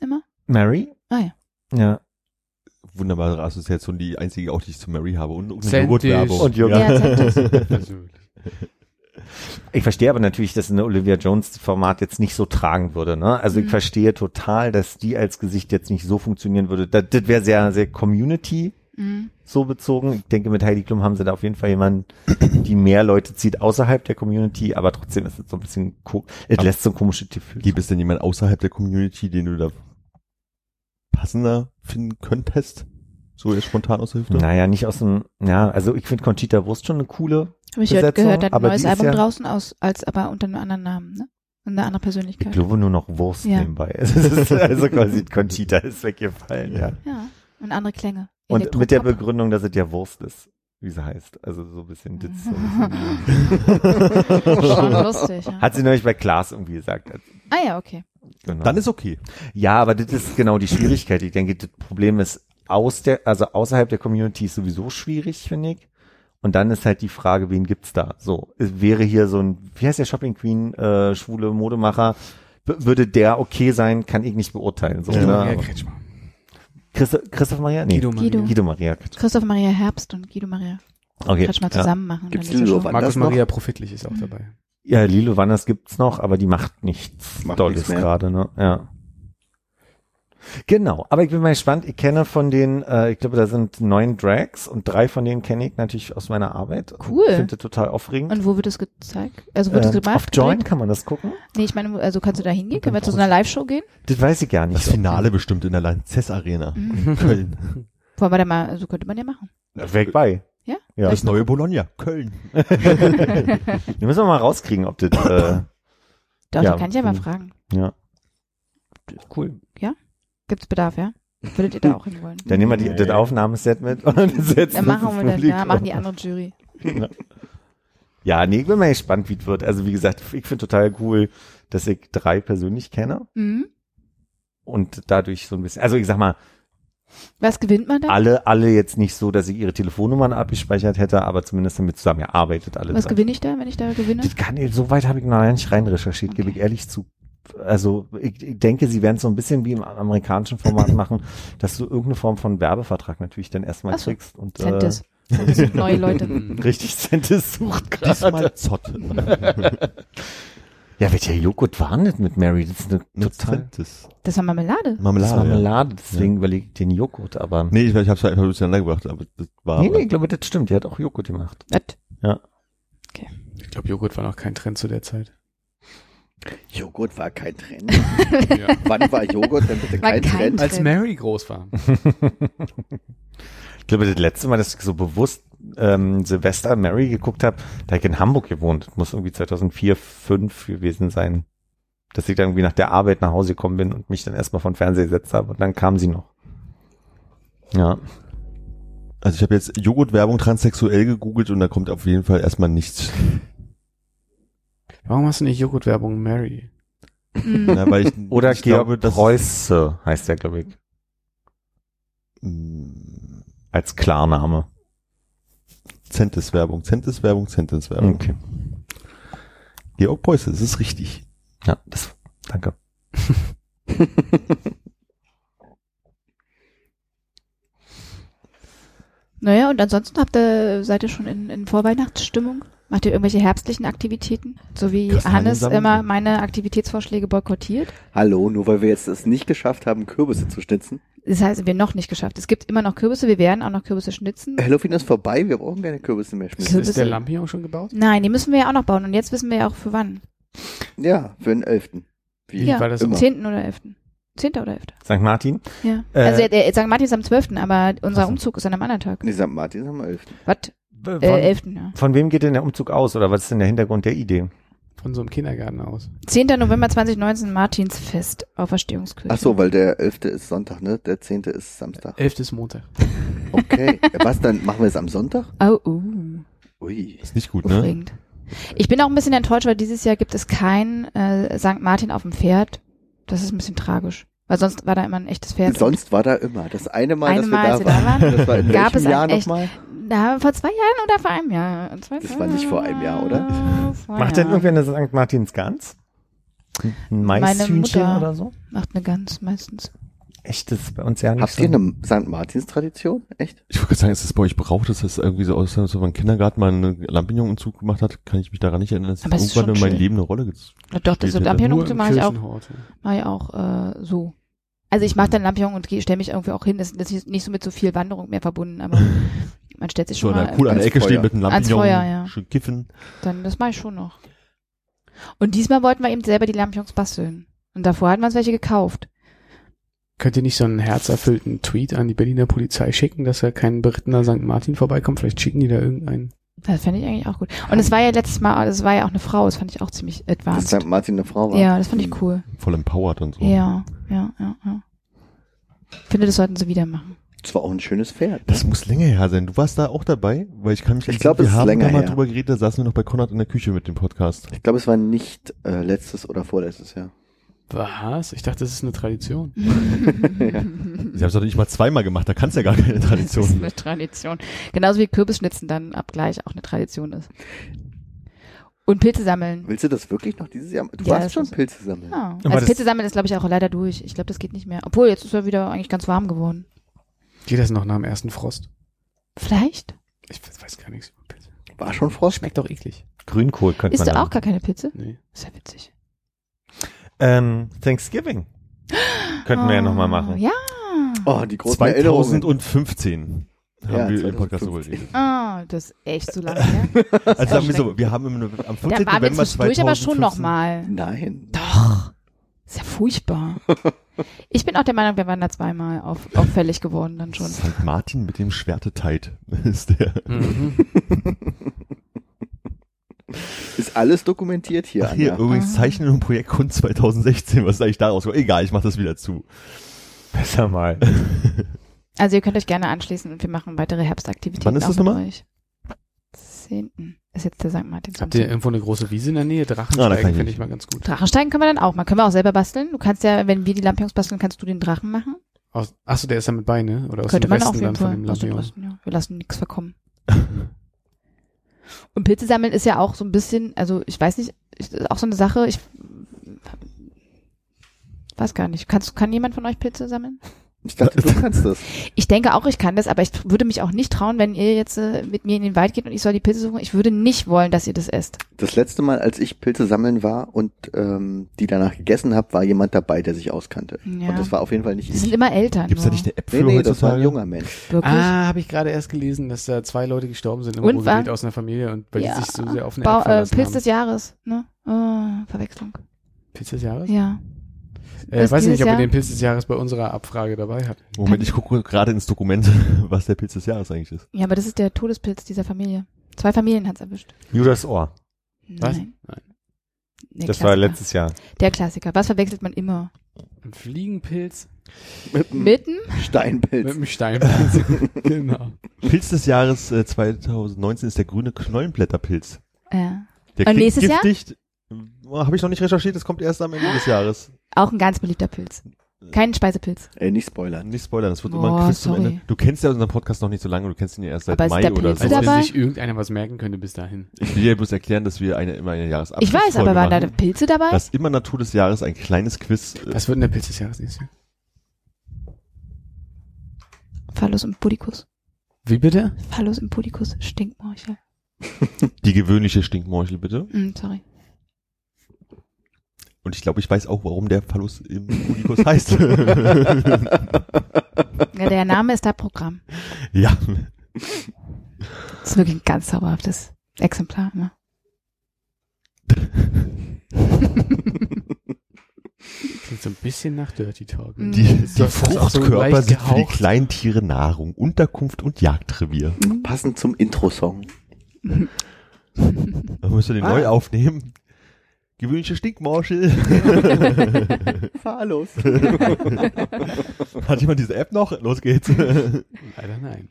Immer? Mary, Ah ja. ja, Wunderbare Assoziation, die einzige auch, die ich zu Mary habe. Und. Joghurtwerbung. und Jürgen. Ja. *laughs* Ich verstehe aber natürlich, dass eine Olivia Jones Format jetzt nicht so tragen würde. Ne? Also ich Mhm. verstehe total, dass die als Gesicht jetzt nicht so funktionieren würde. Das, das wäre sehr, sehr Community Mhm. so bezogen. Ich denke, mit Heidi Klum haben sie da auf jeden Fall jemanden, die mehr Leute zieht außerhalb der Community, aber trotzdem ist es so ein bisschen, es lässt so ein komisches Gefühl. Gibt es denn jemand außerhalb der Community, den du da passender finden könntest? So jetzt spontan aus der Hüfte? Naja, nicht aus dem, ja, also ich finde Conchita Wurst schon eine coole. Habe ich gehört, Besetzung, gehört, hat ein neues Album ja- draußen aus, als aber unter einem anderen Namen, ne? Eine andere Ich Persönlichkeit. glaube nur noch Wurst Ja. nebenbei. *laughs* Also quasi Conchita ist weggefallen, ja. Ja. Und andere Klänge. Und mit der. Begründung, dass es ja Wurst ist, wie sie heißt. Also so ein bisschen *laughs* Ditz. So Schon *laughs* lustig, ja. Hat sie neulich bei Klaas irgendwie gesagt. Ah ja, okay. Genau. Dann ist okay. ja, aber das ist genau die Schwierigkeit. Ich denke, das Problem ist aus der, also außerhalb der Community ist sowieso schwierig, finde ich. Und dann ist halt die Frage, wen gibt's da? So, es wäre hier so ein, wie heißt der Shopping Queen, äh, schwule Modemacher, würde der okay sein, kann ich nicht beurteilen. So, Guido ne? Maria Kretschmer. Christoph, Christoph Maria? Nee. Guido Maria. Guido. Guido Maria. Christoph Maria Herbst und Guido Maria Okay. Kretschmer ja. zusammen machen. Gibt's Lilo Markus noch? Maria Profitlich ist auch dabei. Ja, Lilo Wanders gibt's noch, aber die macht nichts Macht Dolles gerade, ne? Ja. Genau, aber ich bin mal gespannt. Ich kenne von den, äh, ich glaube, da sind neun Drags und drei von denen kenne ich natürlich aus meiner Arbeit. Cool. Ich finde das total aufregend. Und wo wird das gezeigt? Also wird das äh, gemacht? auf Join kann man das gucken? Nee, ich meine, also kannst du da hingehen? Können wir zu so einer Live-Show gehen? Das weiß ich gar nicht. Das Finale bestimmt in der Lanzess Arena Mhm. in Köln. *laughs* Wollen wir da mal, also könnte man ja machen. Weg bei. Ja? Ja. Das neue Bologna, Köln. *laughs* Wir müssen wir mal rauskriegen, ob das, äh, Doch, Ja, da kann ich ja mal fragen. ja. Cool. Gibt's Bedarf, ja? Würdet ihr da auch hin wollen? Dann nehmen wir die, das Aufnahmeset mit und setzen Dann machen das wir das, ja, machen die andere Jury. Ja, nee, ich bin mal gespannt, wie es wird. Also wie gesagt, ich finde total cool, dass ich drei persönlich kenne Mhm. und dadurch so ein bisschen, also ich sag mal, Was gewinnt man da? alle, alle jetzt nicht so, dass ich ihre Telefonnummern abgespeichert hätte, aber zumindest damit zusammengearbeitet, alle Was gewinne ich da, wenn ich da gewinne? Das kann, so weit habe ich noch nicht rein recherchiert, gebe ich ehrlich zu. Also ich, ich denke, sie werden es so ein bisschen wie im amerikanischen Format *clears throat* machen, dass du irgendeine Form von Werbevertrag natürlich dann erstmal Ach so. kriegst und Centis. Centis *laughs* sucht neue Leute. äh, richtig Centis sucht gerade. Diesmal Zott. *laughs* Ja, welcher Joghurt war mit Mary? Das ist eine Mit total Centis. Das war Marmelade. das ist Marmelade. Ja. Marmelade, deswegen überlege ich den Joghurt, aber Nee, ich, ich hab's einfach durcheinander gebracht, aber das war. nee, nee, ich glaube, das stimmt, die hat auch Joghurt gemacht. Was? Ich glaube, Joghurt war noch kein Trend zu der Zeit. Joghurt war kein Trend. *laughs* ja. Wann war Joghurt denn bitte kein, kein Trend? Als. Mary groß war. Ich glaube, das letzte Mal, dass ich so bewusst ähm, Silvester Mary geguckt habe, da hab ich in Hamburg gewohnt. Das muss irgendwie 2004, 2005 gewesen sein. Dass ich dann irgendwie nach der Arbeit nach Hause gekommen bin und mich dann erstmal von Fernseher gesetzt habe und dann kam sie noch. Ja. Also ich habe jetzt Joghurtwerbung transsexuell gegoogelt und da kommt auf jeden Fall erstmal nichts. Warum hast du nicht Joghurtwerbung Mary? Mhm. Na, weil ich, *laughs* Oder ich Georg glaube, Preuße heißt der, glaube ich, Mm, als Klarname. Centis-Werbung, Centis-Werbung, Centis-Werbung. Okay. Georg Preuße, das ist richtig. Ja, das, danke. *laughs* Naja, und ansonsten habt ihr, seid ihr schon in, in Vorweihnachtsstimmung? Macht ihr irgendwelche herbstlichen Aktivitäten? So wie Hannes immer meine Aktivitätsvorschläge boykottiert? Hallo, nur weil wir jetzt es nicht geschafft haben, Kürbisse zu schnitzen. Das heißt, wir noch nicht geschafft. Es gibt immer noch Kürbisse, wir werden auch noch Kürbisse schnitzen. Halloween ist vorbei, wir brauchen keine Kürbisse mehr schnitzen. Kürbisse? Ist der Lampion schon gebaut? Nein, die müssen wir ja auch noch bauen. Und jetzt wissen wir ja auch für wann. Ja, für den 11. Wie Ja, war das immer. 10. oder 11. 10. oder 11. St. Martin? Ja. Äh, also der, der St. Martin ist am 12., aber unser. Umzug ist an einem anderen Tag. Nee, St. Martin ist am 11. Was? Von, Äh, 11. Ja. von wem geht denn der Umzug aus oder was ist denn der Hintergrund der Idee? Von so einem Kindergarten aus. 10. November 2019, Martinsfest, Auferstehungskirche. Ach so, weil der 11. ist Sonntag, ne? Der 10. ist Samstag. 11. ist Montag. Okay. *laughs* Was dann? Machen wir es am Sonntag? Oh, uh, Ui. Ist nicht gut, ne? aufregend. Ich bin auch ein bisschen enttäuscht, weil dieses Jahr gibt es kein äh, St. Martin auf dem Pferd. Das ist ein bisschen tragisch. Weil sonst war da immer ein echtes Pferd. Sonst war da immer. Das eine Mal, Eine dass Mal, wir als da wir da waren. waren, Das war in gab es Jahr nochmal? Da, vor zwei Jahren oder vor einem Jahr? Zwei, Das war nicht vor einem Jahr, oder? Vor Macht denn irgendwer eine St. Martins Gans? Ein Maishühnchen Mutter. oder so? Macht eine Gans meistens. Echt, das ist bei uns ja nicht Habt so. ihr eine St. Martins-Tradition? Echt? Ich wollte gerade sagen, ist das bei euch braucht, dass das irgendwie so aussah, als ob man im Kindergarten mal eine Lampignon-Umzug gemacht hat, kann ich mich daran nicht erinnern, dass Aber das es ist irgendwann in meinem schön. Leben eine Rolle gespielt Na Doch, das so Lampion so im mache ich auch, mache ich auch äh, so. Also ich mache dann Lampion und stelle mich irgendwie auch hin. Das, das ist nicht so mit so viel Wanderung mehr verbunden, aber *laughs* man stellt sich So, schon da mal cool an der Ecke Feuer. stehen mit einem Ans Lampignon, Feuer, ja. schön kiffen. Dann, das mache ich schon noch. Und diesmal wollten wir eben selber die Lampions basteln. Und davor hatten wir uns welche gekauft. Könnt ihr nicht so einen herzerfüllten Tweet an die Berliner Polizei schicken, dass da kein berittener St. Martin vorbeikommt? Vielleicht schicken die da irgendeinen. Das fände ich eigentlich auch gut. Und es war ja letztes Mal, das war ja auch eine Frau, das fand ich auch ziemlich Dass advanced. St. Martin eine Frau war? Ja, das fand ich cool. Voll empowered und so. Ja, ja, ja, ja. Ich finde, das sollten sie wieder machen. Das war auch ein schönes Pferd. Das muss länger her sein. Du warst da auch dabei? Weil ich kann mich Ich nicht- glaub, wir es ist haben länger da mal her. drüber geredet, da saßen wir noch bei Konrad in der Küche mit dem Podcast. Ich glaube, es war nicht äh, letztes oder vorletztes Jahr. Was? Ich dachte, das ist eine Tradition. *laughs* Sie haben es doch nicht mal zweimal gemacht, da kann es ja gar keine Das ist Tradition. eine Tradition. Genauso wie Kürbisschnitzen dann ab gleich auch eine Tradition ist. Und Pilze sammeln. Willst du das wirklich noch dieses Jahr? Du Ja, warst schon Pilze sammeln. Ja. Also das- Pilze sammeln ist, glaube ich, auch leider durch. Ich glaube, das geht nicht mehr. Obwohl, jetzt ist er wieder eigentlich ganz warm geworden. Geht das noch nach dem ersten Frost? Vielleicht? Ich weiß gar nichts über Pilze. War schon Frost. Schmeckt doch eklig. Grünkohl könnte Isst man du auch gar keine Pilze? Nee. Ist ja witzig. Ähm, Thanksgiving. Könnten wir ja nochmal Oh, machen. Ja. Oh, die großen Erinnerungen. 2015 haben Ja, wir im Podcast 2015. geredet. Ah, das ist echt so lange her. Also sagen wir so, wir haben im, am 14. Da waren wir November zwischendurch aber schon 2015 nochmal. Nein. Doch. Ist ja furchtbar. Ich bin auch der Meinung, wir waren da zweimal auf, auffällig geworden dann schon. St. Martin mit dem Schwerteteit *laughs* ist der. Mhm. Ist alles dokumentiert hier, Ach hier, Anja. übrigens Ah. Zeichnen und Projekt Kunst 2016, was ist eigentlich daraus? Egal, ich mach das wieder zu. Besser mal. *laughs* Also ihr könnt euch gerne anschließen und wir machen weitere Herbstaktivitäten. Wann ist auch das mit nochmal? euch. 10. ist jetzt der St. Martin. Habt ihr irgendwo eine große Wiese in der Nähe? Ah, Drachensteigen ich finde nicht. ich mal ganz gut. Drachensteigen können wir dann auch mal. Können wir auch selber basteln. Du kannst ja, wenn wir die Lampions basteln, kannst du den Drachen machen. Aus, achso, der ist da mit bei, ne? Oder aus Könnte dem man Westen auf jeden dann von dem Lampion. Osten, ja. Wir lassen nichts verkommen. *laughs* Und Pilze sammeln ist ja auch so ein bisschen, also ich weiß nicht, ist auch so eine Sache, ich weiß gar nicht. Kannst, kann jemand von euch Pilze sammeln? Ich dachte, du kannst das. *laughs* Ich denke auch, ich kann das, aber ich würde mich auch nicht trauen, wenn ihr jetzt äh, mit mir in den Wald geht und ich soll die Pilze suchen. Ich würde nicht wollen, dass ihr das esst. Das letzte Mal, als ich Pilze sammeln war und ähm, die danach gegessen habe, war jemand dabei, der sich auskannte. Ja. Und das war auf jeden Fall nicht Die sind immer Eltern. Gibt's da nur. nicht eine App für Nee, nee, das war ein junger Mensch. Wirklich? Ah, habe ich gerade erst gelesen, dass da zwei Leute gestorben sind im Und Ruhrgebiet war- aus einer Familie und weil Ja. die sich so sehr auf eine Bau, App äh, Pilz haben. des Jahres, ne? Oh, Verwechslung. Pilz des Jahres? Ja. Äh, weiß nicht, ob wir Jahr? den Pilz des Jahres bei unserer Abfrage dabei hatten. Moment, ich gucke gerade ins Dokument, *laughs* was der Pilz des Jahres eigentlich ist. Ja, aber das ist der Todespilz dieser Familie. Zwei Familien hat's erwischt. Judas Ohr. Was? Nein. Nein. Der Das war Klassiker. letztes Jahr. Der Klassiker. Was verwechselt man immer? Ein Fliegenpilz Mit einem Mitten? mit Steinpilz. einem *laughs* Steinpilz. genau. Pilz des Jahres äh, 2019 ist der grüne Knollenblätterpilz. Ja. Der Und nächstes Jahr? Habe ich noch nicht recherchiert, das kommt erst am Ende des Jahres. Auch ein ganz beliebter Pilz. Kein Speisepilz. Ey, nicht spoilern. Nicht spoilern, das wird Boah, immer ein Quiz zum. Ende. Du kennst ja unseren Podcast noch nicht so lange, du kennst ihn ja erst seit Aber ist Mai der oder Pilz so. Als dabei? wenn sich irgendeiner was merken könnte bis dahin. Ich will dir bloß erklären, dass wir eine, immer eine Ich Jahresabschlussfolge weiß, aber waren da. Pilze dabei? Das ist immer Natur des Jahres ein kleines Quiz. äh, Was wird denn der Pilz des Jahres nächstes Jahr? Phallus Impudicus. Wie bitte? Phallus Impudicus. Stinkmorchel. Die gewöhnliche Stinkmorchel, bitte. Hm, sorry. Und ich glaube, ich weiß auch, warum der Phallus im Pudikus heißt. Ja, der Name ist da Programm. ja. Das ist wirklich ein ganz zauberhaftes Exemplar. Ne? Klingt so ein bisschen nach Dirty Talk. Mhm. Die, die so Fruchtkörper leicht sind für die? Kleintiere Nahrung, Unterkunft und Jagdrevier. Passend zum Intro-Song. Da müsst ihr den Ah. neu aufnehmen. Gewöhnliche Stinkmorchel. *laughs* Fahr los. *laughs* Hat jemand diese App noch? Los geht's. Leider nein.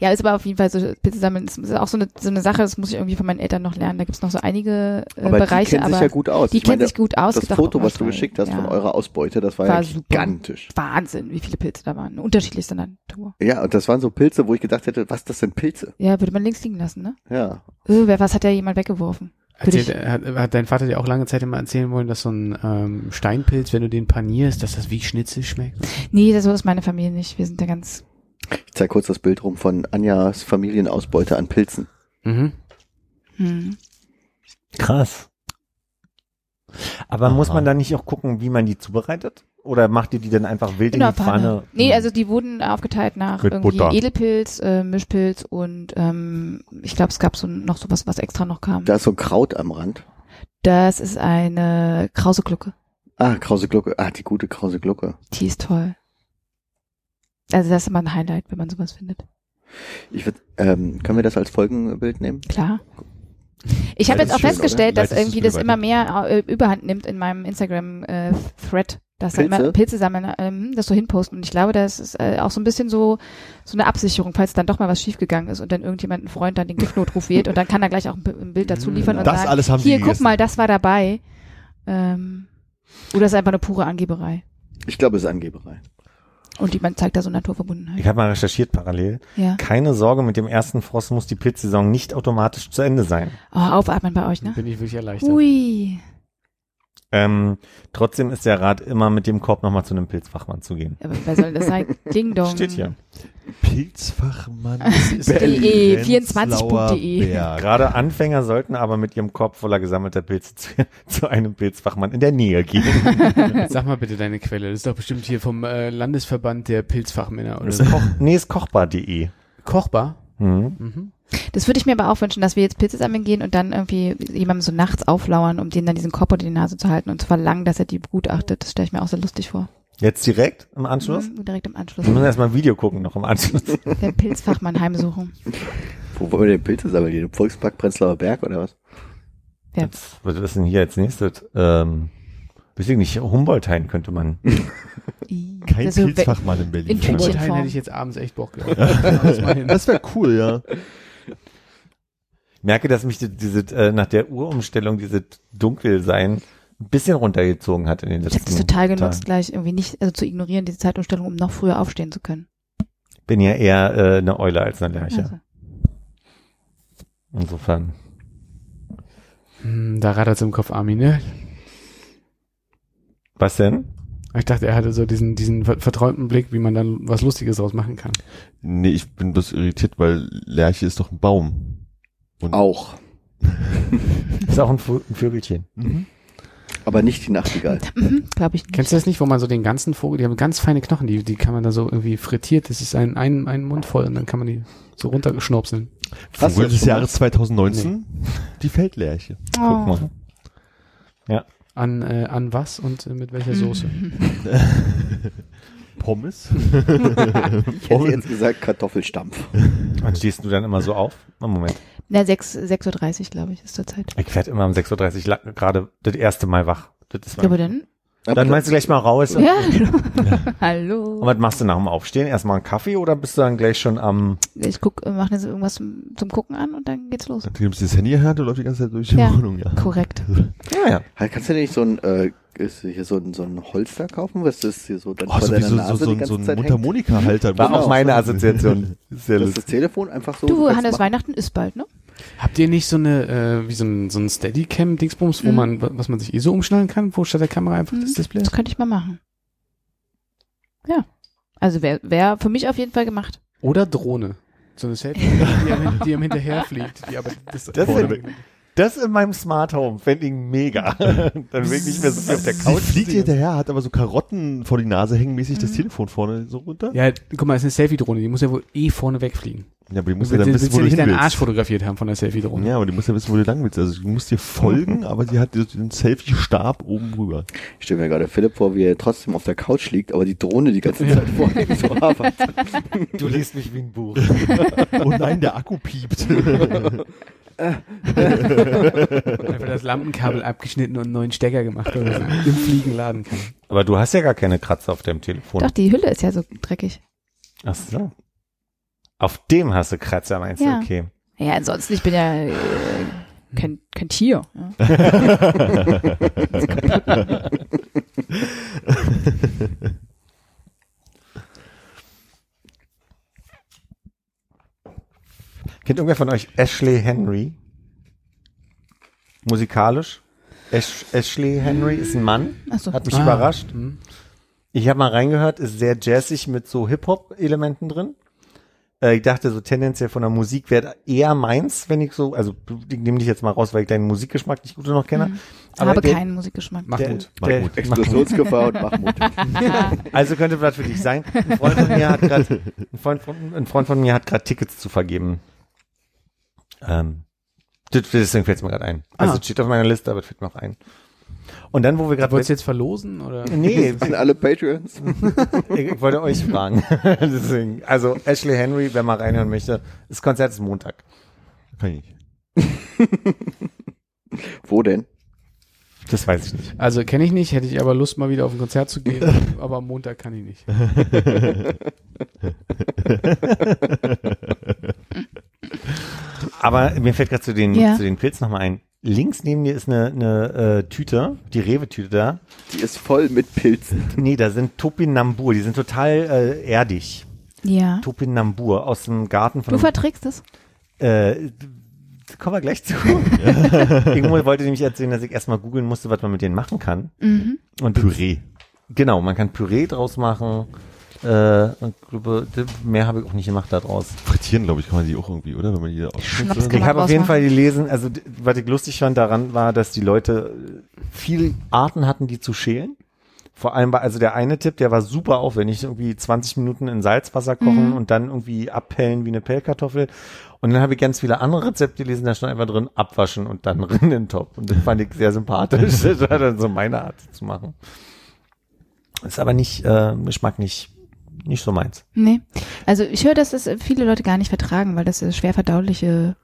Ja, ist aber auf jeden Fall so, Pilze sammeln ist, ist auch so eine, so eine Sache, das muss ich irgendwie von meinen Eltern noch lernen. Da gibt's noch so einige äh, Aber Bereiche, die kennen aber sich ja gut aus. die Ich meine, kennen sich gut aus. Das Gibt Foto, was du geschickt hast ja. von eurer Ausbeute, das war, War ja super. gigantisch. Wahnsinn, wie viele Pilze da waren. Unterschiedlichster Natur. Ja, und das waren so Pilze, wo ich gedacht hätte, was das sind Pilze? Ja, würde man links liegen lassen, ne? Ja. Äh, wer, was hat ja jemand weggeworfen? Erzählt, hat, hat dein Vater dir auch lange Zeit immer erzählen wollen, dass so ein ähm, Steinpilz, wenn du den panierst, dass das wie Schnitzel schmeckt? Nee, das so ist meine Familie nicht. Wir sind da ganz, Ich zeige kurz das Bild rum von Anjas Familienausbeute an Pilzen. Mhm. hm. Krass. Aber Aha. muss man da nicht auch gucken, wie man die zubereitet? Oder macht ihr die dann einfach wild In der in die Pfanne? Pfanne. Nee, also die wurden aufgeteilt nach Mit irgendwie Butter. Edelpilz, äh, Mischpilz und ähm, ich glaube, es gab so noch sowas, was extra noch kam. Da ist so ein Kraut am Rand. Das ist eine krause Glucke. Ah, Krause Glucke. Ah, die gute Krause Glucke. Die ist toll. Also das ist immer ein Highlight, wenn man sowas findet. Ich würd, ähm, können wir das als Folgenbild nehmen? Klar. Ich habe jetzt auch schön, festgestellt, oder? dass Leitest irgendwie das immer mehr äh, Überhand nimmt in meinem Instagram-Thread. Dass da Pilze? immer Pilze sammeln, ähm, das so hinposten. Und ich glaube, das ist äh, auch so ein bisschen so so eine Absicherung, falls dann doch mal was schiefgegangen ist und dann irgendjemand, ein Freund, dann den Giftnotruf wählt und dann kann er gleich auch ein, ein Bild dazu liefern und Das sagen, alles haben hier, guck gegessen. mal, das war dabei. Ähm, oder es ist einfach eine pure Angeberei. Ich glaube, es ist Angeberei. Und die, man zeigt da so Naturverbundenheit. Ich habe mal recherchiert parallel. Ja. Keine Sorge, mit dem ersten Frost muss die Pilzsaison nicht automatisch zu Ende sein. Oh, aufatmen bei euch, ne? Bin ich wirklich erleichtert. Ui. Ähm, trotzdem ist der Rat immer mit dem Korb nochmal zu einem Pilzfachmann zu gehen. Aber wer soll das sein? *laughs* Ding dong. Steht hier. Pilzfachmann. *laughs* De, 24.de. Berg. Gerade Anfänger sollten aber mit ihrem Korb voller gesammelter Pilze zu, *laughs* zu einem Pilzfachmann in der Nähe gehen. Sag mal bitte deine Quelle. Das ist doch bestimmt hier vom äh, Landesverband der Pilzfachmänner oder so. ist Koch, nee, ist kochbar.de. Kochbar. Mhm. Mhm. Das würde ich mir aber auch wünschen, dass wir jetzt Pilze sammeln gehen und dann irgendwie jemandem so nachts auflauern, um denen dann diesen Korb unter die Nase zu halten und zu verlangen, dass er die begutachtet. Das stelle ich mir auch sehr lustig vor. Jetzt direkt im Anschluss? Mhm, direkt im Anschluss. Wir müssen erstmal ein Video gucken noch im Anschluss. *laughs* Der Pilzfachmann heimsuchen. Wo wollen wir denn Pilze sammeln? Hier im Volkspark Prenzlauer Berg oder was? Ja. Was ist denn hier als nächstes? Ähm, weiß ich nicht, Humboldt-Hain könnte man. *laughs* Kein Das ist so Pilzfachmann in Berlin. in Tütchen. Humboldt Form. hätte ich jetzt abends echt Bock gehabt. *laughs* Das wäre cool, ja. Ich merke, dass mich die- diese, äh, nach der Urumstellung diese Dunkelsein ein bisschen runtergezogen hat in den Ich letzten habe das total genutzt, Tagen. gleich irgendwie nicht, also zu ignorieren, diese Zeitumstellung, um noch früher aufstehen zu können. Bin ja eher äh, eine Eule als eine Lerche. Also. Insofern. Hm, Da rattert's im Kopf, Armin, ne? Was denn? Ich dachte, er hatte so diesen, diesen ver- verträumten Blick, wie man dann was Lustiges draus machen kann. Nee, ich bin bloß irritiert, weil Lerche ist doch ein Baum. Und Auch. *laughs* Ist auch ein, Vö- ein Vögelchen. Mhm. Aber nicht die Nachtigall. Mhm, Glaube ich nicht. Kennst du das nicht, wo man so den ganzen Vogel, die haben ganz feine Knochen, die, die kann man da so irgendwie frittiert, das ist ein, ein, ein Mund voll und dann kann man die so runtergeschnopseln. Hast Vogel das des Jahres 2019? Die Feldlerche. Guck Oh. mal. An, äh, an was und äh, mit welcher. Soße? *laughs* Pommes? *laughs* Ich hätte jetzt gesagt Kartoffelstampf. Wann stehst du dann immer so auf? Moment. Na, 6, 6.30 Uhr, glaube ich, ist zur Zeit. Ich werde immer um 6.30 Uhr gerade das erste Mal wach. Das ist Ja, aber dann? dann meinst du gleich mal raus. Ja, *laughs* hallo. Und was machst du nach dem Aufstehen? Erstmal einen Kaffee oder bist du dann gleich schon am... Ich guck, mach jetzt irgendwas zum, zum Gucken an und dann geht's los. Dann nimmst du das Handy Hand und läuft die ganze Zeit durch die Ja. Wohnung, ja. Korrekt. *laughs* Ja, ja. Kannst du nicht so ein, äh, ist hier so ein, so ein Holster kaufen, was das hier so dann Oh, vor so wie deiner so, so, Nase so, die so ganze ein Zeit hängt? Mundharmonika-Halter. War Genau. auch meine Assoziation. *laughs* Sehr Dass lustig. das Telefon einfach so. Du, Hannes, machen. Weihnachten ist bald, ne? Habt ihr nicht so eine, äh, wie so ein, so ein Steadicam-Dingsbums, wo Mhm. man, was man sich eh so umschnallen kann, wo statt der Kamera einfach Mhm. das Display Das ist? könnte ich mal machen. Ja. Also wäre wär für mich auf jeden Fall gemacht. Oder Drohne. So eine Selfie, die am, die am hinterher fliegt, die aber das, Das vorne- sind- Das in meinem Smart Home fände ich mega. *laughs* dann will ich nicht mehr so viel auf der Sie Couch fliegt stehen. hinterher, hat aber so Karotten vor die Nase hängen, mäßig das Mhm. Telefon vorne so runter. Ja, guck mal, es ist eine Selfie-Drohne, die muss ja wohl eh vorne wegfliegen. Ja, aber die muss ja dann wissen, wo du nicht hin deinen Arsch willst. fotografiert haben von der Selfie-Drohne. Ja, aber die muss ja wissen, wo du lang willst. Also du musst dir folgen, aber sie hat den Selfie-Stab oben rüber. Ich stelle mir gerade Philipp vor, wie er trotzdem auf der Couch liegt, aber die Drohne die ganze Zeit vor ihm so *laughs* arbeitet. Du liest mich wie ein Buch. *laughs* Oh nein, der Akku piept. Einfach das Lampenkabel abgeschnitten und einen neuen Stecker gemacht, oder so im Fliegen laden kann. Aber du hast ja gar keine Kratzer auf deinem Telefon. Doch, die Hülle ist ja so dreckig. Ach so. Auf dem hast du Kratzer, meinst Ja. du? Okay. Ja, ansonsten, ich bin ja äh, kein, kein Tier. Ja. *laughs* *laughs* Kennt irgendwer von euch Ashley Henry? Musikalisch? Ash Ashley Henry ist ein Mann. Achso. Hat mich Ah, überrascht. hm. Ich habe mal reingehört, ist sehr jazzig mit so Hip-Hop-Elementen drin. Äh, ich dachte so tendenziell von der Musik wäre eher meins, wenn ich so, also ich nehme dich jetzt mal raus, weil ich deinen Musikgeschmack nicht gut genug kenne. Mhm. Aber Habe der- keinen Musikgeschmack. Mahmoud. Der, der, Mahmoud. Explosionsgefahr und Mahmoud. *laughs* Also könnte was für dich sein. Ein Freund von mir hat gerade, ein Freund von, ein Freund von mir hat gerade Tickets zu vergeben. Ähm, das- deswegen fällt es mir gerade ein. Also Ah. es steht auf meiner Liste, aber es fällt mir auch ein. Und dann, wo wir gerade Wolltest du jetzt verlosen oder? *laughs* Nee, *laughs* Sind alle Patreons? *laughs* ich, ich wollte euch fragen. Deswegen, also Ashley Henry, wer mal reinhören möchte, das Konzert ist Montag. Kann ich nicht. Wo denn? Das weiß ich nicht. Also kenne ich nicht, hätte ich aber Lust mal wieder auf ein Konzert zu gehen, aber am Montag kann ich nicht. Aber mir fällt gerade zu den, Ja. zu den Pilzen nochmal ein. Links neben dir ist eine, eine äh, Tüte, die Rewe-Tüte da. Die ist voll mit Pilzen. *laughs* Nee, da sind Topinambur, die sind total äh, erdig. Ja. Topinambur aus dem Garten von Du verträgst es? Äh, kommen wir gleich zu. *laughs* Irgendwo wollte nämlich erzählen, dass ich erstmal googeln musste, was man mit denen machen kann. Mhm. Und Püree. Genau, man kann Püree draus machen. Äh, glaube, mehr habe ich auch nicht gemacht da draus. Frittieren, glaube ich, kann man die auch irgendwie, oder? Wenn man die ausschnitzt. kann Ich habe auf jeden. Fall gelesen, also was ich lustig fand daran war, dass die Leute viele Arten hatten, die zu schälen. Vor allem war, also der eine Tipp, der war super aufwendig, irgendwie 20 Minuten in Salzwasser kochen Mhm. und dann irgendwie abpellen wie eine Pellkartoffel. Und dann habe ich ganz viele andere Rezepte gelesen, da stand einfach drin, abwaschen und dann *laughs* rein in den Topf. Und das fand ich sehr sympathisch. *laughs* Das war dann so meine Art zu machen. Ist aber nicht, äh, Geschmack nicht, nicht so meins. Nee. Also ich höre, dass das viele Leute gar nicht vertragen, weil das äh, schwer verdauliche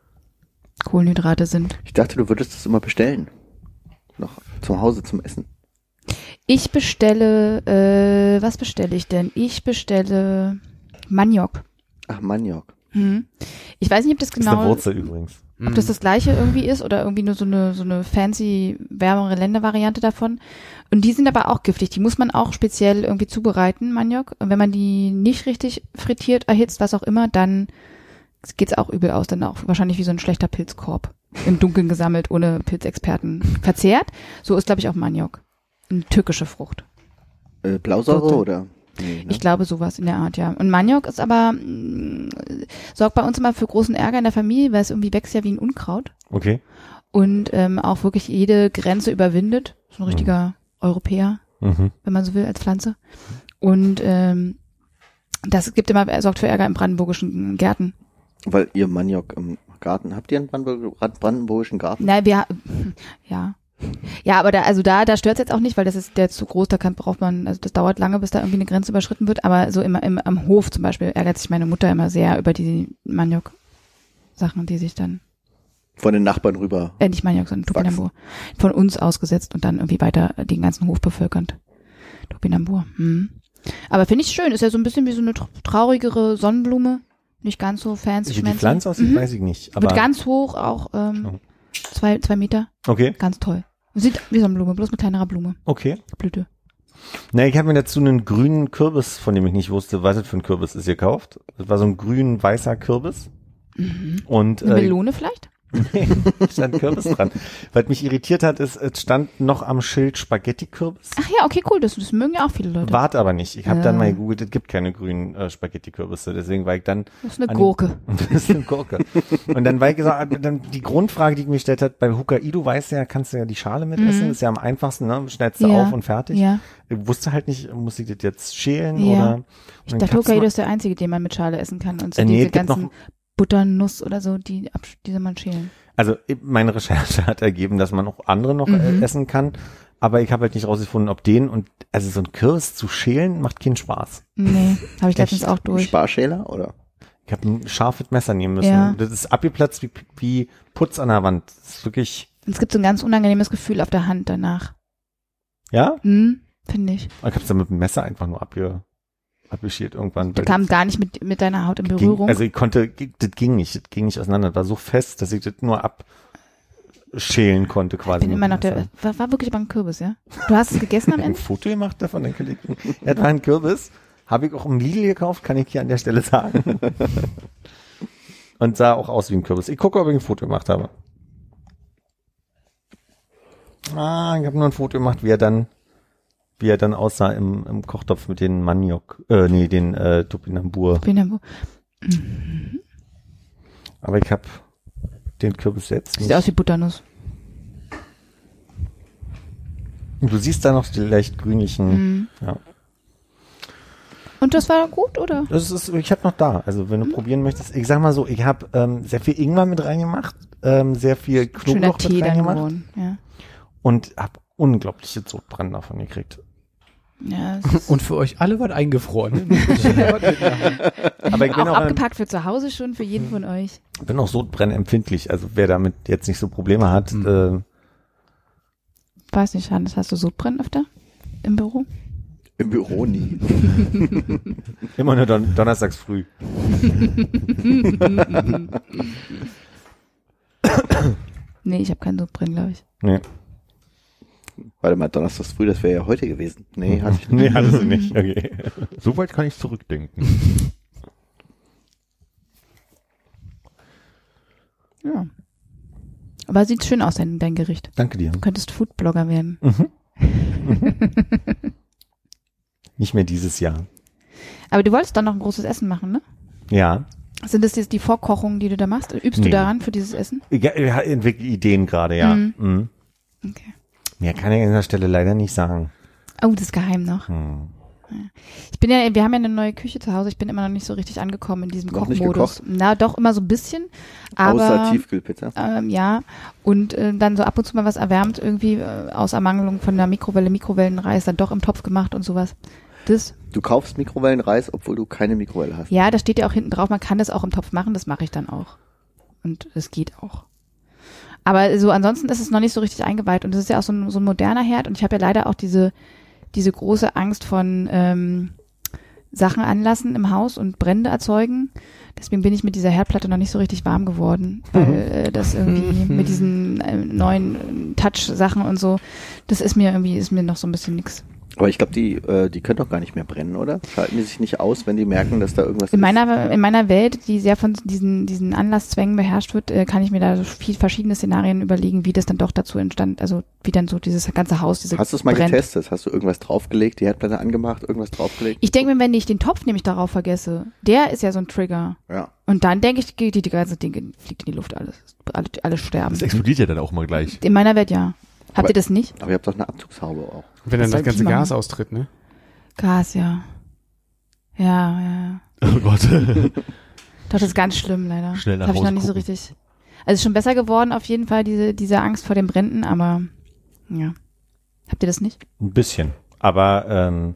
Kohlenhydrate sind. Ich dachte, du würdest das immer bestellen. Noch zu Hause zum Essen. Ich bestelle, äh, was bestelle ich denn? Ich bestelle Maniok. Ach, Maniok. Hm. Ich weiß nicht, ob das Ist eine genau, Wurzel übrigens. ob das das gleiche irgendwie ist oder irgendwie nur so eine, so eine fancy wärmere Länder-Variante davon. Und die sind aber auch giftig. Die muss man auch speziell irgendwie zubereiten, Maniok. Und wenn man die nicht richtig frittiert, erhitzt, was auch immer, dann geht's auch übel aus. Dann auch wahrscheinlich wie so ein schlechter Pilzkorb. Im Dunkeln gesammelt, ohne Pilzexperten verzehrt. So ist, glaube ich, auch Maniok. Eine türkische Frucht. Äh, Blausäure Gurke. oder? Nee, ne? Ich glaube sowas in der Art, ja. Und Maniok ist aber, mh, sorgt bei uns immer für großen Ärger in der Familie, weil es irgendwie wächst ja wie ein Unkraut Okay. und ähm, auch wirklich jede Grenze überwindet. So ein richtiger Europäer, Mhm. wenn man so will, als Pflanze. Und ähm, das gibt immer, sorgt für Ärger in brandenburgischen Gärten. Weil ihr Maniok im Garten, habt ihr einen Brandenburg- brandenburgischen Garten? Nein, wir, *laughs* ja. Ja, aber da, also da, da stört es jetzt auch nicht, weil das ist der zu groß, da kann, braucht man, also das dauert lange, bis da irgendwie eine Grenze überschritten wird, aber so immer im, am Hof zum Beispiel ärgert sich meine Mutter immer sehr über die Maniok-Sachen, die sich dann, Von den Nachbarn rüber. äh, nicht Maniok, sondern Topinambur, von uns ausgesetzt und dann irgendwie weiter den ganzen Hof bevölkernd. Topinambur, hm. Aber finde ich schön, ist ja so ein bisschen wie so eine tr- traurigere Sonnenblume, nicht ganz so fancy. Wie die schmancy. Pflanze aussieht, Mhm. weiß ich nicht. Aber Wird ganz hoch, auch ähm, Oh. zwei, zwei Meter, okay, ganz toll. Sieht wie Sonnenblume, bloß mit kleinerer Blume, okay. Blüte. Na, ich habe mir dazu einen grünen Kürbis, von dem ich nicht wusste, was das für ein Kürbis ist, gekauft. Das war so ein grün-weißer Kürbis. Mhm. Und Eine äh, Melone vielleicht? *laughs* stand Kürbis dran. Was mich irritiert hat, ist, es stand noch am Schild Spaghetti-Kürbis. Ach ja, okay, cool, das, das mögen ja auch viele Leute. Wart aber nicht. Ich habe Ja. dann mal gegoogelt, es gibt keine grünen äh, Spaghetti-Kürbisse. Deswegen war ich dann, Das ist eine Gurke. *laughs* das ist eine Gurke. Und dann war ich gesagt, dann die Grundfrage, die ich mir gestellt hat, bei Hokkaido weißt du ja, kannst du ja die Schale mitessen. Mhm. Ist ja am einfachsten, ne? Schnellst du Ja. auf und fertig. Ja. Ich wusste halt nicht, muss ich das jetzt schälen Ja. oder? Ich dachte, Hokkaido ist der einzige, den man mit Schale essen kann. Und so Äh, nee, diese ganzen noch- Butternuss oder so, die, absch- die soll man schälen. Also meine Recherche hat ergeben, dass man auch andere noch äh, Mhm. essen kann, aber ich habe halt nicht rausgefunden, ob den und also so ein Kürbis zu schälen macht keinen Spaß. Nee, habe ich letztens auch durch. Sparschäler oder? Ich habe ein scharfes Messer nehmen müssen. Ja. Das ist abgeplatzt wie, wie Putz an der Wand. Das ist wirklich, Es gibt so ein ganz unangenehmes Gefühl auf der Hand danach. ja? Hm, finde ich. Ich habe es dann mit dem Messer einfach nur abge, abgeschält irgendwann. Du kamst gar nicht mit, mit deiner Haut in Berührung. Ging, also ich konnte, das ging nicht, das ging nicht auseinander. Das war so fest, dass ich das nur abschälen konnte quasi. ich bin immer noch der, war, war wirklich aber ein Kürbis, ja? Du hast es gegessen am *laughs* ein Ende? Foto gemacht davon, kann ich, ja, das war ein Kürbis. Habe ich auch im Lidl gekauft, kann ich hier an der Stelle sagen. Und sah auch aus wie ein Kürbis. Ich gucke, ob ich ein Foto gemacht habe. Ah, ich habe nur ein Foto gemacht, wie er dann, wie er dann aussah im, im Kochtopf mit den Maniok, äh, nee, den äh, Topinambur. Pinambo. Aber ich habe den Kürbis jetzt Sieht nicht. aus wie Butternuss. Und Du siehst da noch die leicht grünlichen. Mhm. Ja. Und das war gut, oder? Das ist, ich habe noch da. Also wenn du probieren möchtest, ich sag mal so, ich habe ähm, sehr viel Ingwer mit reingemacht, ähm, sehr viel Knoblauch mit reingemacht. Ja. und habe unglaubliche Sodbrennen davon gekriegt. Ja, *laughs* Und für euch alle was eingefroren. ne? *laughs* Aber ich bin auch auch, abgepackt für zu Hause schon, für jeden von euch. bin auch sodbrennempfindlich. Also wer damit jetzt nicht so Probleme hat, Mhm. äh, Weiß nicht, Hannes, hast du Sodbrennen öfter im Büro? Im Büro nie. *laughs* immer nur don donnerstags früh. Nee, ich habe keinen Sodbrennen, glaube ich. Nee, Warte mal, Donnerstags früh, das wäre ja heute gewesen. Nee, *laughs* hatte ich nee hatte sie nicht. Okay. *laughs* So weit kann ich zurückdenken. *laughs* Ja. Aber sieht schön aus, dein, dein Gericht. Danke dir. Du könntest Foodblogger werden. Nicht mehr dieses Jahr. Aber du wolltest dann noch ein großes Essen machen, ne? Ja. Sind das jetzt die Vorkochungen, die du da machst? Übst Nee. du daran für dieses Essen? Ich, ich entwickle Ideen gerade, ja. Mhm. Mhm. Okay. Mehr kann ich an dieser Stelle leider nicht sagen. Oh, das ist geheim noch. Hm. Ich bin ja, wir haben ja eine neue Küche zu Hause. Ich bin immer noch nicht so richtig angekommen in diesem Noch Kochmodus. Na, doch immer so ein bisschen. Außer Aber Tiefkühlpizza. ähm, ja, und äh, dann so ab und zu mal was erwärmt, irgendwie äh, aus Ermangelung von der Mikrowelle, Mikrowellenreis, dann doch im Topf gemacht und sowas. Das, Du kaufst Mikrowellenreis, obwohl du keine Mikrowelle hast. ja, da steht ja auch hinten drauf, man kann das auch im Topf machen, das mache ich dann auch. Und es geht auch. Aber so ansonsten ist es noch nicht so richtig eingeweiht und es ist ja auch so ein, so ein moderner Herd und ich habe ja leider auch diese, diese große Angst von ähm, Sachen anlassen im Haus und Brände erzeugen. Deswegen bin ich mit dieser Herdplatte noch nicht so richtig warm geworden, weil äh, das irgendwie *laughs* mit diesen äh, neuen äh, Touch-Sachen und so, das ist mir irgendwie, ist mir noch so ein bisschen nix. Aber ich glaube, die, äh, die können doch gar nicht mehr brennen, oder? Schalten die sich nicht aus, wenn die merken, dass da irgendwas In ist? meiner, in meiner Welt, die sehr von diesen, diesen Anlasszwängen beherrscht wird, äh, kann ich mir da so viel verschiedene Szenarien überlegen, wie das dann doch dazu entstand, also wie dann so dieses ganze Haus, diese Hast du es mal brennt. getestet? Hast du irgendwas draufgelegt, die Herdplatte angemacht, irgendwas draufgelegt? Ich denke mir, wenn ich den Topf nämlich darauf vergesse, der ist ja so ein Trigger. Ja. Und dann denke ich, geht die, die ganze Ding fliegt in die Luft alles. Alle, alle sterben. Das explodiert ja dann auch mal gleich. In meiner Welt ja. Habt Aber- ihr das nicht? Aber ihr habt doch eine Abzugshaube auch. Wenn dann soll das ganze? Gas austritt, ne? Gas, ja. Ja, ja. Oh Gott. *laughs* Doch, das ist ganz schlimm, leider. Schnell nach Habe ich noch Hause nicht so richtig. Also ist schon besser geworden, auf jeden Fall, diese, diese Angst vor den Bränden, aber ja. Habt ihr das nicht? Ein bisschen. Aber ähm,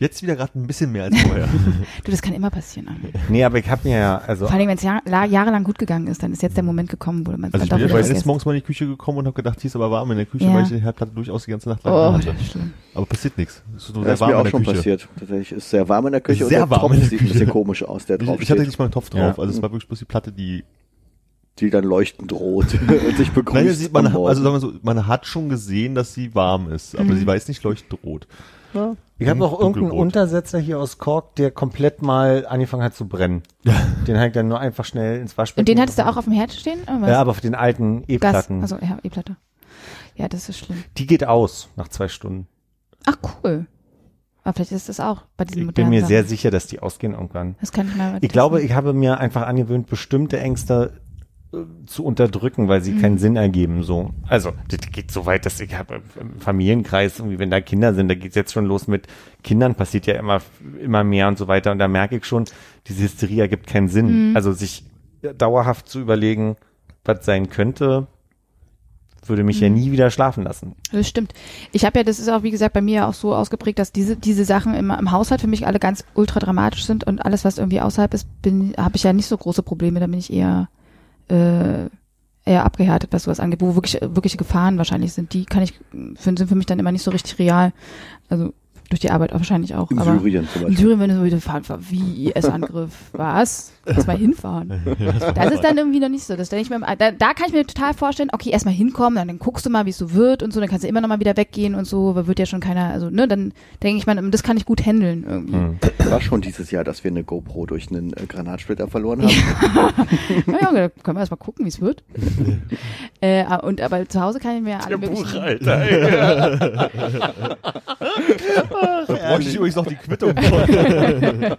Jetzt wieder gerade ein bisschen mehr als vorher. *laughs* Du, das kann immer passieren. Arne. nee, aber ich habe mir ja, also Vor allem, wenn es Jahr, la- jahrelang gut gegangen ist, dann ist jetzt der Moment gekommen, wo man es Also dann ich doch bin vergisst. Morgens mal in die Küche gekommen und habe gedacht, hier ist aber warm in der Küche, Ja. weil ich die Herdplatte durchaus die ganze Nacht lang Oh, hatte. Aber passiert nichts. Es ist nur Das sehr ist mir warm auch in schon der Küche. passiert. Tatsächlich ist sehr warm in der Küche Sehr und der warm Topf in der sieht ein bisschen komisch aus, der Ich, drauf ich hatte steht, nicht mal einen Topf drauf. Ja. Also es war wirklich bloß die Platte, die die dann leuchten droht *laughs* und sich begrüßt. Naja, sieht man, also sagen wir so, man hat schon gesehen, dass sie warm ist, aber Mhm. sie weiß nicht leuchtend rot. Ich habe auch irgendeinen Dunkelrot. Untersetzer hier aus Kork, der komplett mal angefangen hat zu brennen. *laughs* Den habe ich dann nur einfach schnell ins Waschbecken. Und den hattest du auch auf dem Herd stehen? Oder was? Ja, aber auf den alten. E-Platten. Also ja, E-Platte. Ja, das ist schlimm. Die geht aus nach zwei Stunden. Ach cool. Aber vielleicht ist das auch bei diesen Ich bin mir Sachen. sehr sicher, dass die ausgehen irgendwann. Das kann ich mal. Ich glaube, ich habe mir einfach angewöhnt, bestimmte Ängste zu unterdrücken, weil sie Mhm. keinen Sinn ergeben. So, also das geht so weit, dass ich habe im Familienkreis irgendwie, wenn da Kinder sind, da geht's jetzt schon los mit Kindern passiert ja immer immer mehr und so weiter. Und da merke ich schon, diese Hysterie ergibt keinen Sinn. Mhm. Also sich dauerhaft zu überlegen, was sein könnte, würde mich Mhm. ja nie wieder schlafen lassen. Das stimmt. Ich habe ja, das ist auch wie gesagt bei mir auch so ausgeprägt, dass diese diese Sachen im, im Haushalt für mich alle ganz ultra dramatisch sind und alles was irgendwie außerhalb ist, bin habe ich ja nicht so große Probleme. Da bin ich eher äh, eher abgehärtet, was sowas angeht, wo wirklich wirkliche Gefahren wahrscheinlich sind. Die kann ich sind für mich dann immer nicht so richtig real. Also Durch die Arbeit wahrscheinlich auch. In aber Syrien zum in Beispiel. Syrien, wenn du so wieder fahren, wie IS-Angriff, *laughs* was? Erstmal hinfahren. *laughs* Das ist dann irgendwie noch nicht so. Das ich mir, da, da kann ich mir total vorstellen, okay, erstmal hinkommen, dann, dann guckst du mal, wie es so wird und so, dann kannst du immer noch mal wieder weggehen und so, weil wird ja schon keiner, also ne, dann denke ich mal, das kann ich gut handeln irgendwie. Hm. War schon dieses Jahr, dass wir eine GoPro durch einen äh, Granatsplitter verloren haben. Naja, da *laughs* können wir erstmal gucken, wie es wird. äh, und aber zu Hause kann ich mir alle möglichen, Alter. da bräuchte ich übrigens noch die Quittung von. *laughs*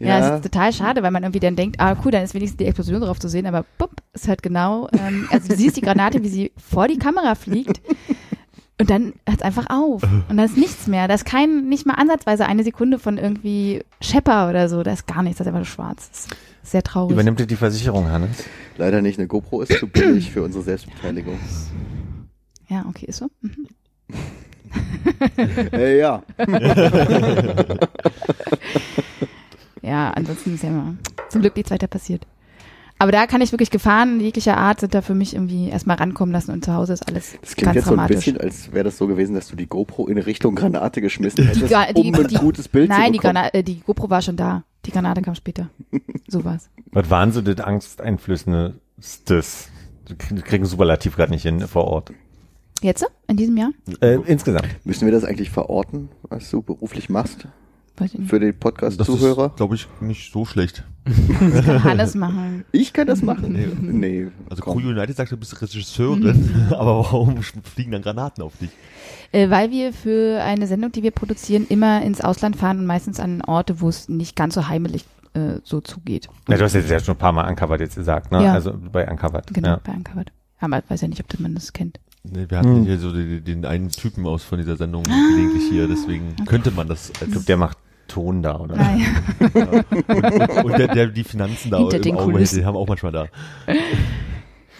Ja, es ist total schade, weil man irgendwie dann denkt, ah cool, dann ist wenigstens die Explosion drauf zu sehen, aber bupp, ist halt genau, ähm, also du siehst die Granate, wie sie vor die Kamera fliegt und dann hört es einfach auf und da ist nichts mehr. Da ist kein, nicht mal ansatzweise eine Sekunde von irgendwie Schepper oder so, da ist gar nichts, das ist einfach nur schwarz. Das ist sehr traurig. Übernimmt dir die Versicherung, Hannes? Leider nicht. Eine GoPro ist zu billig für unsere Selbstbeteiligung. Ja, okay, ist so. Mhm. Äh, ja. *laughs* Ja, ansonsten ist ja immer zum Glück nichts weiter passiert. Aber da kann ich wirklich Gefahren jeglicher Art sind da für mich irgendwie erstmal rankommen lassen und zu Hause ist alles Das klingt ganz jetzt so ein dramatisch. bisschen, als wäre das so gewesen, dass du die GoPro in Richtung Granate geschmissen hättest, Ga- die- um ein die- gutes Bild Nein, zu die, bekommen. Granate, äh, die GoPro war schon da. Die Granate kam später. *laughs* So war's. Was waren so das Angsteinflößendes? Du krieg- du kriegst Superlativ gerade nicht hin vor Ort. Jetzt? In diesem Jahr? Äh, insgesamt. Müssen wir das eigentlich verorten, was du beruflich machst ich für die Das Podcast-Zuhörer? ist, glaube ich, nicht so schlecht. Das kann Hannes machen. Ich kann das machen. Nee. Nee. Also komm. Crew United sagt, du bist Regisseurin, *laughs* aber warum fliegen dann Granaten auf dich? Äh, weil wir für eine Sendung, die wir produzieren, immer ins Ausland fahren und meistens an Orte, wo es nicht ganz so heimelig äh, so zugeht. Ja, du hast jetzt ja schon ein paar Mal Uncovered jetzt gesagt, ne? Ja. Also bei Uncovered. Genau, Ja. bei Uncovered. Aber ich weiß ja nicht, ob man das kennt. Nee, wir hatten Hm. hier so den, den einen Typen aus von dieser Sendung gelegentlich hier, deswegen könnte man das Ich glaube, der macht Ton da, oder? Naja. und, und der, der die Finanzen da Hinter im Auge den haben wir auch manchmal da.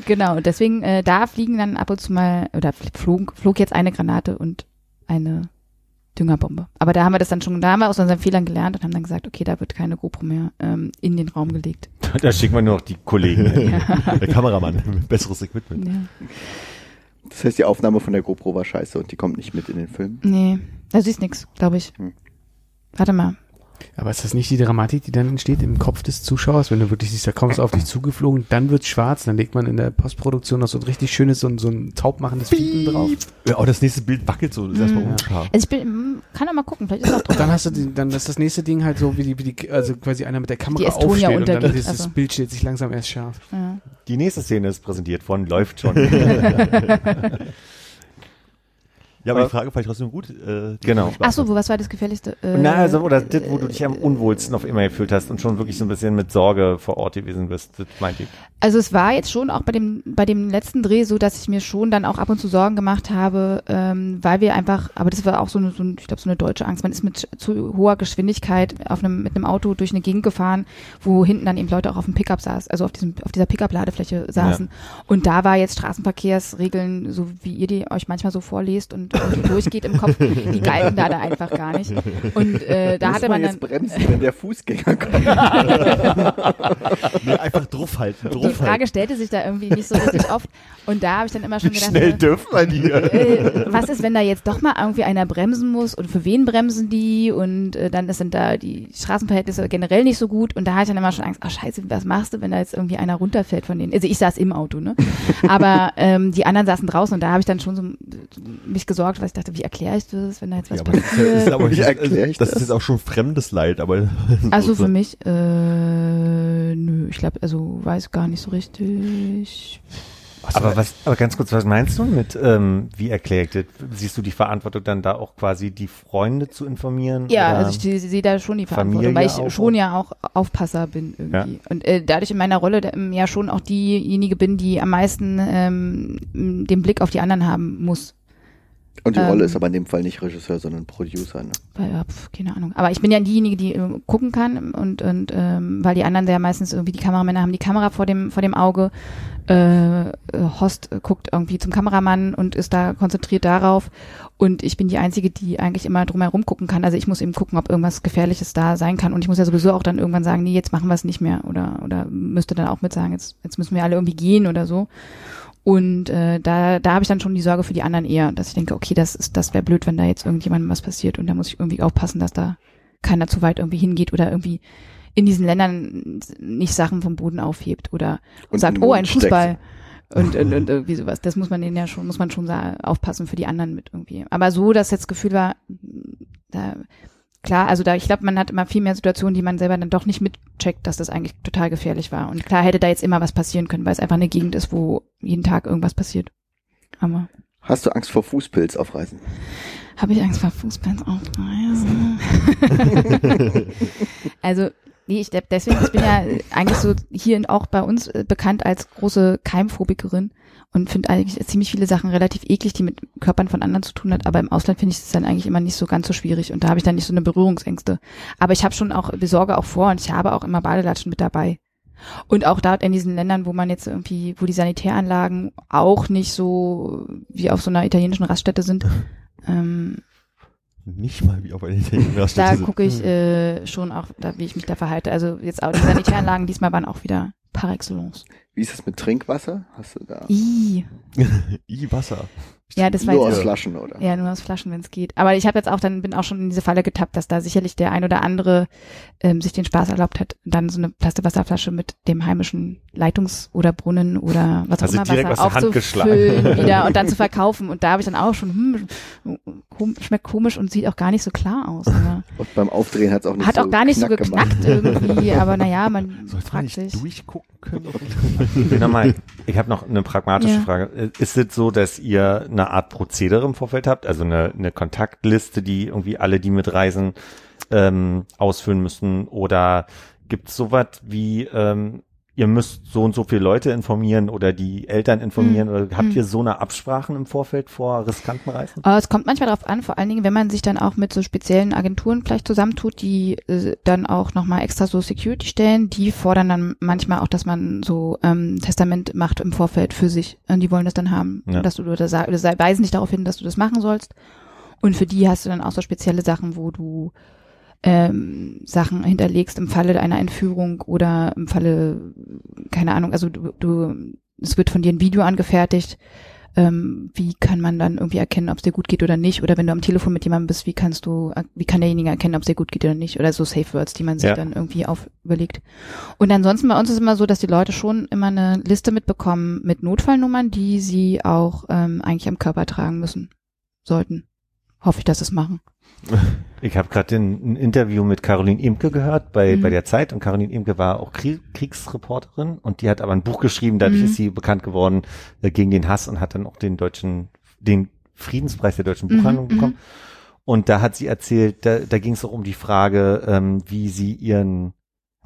Genau, und deswegen, äh, da fliegen dann ab und zu mal, oder flog, flog jetzt eine Granate und eine Düngerbombe. Aber da haben wir das dann schon, da haben wir aus unseren Fehlern gelernt und haben dann gesagt, okay, da wird keine GoPro mehr ähm, in den Raum gelegt. Da schicken wir nur noch die Kollegen. *laughs* Ja. Der Kameramann, besseres Equipment. ja. Das heißt, die Aufnahme von der GoPro war scheiße und die kommt nicht mit in den Film. Nee, da siehst nix, glaube ich. Hm. Warte mal. Aber ist das nicht die Dramatik, die dann entsteht im Kopf des Zuschauers, wenn du wirklich siehst, da kommst du auf dich zugeflogen, dann wird's schwarz, dann legt man in der Postproduktion noch so ein richtig schönes, so ein, so ein taubmachendes Piepen drauf. Ja, oh, das nächste Bild wackelt so, das ist erstmal Mhm. unscharf. Also ich bin, hm, kann doch mal gucken, vielleicht ist auch Und dann hast du die, dann ist das nächste Ding halt so, wie die, wie die also quasi einer mit der Kamera aufsteht und dann ist das also. Bild steht sich langsam erst scharf. Ja. Die nächste Szene ist präsentiert von Läuft schon. *laughs* *laughs* Ja, aber Aber- die Frage fand ich trotzdem gut. Äh, Genau. hat Spaß Ach so, gemacht. wo, was war das Gefährlichste? Äh, Na, also, oder das, wo du dich am unwohlsten auf immer gefühlt hast und schon wirklich so ein bisschen mit Sorge vor Ort gewesen bist, das meinte ich. Also es war jetzt schon auch bei dem bei dem letzten Dreh so, dass ich mir schon dann auch ab und zu Sorgen gemacht habe, ähm, weil wir einfach, aber das war auch so eine, so ein, ich glaube so eine deutsche Angst. Man ist mit zu hoher Geschwindigkeit auf einem mit einem Auto durch eine Gegend gefahren, wo hinten dann eben Leute auch auf dem Pickup saß, also auf diesem auf dieser Pickup-Ladefläche saßen. Und da war jetzt Straßenverkehrsregeln, so wie ihr die euch manchmal so vorlest und, und durchgeht im Kopf, die galten da, da einfach gar nicht. Und äh, da Muss hatte man man jetzt dann bremsen, wenn der Fußgänger kommt. *laughs* Nee, einfach draufhalten, die draufhalten. Frage stellte sich da irgendwie nicht so richtig oft. Und da habe ich dann immer schon gedacht, Schnell äh, dürfen wir hier. äh, was ist, wenn da jetzt doch mal irgendwie einer bremsen muss und für wen bremsen die und äh, dann sind da die Straßenverhältnisse generell nicht so gut und da hatte ich dann immer schon Angst, ach scheiße, was machst du, wenn da jetzt irgendwie einer runterfällt von denen? Also ich saß im Auto, ne? Aber ähm, die anderen saßen draußen und da habe ich dann schon so mich gesorgt, weil ich dachte, wie erkläre ich das, wenn da jetzt was Ja, aber das ist, ja- passiert? ist aber Wie erklär ich das das? ist jetzt auch schon fremdes Leid, aber Also für *laughs* mich, äh, nö, ich glaube, also weiß gar nicht so richtig. Aber was, aber ganz kurz, was meinst du mit, ähm, wie erklärt das? Siehst du die Verantwortung dann da auch quasi die Freunde zu informieren? Ja, also ich sehe seh da schon die Verantwortung, Familie weil ich auch, schon ja auch Aufpasser bin irgendwie. Und äh, dadurch in meiner Rolle ähm, ja schon auch diejenige bin, die am meisten ähm, den Blick auf die anderen haben muss. Und die Ähm. Rolle ist aber in dem Fall nicht Regisseur, sondern Producer. Ne? Weil, pf, keine Ahnung. Aber ich bin ja diejenige, die äh, gucken kann und, und ähm, weil die anderen ja meistens irgendwie die Kameramänner haben die Kamera vor dem vor dem Auge. Äh, äh, Host guckt irgendwie zum Kameramann und ist da konzentriert darauf. Und ich bin die Einzige, die eigentlich immer drumherum gucken kann. Also ich muss eben gucken, ob irgendwas Gefährliches da sein kann. Und ich muss ja sowieso auch dann irgendwann sagen, nee, jetzt machen wir es nicht mehr. Oder, oder müsste dann auch mit sagen, jetzt, jetzt müssen wir alle irgendwie gehen oder so. Und äh, da, da habe ich dann schon die Sorge für die anderen eher, dass ich denke, okay, das ist, das wäre blöd, wenn da jetzt irgendjemandem was passiert und da muss ich irgendwie aufpassen, dass da keiner zu weit irgendwie hingeht oder irgendwie in diesen Ländern nicht Sachen vom Boden aufhebt oder Und sagt, oh, ein. Fußball. Und, und, und irgendwie sowas. Das muss man denen ja schon, muss man schon aufpassen für die anderen mit irgendwie. Aber so, dass jetzt Gefühl war, da, klar, also da, ich glaube, man hat immer viel mehr Situationen, die man selber dann doch nicht mitcheckt, dass das eigentlich total gefährlich war. Und klar hätte da jetzt immer was passieren können, weil es einfach eine Gegend ist, wo jeden Tag irgendwas passiert. Aber Hast du Angst vor Fußpilz auf Reisen? habe ich Angst vor Fußballs auf Reisen? *laughs* also, nee, ich deswegen, ich bin ja eigentlich so hier und auch bei uns äh, bekannt als große Keimphobikerin und finde eigentlich ziemlich viele Sachen relativ eklig, die mit Körpern von anderen zu tun hat, aber im Ausland finde ich es dann eigentlich immer nicht so ganz so schwierig und da habe ich dann nicht so eine Berührungsängste. Aber ich habe schon auch, besorge auch vor und ich habe auch immer Badelatschen mit dabei. Und auch dort in diesen Ländern, wo man jetzt irgendwie, wo die Sanitäranlagen auch nicht so wie auf so einer italienischen Raststätte sind, *laughs* ähm, Nicht mal wie auf einer italienischen Raststätte da gucke ich äh, schon auch, da, wie ich mich da verhalte. Also jetzt auch die Sanitäranlagen diesmal waren auch wieder par excellence. Wie ist es mit Trinkwasser? Hast du da Ih. *laughs* I Wasser. Ja, das war nur aus Flaschen oder? Ja, nur aus Flaschen, wenn es geht. Aber ich habe jetzt auch dann bin auch schon in diese Falle getappt, dass da sicherlich der ein oder andere ähm, sich den Spaß erlaubt hat, dann so eine Plastikwasserflasche mit dem heimischen Leitungs- oder Brunnen oder was auch Also immer direkt Wasser aufzufüllen *laughs* wieder und dann zu *laughs* verkaufen. Und da habe ich dann auch schon, hm, kom schmeckt komisch und sieht auch gar nicht so klar aus. Aber Und beim Aufdrehen hat es auch nicht hat so auch gar nicht so knack geknackt gemacht. irgendwie. *laughs* Aber naja, man Sollte man fragt nicht sich. durchgucken können? Nochmal, ich habe noch eine pragmatische Ja. Frage. Ist es so, dass ihr eine Art Prozedere im Vorfeld habt, also eine, eine Kontaktliste, die irgendwie alle, die mitreisen, ähm, ausfüllen müssen? Oder gibt es sowas wie, ähm, ihr müsst so und so viele Leute informieren oder die Eltern informieren? Hm. Oder habt Hm. ihr so eine Absprachen im Vorfeld vor riskanten Reisen? Aber es kommt manchmal darauf an, vor allen Dingen, wenn man sich dann auch mit so speziellen Agenturen vielleicht zusammentut, die äh, dann auch nochmal extra so Security stellen, die fordern dann manchmal auch, dass man so ähm, Testament macht im Vorfeld für sich. Und die wollen das dann haben, Ja. dass du oder sa- oder weisen dich darauf hin, dass du das machen sollst. Und für die hast du dann auch so spezielle Sachen, wo du ähm, Sachen hinterlegst im Falle einer Entführung oder im Falle, keine Ahnung, also du, du es wird von dir ein Video angefertigt, ähm, wie kann man dann irgendwie erkennen, ob es dir gut geht oder nicht? Oder wenn du am Telefon mit jemandem bist, wie kannst du, wie kann derjenige erkennen, ob es dir gut geht oder nicht? Oder so Safe Words, die man sich Ja. dann irgendwie auf überlegt. Und ansonsten bei uns ist immer so, dass die Leute schon immer eine Liste mitbekommen mit Notfallnummern, die sie auch ähm, eigentlich am Körper tragen müssen sollten. Hoffe ich, dass sie es machen. *laughs* Ich habe gerade ein, Interview mit Caroline Imke gehört bei, Mhm. bei der Zeit und Caroline Imke war auch Krieg, Kriegsreporterin und die hat aber ein Buch geschrieben, dadurch Mhm. ist sie bekannt geworden äh, gegen den Hass und hat dann auch den deutschen, den Friedenspreis der deutschen Buchhandlung Mhm, bekommen. Und da hat sie erzählt, da, da ging es auch um die Frage, ähm, wie sie ihren,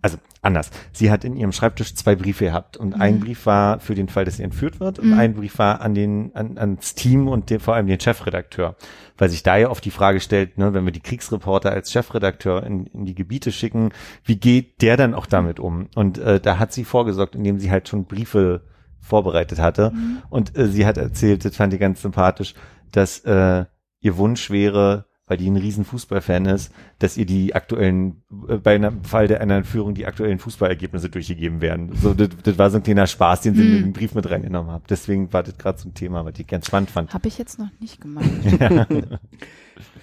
also anders, sie hat in ihrem Schreibtisch zwei Briefe gehabt und Mhm. ein Brief war für den Fall, dass sie entführt wird und Mhm. ein Brief war an den, an, ans Team und den, vor allem den Chefredakteur weil sich da ja oft die Frage stellt, ne, wenn wir die Kriegsreporter als Chefredakteur in, in die Gebiete schicken, wie geht der dann auch damit um? Und äh, da hat sie vorgesorgt, indem sie halt schon Briefe vorbereitet hatte. Mhm. Und äh, sie hat erzählt, das fand ich ganz sympathisch, dass äh, ihr Wunsch wäre, weil die ein riesen Fußballfan ist, dass ihr die aktuellen, äh, bei einem Fall der einer Entführung die aktuellen Fußballergebnisse durchgegeben werden. So, das, das war so ein kleiner Spaß, den sie Mhm. in den Brief mit reingenommen hat. Deswegen war das gerade so ein Thema, was ich ganz spannend fand. Habe ich jetzt noch nicht gemacht. *laughs*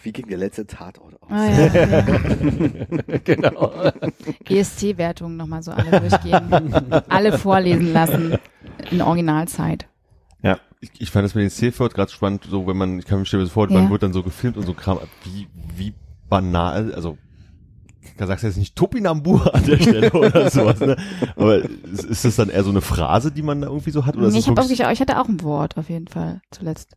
Wie ging der letzte Tatort aus? Ah, ja, ja. *laughs* genau. ESC-Wertung nochmal so alle durchgehen. alle vorlesen lassen. In Originalzeit. Ich, ich fand das mit den Safe gerade spannend, so wenn man, ich kann mir stellen, vor, Ja. man wird dann so gefilmt und so Kram, wie, wie banal, also da sagst du jetzt nicht Topinambur an der *laughs* Stelle oder sowas, ne? Aber ist, das dann eher so eine Phrase, die man da irgendwie so hat? Oder Nee, ich, hab wirklich, ich hatte auch ein Wort auf jeden Fall zuletzt.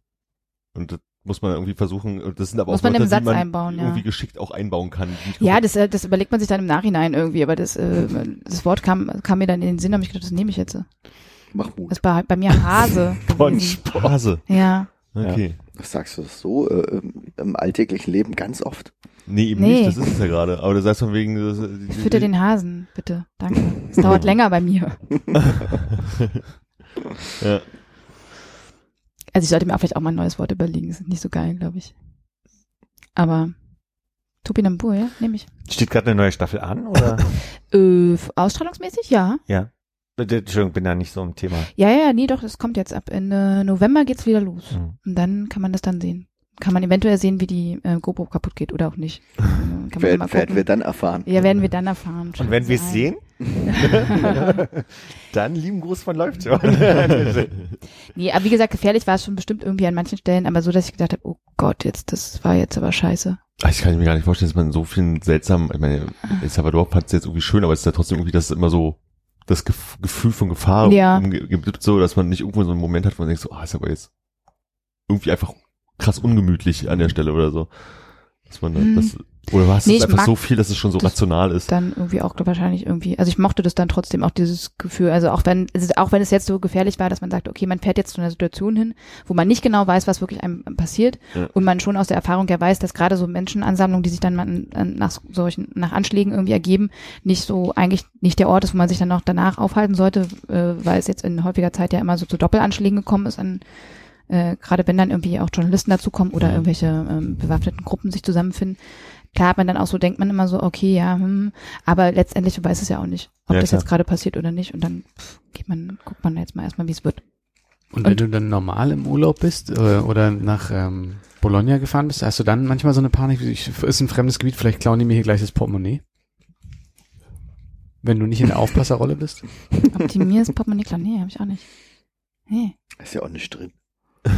und das muss man irgendwie versuchen, das sind aber Muss auch man im Wörter, Satz die man einbauen, ja. irgendwie geschickt auch einbauen kann. Ja, das, äh, das überlegt man sich dann im Nachhinein irgendwie, aber das, äh, das Wort kam, kam mir dann in den Sinn, habe ich gedacht, das nehme ich jetzt. Mach Mut. Das war bei mir Hase. *laughs* gewesen. Hase. Ja. Okay. Sagst du das so äh, im alltäglichen Leben ganz oft? Nee, eben Nee. nicht, das ist es ja gerade. Aber du sagst von wegen, das, Fütter den Hasen, bitte. Danke. Es dauert *laughs* länger bei mir. *laughs* ja. Also ich sollte mir auch vielleicht auch mal ein neues Wort überlegen. Das ist nicht so geil, glaube ich. Aber Topinambur, ja, nehme ich. Steht gerade eine neue Staffel an, oder? Äh, ausstrahlungsmäßig, ja. ja. Entschuldigung, bin da nicht so im Thema. Ja, ja, nee, doch, das kommt jetzt ab Ende November geht's wieder los. Mhm. Und dann kann man das dann sehen. Kann man eventuell sehen, wie die äh, GoPro kaputt geht oder auch nicht. *laughs* Äh, Kann man Werden, mal werden wir dann erfahren. ja, werden wir dann erfahren. Und wenn wir es sehen, *laughs* dann lieben Gruß von läuft schon. *laughs* Nee, aber wie gesagt, gefährlich war es schon bestimmt irgendwie an manchen Stellen, aber so, dass ich gedacht habe, oh Gott, jetzt, das war jetzt aber scheiße. Ah, Ich kann mir gar nicht vorstellen, dass man so vielen seltsamen, ich meine, El Salvador fand es jetzt irgendwie schön, aber es ist ja trotzdem irgendwie, dass es immer so das Gef Gefühl von Gefahr Ja. gibt, so, dass man nicht irgendwo so einen Moment hat, wo man denkt so, ah, ist aber jetzt irgendwie einfach krass ungemütlich an der Stelle oder so. Dass man Hm. das, oder war es Nee, einfach so viel, dass es schon so rational ist? Dann irgendwie auch wahrscheinlich irgendwie, also ich mochte das dann trotzdem auch dieses Gefühl, also auch wenn, auch wenn es jetzt so gefährlich war, dass man sagt, okay, man fährt jetzt zu einer Situation hin, wo man nicht genau weiß, was wirklich einem passiert Ja. und man schon aus der Erfahrung ja weiß, dass gerade so Menschenansammlungen, die sich dann nach solchen, nach Anschlägen irgendwie ergeben, nicht so eigentlich nicht der Ort ist, wo man sich dann auch danach aufhalten sollte, äh, weil es jetzt in häufiger Zeit ja immer so zu Doppelanschlägen gekommen ist an äh, gerade wenn dann irgendwie auch Journalisten dazukommen oder irgendwelche ähm, bewaffneten Gruppen sich zusammenfinden. Klar hat man dann auch so, denkt man immer so, okay, ja, hm, aber letztendlich weiß es ja auch nicht, ob Ja, das klar. jetzt gerade passiert oder nicht. Und dann pff, geht man, guckt man jetzt mal erstmal, wie es wird. Und wenn Und- du dann normal im Urlaub bist äh, oder nach ähm, Bologna gefahren bist, hast du dann manchmal so eine Panik, ich, ist ein fremdes Gebiet, vielleicht klauen die mir hier gleich das Portemonnaie? Wenn du nicht in der Aufpasserrolle bist? Ob die mir das Portemonnaie klauen? Nee, habe ich auch nicht. Nee, Ist ja auch nicht drin.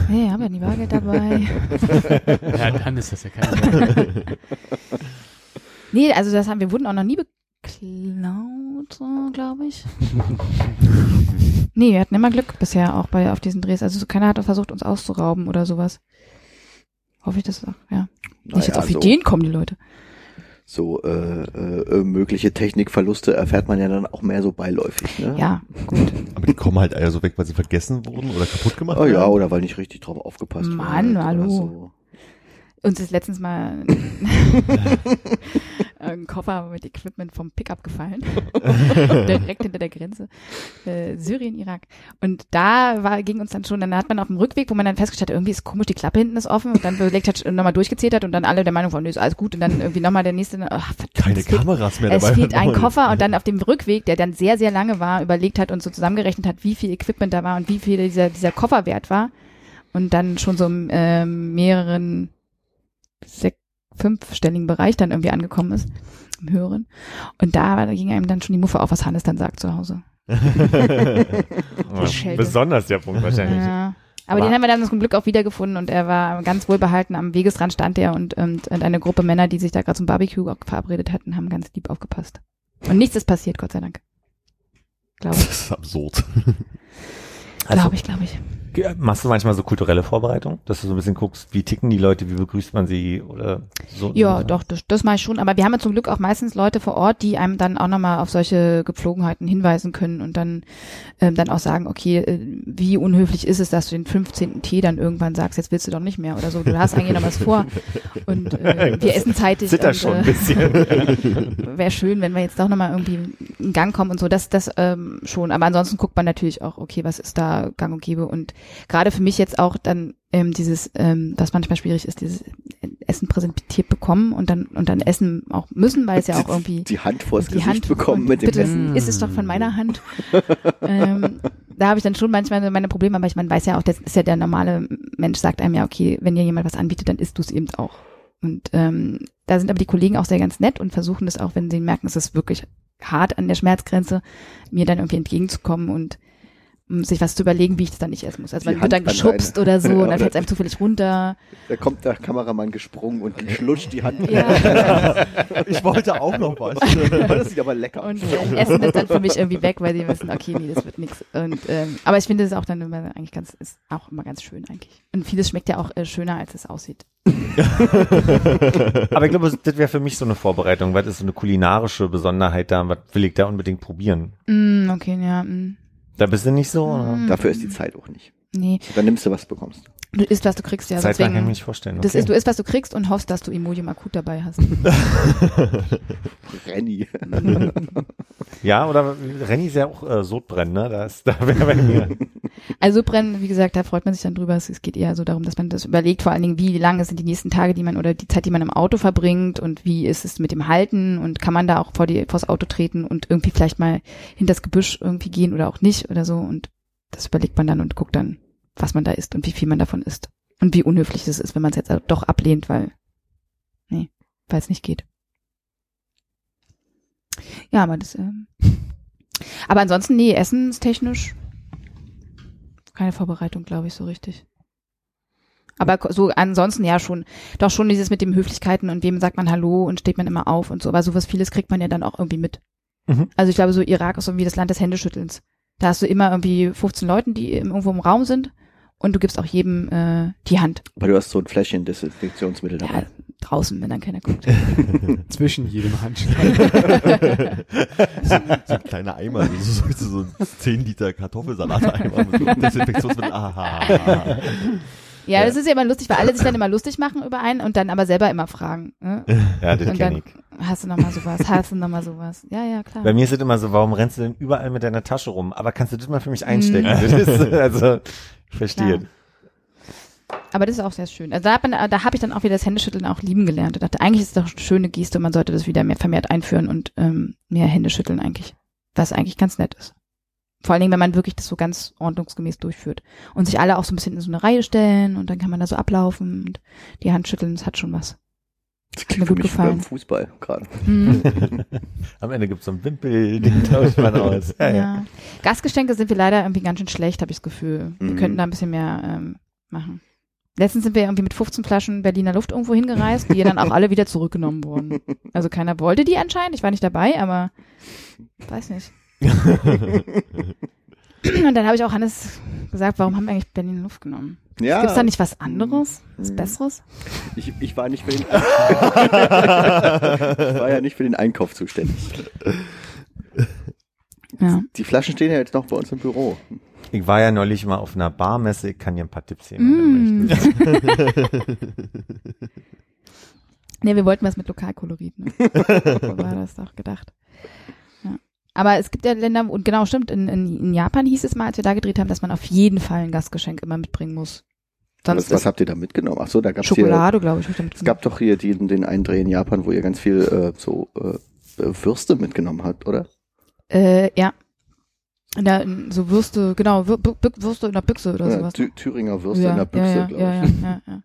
Nee, habe ja nie Bargeld dabei. *laughs* ja, dann ist das ja keine Sorge. Nee, also das haben wir wurden auch noch nie beklaut, so, glaube ich. *laughs* nee, wir hatten immer Glück bisher auch bei auf diesen Drehs. Also so keiner hat versucht, uns auszurauben oder sowas. Hoffe ich, dass auch, ja. Nicht jetzt Naja, auf so- Ideen kommen, die Leute. So äh, äh, äh, mögliche Technikverluste erfährt man ja dann auch mehr so beiläufig. Ne? Ja, gut. Aber die kommen halt eher so weg, weil sie vergessen wurden oder kaputt gemacht Oh ja, oder weil nicht richtig drauf aufgepasst Mann, wird. hallo. So. Uns ist letztens mal *laughs* *laughs* ein Koffer mit Equipment vom Pickup gefallen. *laughs* Direkt hinter der Grenze. Äh, Syrien, Irak. Und da war, ging uns dann schon, dann hat man auf dem Rückweg, wo man dann festgestellt hat, irgendwie ist komisch, die Klappe hinten ist offen und dann belegt hat, nochmal durchgezählt hat und dann alle der Meinung waren, nee, ist alles gut und dann irgendwie nochmal der nächste, ach, verdammt, Keine es fehlt- Kameras mehr Es dabei. fehlt ein Koffer und dann auf dem Rückweg, der dann sehr, sehr lange war, überlegt hat und so zusammengerechnet hat, wie viel Equipment da war und wie viel dieser, dieser Koffer wert war. Und dann schon so ähm, mehreren sech, fünfstelligen Bereich dann irgendwie angekommen ist, im höheren. Und da, war- da ging einem dann schon die Muffe auf, was Hannes dann sagt zu Hause. *laughs* Besonders der Punkt wahrscheinlich. Ja. Aber, Aber- den haben wir dann zum Glück auch wiedergefunden und er war ganz wohlbehalten. Am Wegesrand stand er und, und, und eine Gruppe Männer, die sich da gerade zum Barbecue auch verabredet hatten, haben ganz lieb aufgepasst. Und nichts ist passiert, Gott sei Dank. Glaube Das ich. ist absurd. Also, Glaube ich, glaube ich. Machst du manchmal so kulturelle Vorbereitung, dass du so ein bisschen guckst, wie ticken die Leute, wie begrüßt man sie oder so? Ja, doch, das, das mache ich schon. Aber wir haben ja zum Glück auch meistens Leute vor Ort, die einem dann auch nochmal auf solche Gepflogenheiten hinweisen können und dann, ähm, dann auch sagen, okay, äh, wie unhöflich ist es, dass du den 15. Tee dann irgendwann sagst, jetzt willst du doch nicht mehr oder so. Du hast eigentlich noch was vor. Und äh, *laughs* wir essen zeitig. Zitter und, schon ein äh, bisschen. *laughs* Wäre schön, wenn wir jetzt doch nochmal irgendwie in Gang kommen und so. Das, das ähm, schon. Aber ansonsten guckt man natürlich auch, okay, was ist da gang und gäbe. Und gerade für mich jetzt auch dann ähm, dieses, ähm, was manchmal schwierig ist, dieses Essen präsentiert bekommen und dann und dann essen auch müssen, weil es ja auch irgendwie die Hand vors die Gesicht Hand bekommen mit dem bitte, Essen. ist es doch von meiner Hand. ähm, da habe ich dann schon manchmal meine Probleme, aber ich meine, weiß ja auch, das ist ja der normale Mensch, sagt einem ja, okay, wenn dir jemand was anbietet, dann isst du es eben auch. Und ähm, da sind aber die Kollegen auch sehr ganz nett und versuchen das auch, wenn sie merken, es ist wirklich hart an der Schmerzgrenze, mir dann irgendwie entgegenzukommen und sich was zu überlegen, wie ich das dann nicht essen muss. Also Die man wird dann Hand geschubst oder so und dann fällt es einem zufällig runter. Da kommt der Kameramann gesprungen und schlutscht die Hand. Ja. *laughs* Ich wollte auch noch was. *laughs* das sieht aber lecker aus. Und äh, Essen ist dann für mich irgendwie weg, weil sie wissen, okay, nee, das wird nichts. Und ähm, aber ich finde es auch dann immer eigentlich ganz, ist auch immer ganz schön eigentlich. Und vieles schmeckt ja auch äh, schöner, als es aussieht. *laughs* Aber ich glaube, das wäre für mich so eine Vorbereitung. Was ist so eine kulinarische Besonderheit da? Was will ich da unbedingt probieren? Mm, okay, ja. Mm, Da bist du nicht so? Oder? Mm. Dafür ist die Zeit auch nicht. nee, Dann nimmst du, was du bekommst. du isst, was du kriegst, ja. Zeit kann ich mir deswegen, nicht vorstellen. das Okay. ist, du isst, was du kriegst und hoffst, dass du Imodium akut dabei hast. *laughs* Renny. ja, oder Renny ist ja auch äh, Sodbrennen, ne? Da wäre bei mir. *laughs* Also Brennen, wie gesagt, da freut man sich dann drüber. Es geht eher so darum, dass man das überlegt, vor allen Dingen, wie lange sind die nächsten Tage, die man oder die Zeit, die man im Auto verbringt und wie ist es mit dem Halten und kann man da auch vor die vors Auto treten und irgendwie vielleicht mal hinter das Gebüsch irgendwie gehen oder auch nicht oder so. Und das überlegt man dann und guckt dann, was man da isst und wie viel man davon isst. Und wie unhöflich es ist, wenn man es jetzt doch ablehnt, weil, nee, weil es nicht geht. Ja, aber das, ähm, *laughs* aber ansonsten, nee, essenstechnisch keine Vorbereitung, glaube ich, so richtig. Aber so ansonsten ja schon, doch schon dieses mit den Höflichkeiten und wem sagt man Hallo und steht man immer auf und so, aber sowas vieles kriegt man ja dann auch irgendwie mit. Mhm. Also ich glaube, so Irak ist irgendwie das Land des Händeschüttelns. Da hast du immer irgendwie 15 Leuten, die im- irgendwo im Raum sind und du gibst auch jedem äh, die Hand. Aber du hast so ein Fläschchen Desinfektionsmittel dabei. Ja, draußen, wenn dann keiner guckt. *laughs* Zwischen jedem Handschlag. *laughs* so, so ein kleiner Eimer, so, so, so ein 10 Liter Kartoffelsalat-Eimer *laughs* mit so Desinfektionsmittel. Aha. Ja, das ist ja immer lustig, weil alle sich dann immer lustig machen über einen und dann aber selber immer fragen. Ne? Ja, das Und kenn dann ich. hast du noch mal sowas, hast du noch mal sowas. Ja, ja, klar. Bei mir ist es immer so, warum rennst du denn überall mit deiner Tasche rum? Aber kannst du das mal für mich einstecken? Mhm. Das ist, also, ich verstehe. Klar. Aber das ist auch sehr schön. Also da, hat man- da habe ich dann auch wieder das Händeschütteln auch lieben gelernt. Ich dachte, eigentlich ist es doch eine schöne Geste und man sollte das wieder mehr vermehrt einführen und ähm, mehr Händeschütteln eigentlich. Was eigentlich ganz nett ist. Vor allen Dingen, wenn man wirklich das so ganz ordnungsgemäß durchführt. Und sich alle auch so ein bisschen in so eine Reihe stellen und dann kann man da so ablaufen und die Hand schütteln, das hat schon was. Das mir klingt für gut mich gefallen. beim Fußball gerade. Hm. *laughs* Am Ende gibt's so einen Wimpel, den tauscht man aus. *laughs* Ja, Ja. ja. Gastgeschenke sind wir leider irgendwie ganz schön schlecht, habe ich das Gefühl. Wir Mhm. könnten da ein bisschen mehr ähm, machen. Letztens sind wir irgendwie mit 15 Flaschen Berliner Luft irgendwo hingereist, die dann auch *laughs* alle wieder zurückgenommen wurden. Also keiner wollte die anscheinend, ich war nicht dabei, aber weiß nicht. *laughs* Und dann habe ich auch Hannes gesagt, warum haben wir eigentlich Berliner Luft genommen? Ja, Gibt's da nicht was anderes, was Mhm. Besseres? ich, ich war nicht für den *laughs* ich war ja nicht für den Einkauf zuständig. Ja. Die Flaschen stehen ja jetzt noch bei uns im Büro. Ich war ja neulich mal auf einer Barmesse, ich kann dir ein paar Tipps geben. Mm. *laughs* Nee, wir wollten was mit Lokalkolorit. Ne? *laughs* so war das doch gedacht. Ja. Aber es gibt ja Länder, und genau stimmt, in, in, in Japan hieß es mal, als wir da gedreht haben, dass man auf jeden Fall ein Gastgeschenk immer mitbringen muss. Sonst Was, was habt ihr da mitgenommen? Ach so, da gab's hier, Schokolade, glaube ich. hab ich da es gab doch hier den, den einen Dreh in Japan, wo ihr ganz viel äh, so äh, Würste mitgenommen habt, oder? Äh, ja. Da, so Würste, genau, Wür Würste in der Büchse oder Ja, sowas. Thü Thüringer Würste ja, in der Büchse, ja, ja, glaube ja, ich. ja, ja,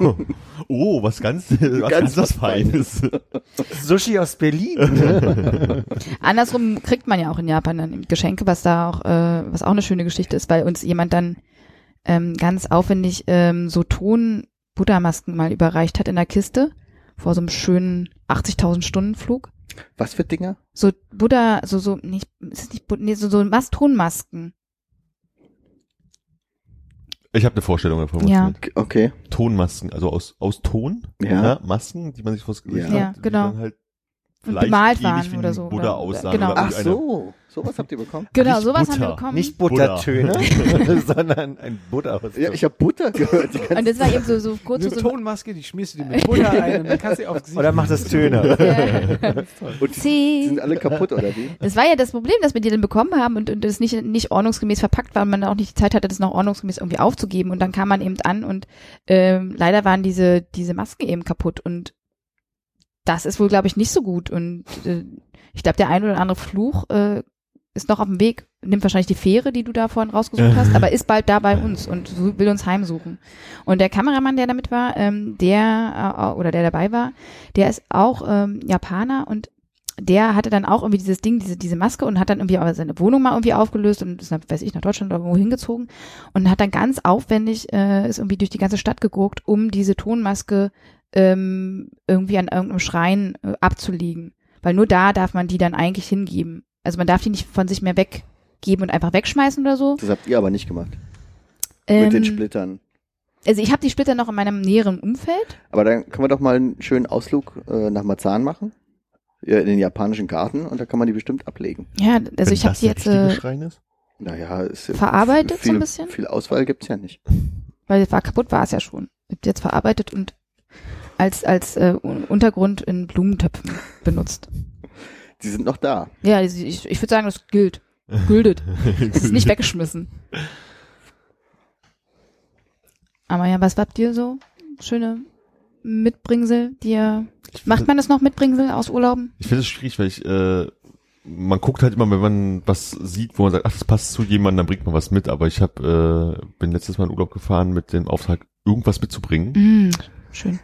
ja. *laughs* Oh, was ganz, was ganz, was Feines. Sushi aus Berlin. *laughs* Andersrum kriegt man ja auch in Japan dann Geschenke, was da auch, äh, was auch eine schöne Geschichte ist, weil uns jemand dann ähm, ganz aufwendig ähm, so Ton-Buddha-Masken mal überreicht hat in der Kiste vor so einem schönen 80.000 Stunden Flug. Was für Dinger? So Buddha, so so nicht, ist es nicht Buddha, nee, so so Mas Tonmasken. Ich habe eine Vorstellung davon. was Ja. du meinst. Okay. Tonmasken, also aus, aus Ton. Ja. Masken, die man sich vors Gesicht Ja. Ja, hat, die genau. dann halt vielleicht bemalt waren wie oder so, Buddha aussahen. genau. Ach so, sowas habt ihr bekommen? Genau, Nicht sowas haben wir Butter. bekommen. Nicht Buttertöne, *laughs* sondern ein Butter aus Ja, ich habe Butter gehört. Die ganze und das war eben so, so kurz Eine so, Tonmaske, die schmierst du dir mit Butter ein und dann kannst du auf Gesicht. Oder macht das Töne? Ja. *laughs* Und die, die Sie. sind alle kaputt, oder wie? Das war ja das Problem, dass wir die dann bekommen haben und, und das nicht, nicht ordnungsgemäß verpackt war und man auch nicht die Zeit hatte, das noch ordnungsgemäß irgendwie aufzugeben. Und dann kam man eben an und ähm, leider waren diese, diese Masken eben kaputt und das ist wohl, glaube ich, nicht so gut. Und äh, ich glaube, der ein oder andere Fluch äh, ist noch auf dem Weg, nimmt wahrscheinlich die Fähre, die du da vorhin rausgesucht hast, aber ist bald da bei uns und will uns heimsuchen. Und der Kameramann, der damit war, ähm, der äh, oder der dabei war, der ist auch ähm, Japaner und der hatte dann auch irgendwie dieses Ding, diese, diese Maske und hat dann irgendwie aber seine Wohnung mal irgendwie aufgelöst und ist, dann, weiß ich, nach Deutschland oder irgendwo hingezogen und hat dann ganz aufwendig, äh, ist irgendwie durch die ganze Stadt geguckt, um diese Tonmaske ähm, irgendwie an irgendeinem Schrein äh, abzulegen. Weil nur da darf man die dann eigentlich hingeben. Also man darf die nicht von sich mehr weggeben und einfach wegschmeißen oder so. Das habt ihr aber nicht gemacht. Ähm, Mit den Splittern. Also ich habe die Splitter noch in meinem näheren Umfeld. Aber dann können wir doch mal einen schönen Ausflug äh, nach Marzahn machen. Ja, in den japanischen Garten und da kann man die bestimmt ablegen. Ja, also Wenn ich habe die jetzt äh, Schrein ist? Naja, ist Verarbeitet so viel, ein bisschen? Viel Auswahl gibt's ja nicht. weil es war kaputt, war es ja schon. Ich hab die jetzt verarbeitet und als als äh, Un- Untergrund in Blumentöpfen benutzt. Die sind noch da. Ja, ich, ich würde sagen, das gilt. Gültet. Es *laughs* ist nicht weggeschmissen. Aber ja, was habt ihr so? Schöne Mitbringsel, die ihr, macht man das noch Mitbringsel aus Urlauben? Ich finde es schwierig, weil ich, äh, man guckt halt immer, wenn man was sieht, wo man sagt, ach, das passt zu jemandem, dann bringt man was mit. Aber ich hab, äh, bin letztes Mal in Urlaub gefahren mit dem Auftrag, irgendwas mitzubringen. Mm, schön.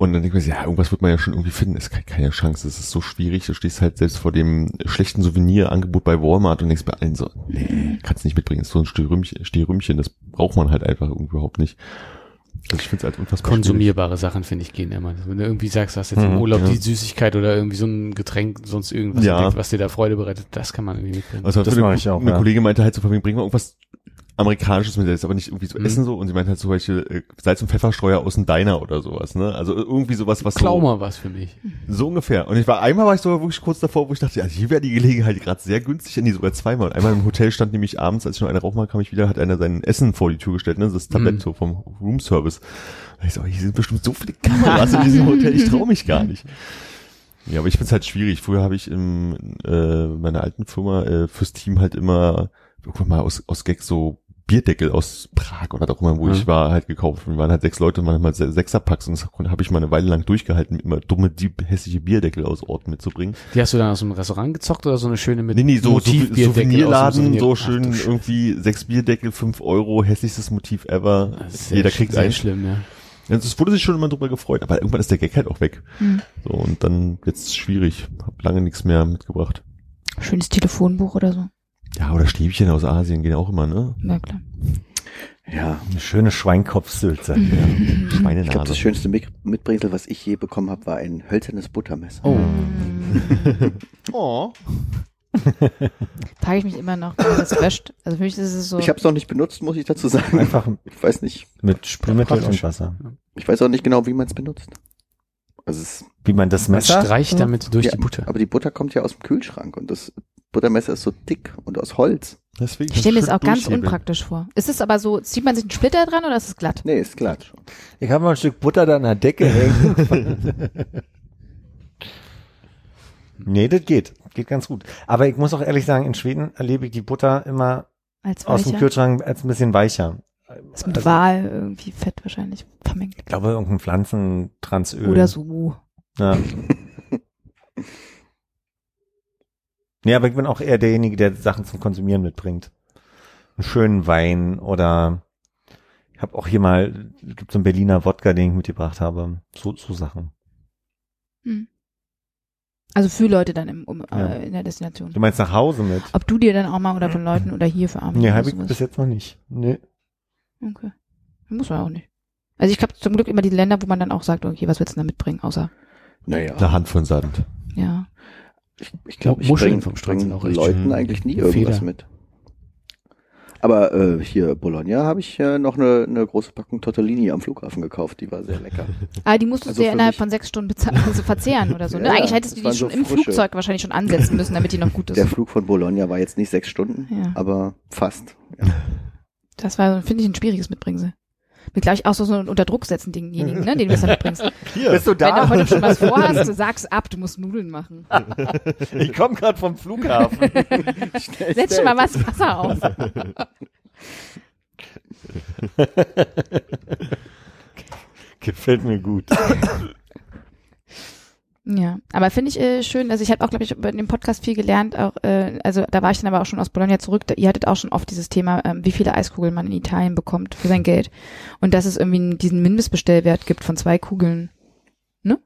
Und dann denke ich mir, ja, irgendwas wird man ja schon irgendwie finden. Es ist keine, Chance, es ist so schwierig. Du stehst halt selbst vor dem schlechten Souvenirangebot bei Walmart und denkst bei allen so, nee, kannst nicht mitbringen. Das ist so ein Stehrümchen, Stehrümchen, das braucht man halt einfach irgendwie überhaupt nicht. Also ich finde es halt unfassbar Konsumierbare Sachen, finde ich, gehen immer. Wenn du irgendwie sagst, du hast jetzt im Mhm, Urlaub ja. die Süßigkeit oder irgendwie so ein Getränk, sonst irgendwas, Ja. was dir da Freude bereitet, das kann man irgendwie mitbringen. Also Das eine, mache ich auch, eine ja. Kollegin meinte halt so von wegen, bring mal irgendwas Amerikanisches mit, jetzt aber nicht irgendwie zu Mhm. essen so. Und sie meinte halt zum Beispiel äh, Salz- und Pfefferstreuer aus dem Diner oder sowas, ne? Also irgendwie sowas, was Klau so, mal was für mich. so ungefähr. Und ich war, einmal war ich so wirklich kurz davor, wo ich dachte, also hier wäre die Gelegenheit gerade sehr günstig, nee, sogar zweimal. Und einmal im Hotel stand nämlich abends, als ich noch eine rauchen kam ich wieder, hat einer sein Essen vor die Tür gestellt, ne? Das Tablett Mhm. so vom Roomservice. Da ich so, hier sind bestimmt so viele Kameras in diesem Hotel, ich traue mich gar nicht. Ja, aber ich find's halt schwierig. Früher habe ich in äh, meiner alten Firma äh, fürs Team halt immer irgendwann mal aus, aus Gag so Bierdeckel aus Prag oder doch immer, wo Mhm. ich war, halt gekauft. Und wir waren halt sechs Leute, manchmal se- Sechserpacks und das habe ich mal eine Weile lang durchgehalten, immer dumme, die hässliche Bierdeckel aus Orten mitzubringen. Die hast du dann aus dem Restaurant gezockt oder so eine schöne mit Nee, nee, so, dem Souvenirladen, Souvenir- so Ach, schön Scheiße. irgendwie sechs Bierdeckel, fünf Euro, hässlichstes Motiv ever. Jeder kriegt sehr einen. schlimm, ja. Also es wurde sich schon immer drüber gefreut, aber irgendwann ist der Gag halt auch weg. Hm. So, und dann jetzt ist schwierig. Hab lange nichts mehr mitgebracht. Schönes Telefonbuch oder so. Ja, oder Stäbchen aus Asien gehen auch immer, ne? Ja, klar. Ja. Eine schöne Schweinkopfsülze. *laughs* Ja. Schweinenase. Ich glaube, das schönste Mit- Mitbringsel, was ich je bekommen habe, war ein hölzernes Buttermesser. Oh. *laughs* Oh. Frage ich mich immer noch, wie man das wäscht. Also für mich ist es so. Ich habe es noch nicht benutzt, muss ich dazu sagen. Einfach Ich weiß nicht. mit Spülmittel und. Wasser. Ich weiß auch nicht genau, wie man es benutzt. Also es, Wie man das Man Messer streicht damit durch ja, die Butter. Aber die Butter kommt ja aus dem Kühlschrank und das Buttermesser ist so dick und aus Holz. Deswegen ich stelle mir das auch ganz unpraktisch vor. Ist es aber so, zieht man sich einen Splitter dran oder ist es glatt? Nee, ist glatt. Ich habe mal ein Stück Butter da an der Decke hängen. *laughs* nee, das geht. Geht ganz gut. Aber ich muss auch ehrlich sagen, in Schweden erlebe ich die Butter immer Als aus dem? Kühlschrank als ein bisschen weicher. Ist mit Also, Wal irgendwie Fett wahrscheinlich vermengt. Ich glaube, irgendein Pflanzentransöl. Oder so. Ja. *laughs* nee, aber ich bin auch eher derjenige, der Sachen zum Konsumieren mitbringt. Einen schönen Wein oder ich habe auch hier mal, es gibt so einen Berliner Wodka, den ich mitgebracht habe. So, so Sachen. Hm. Also für Leute dann im, um, Ja. äh, in der Destination. Du meinst nach Hause mit? Ob du dir dann auch mal oder von Leuten oder hier für Arme Nee, habe ich sowas? bis jetzt noch nicht. Nee. Okay. Muss man auch nicht. Also ich habe zum Glück immer die Länder, wo man dann auch sagt, okay, was willst du denn da mitbringen, außer, Naja. Eine Hand von Sand. ja. Ich, ich glaube, ich Muscheln bringe vom bring auch Leuten eigentlich nie irgendwas Feder. mit. Aber äh, hier Bologna habe ich äh, noch eine, eine große Packung Tortellini am Flughafen gekauft. Die war sehr lecker. Aber *laughs* die musstest Also du ja innerhalb mich- von sechs Stunden bezahlen, also verzehren oder so. Ne? *laughs* Ja, Eigentlich hättest du die schon so im frische. Flugzeug wahrscheinlich schon ansetzen müssen, damit die noch gut *laughs* ist. Der Flug von Bologna war jetzt nicht sechs Stunden, Ja. aber fast. Das war, finde ich, ein schwieriges Mitbringsel. Mit gleich auch so, so ein Unterdruck setzen denjenigen, ne, den du das dann mitbringst. *laughs* Hier. Bist du Wenn du da? heute schon was vorhast, du *laughs* sagst ab, du musst Nudeln machen. *laughs* ich komme gerade vom Flughafen. Setz schon mal was Wasser auf. Gefällt mir gut. Ja, aber finde ich äh, schön, also ich habe auch, glaube ich, bei dem Podcast viel gelernt, auch, äh, also da war ich dann aber auch schon aus Bologna zurück, da, ihr hattet auch schon oft dieses Thema, ähm, wie viele Eiskugeln man in Italien bekommt für sein Geld und dass es irgendwie diesen Mindestbestellwert gibt von zwei Kugeln, ne?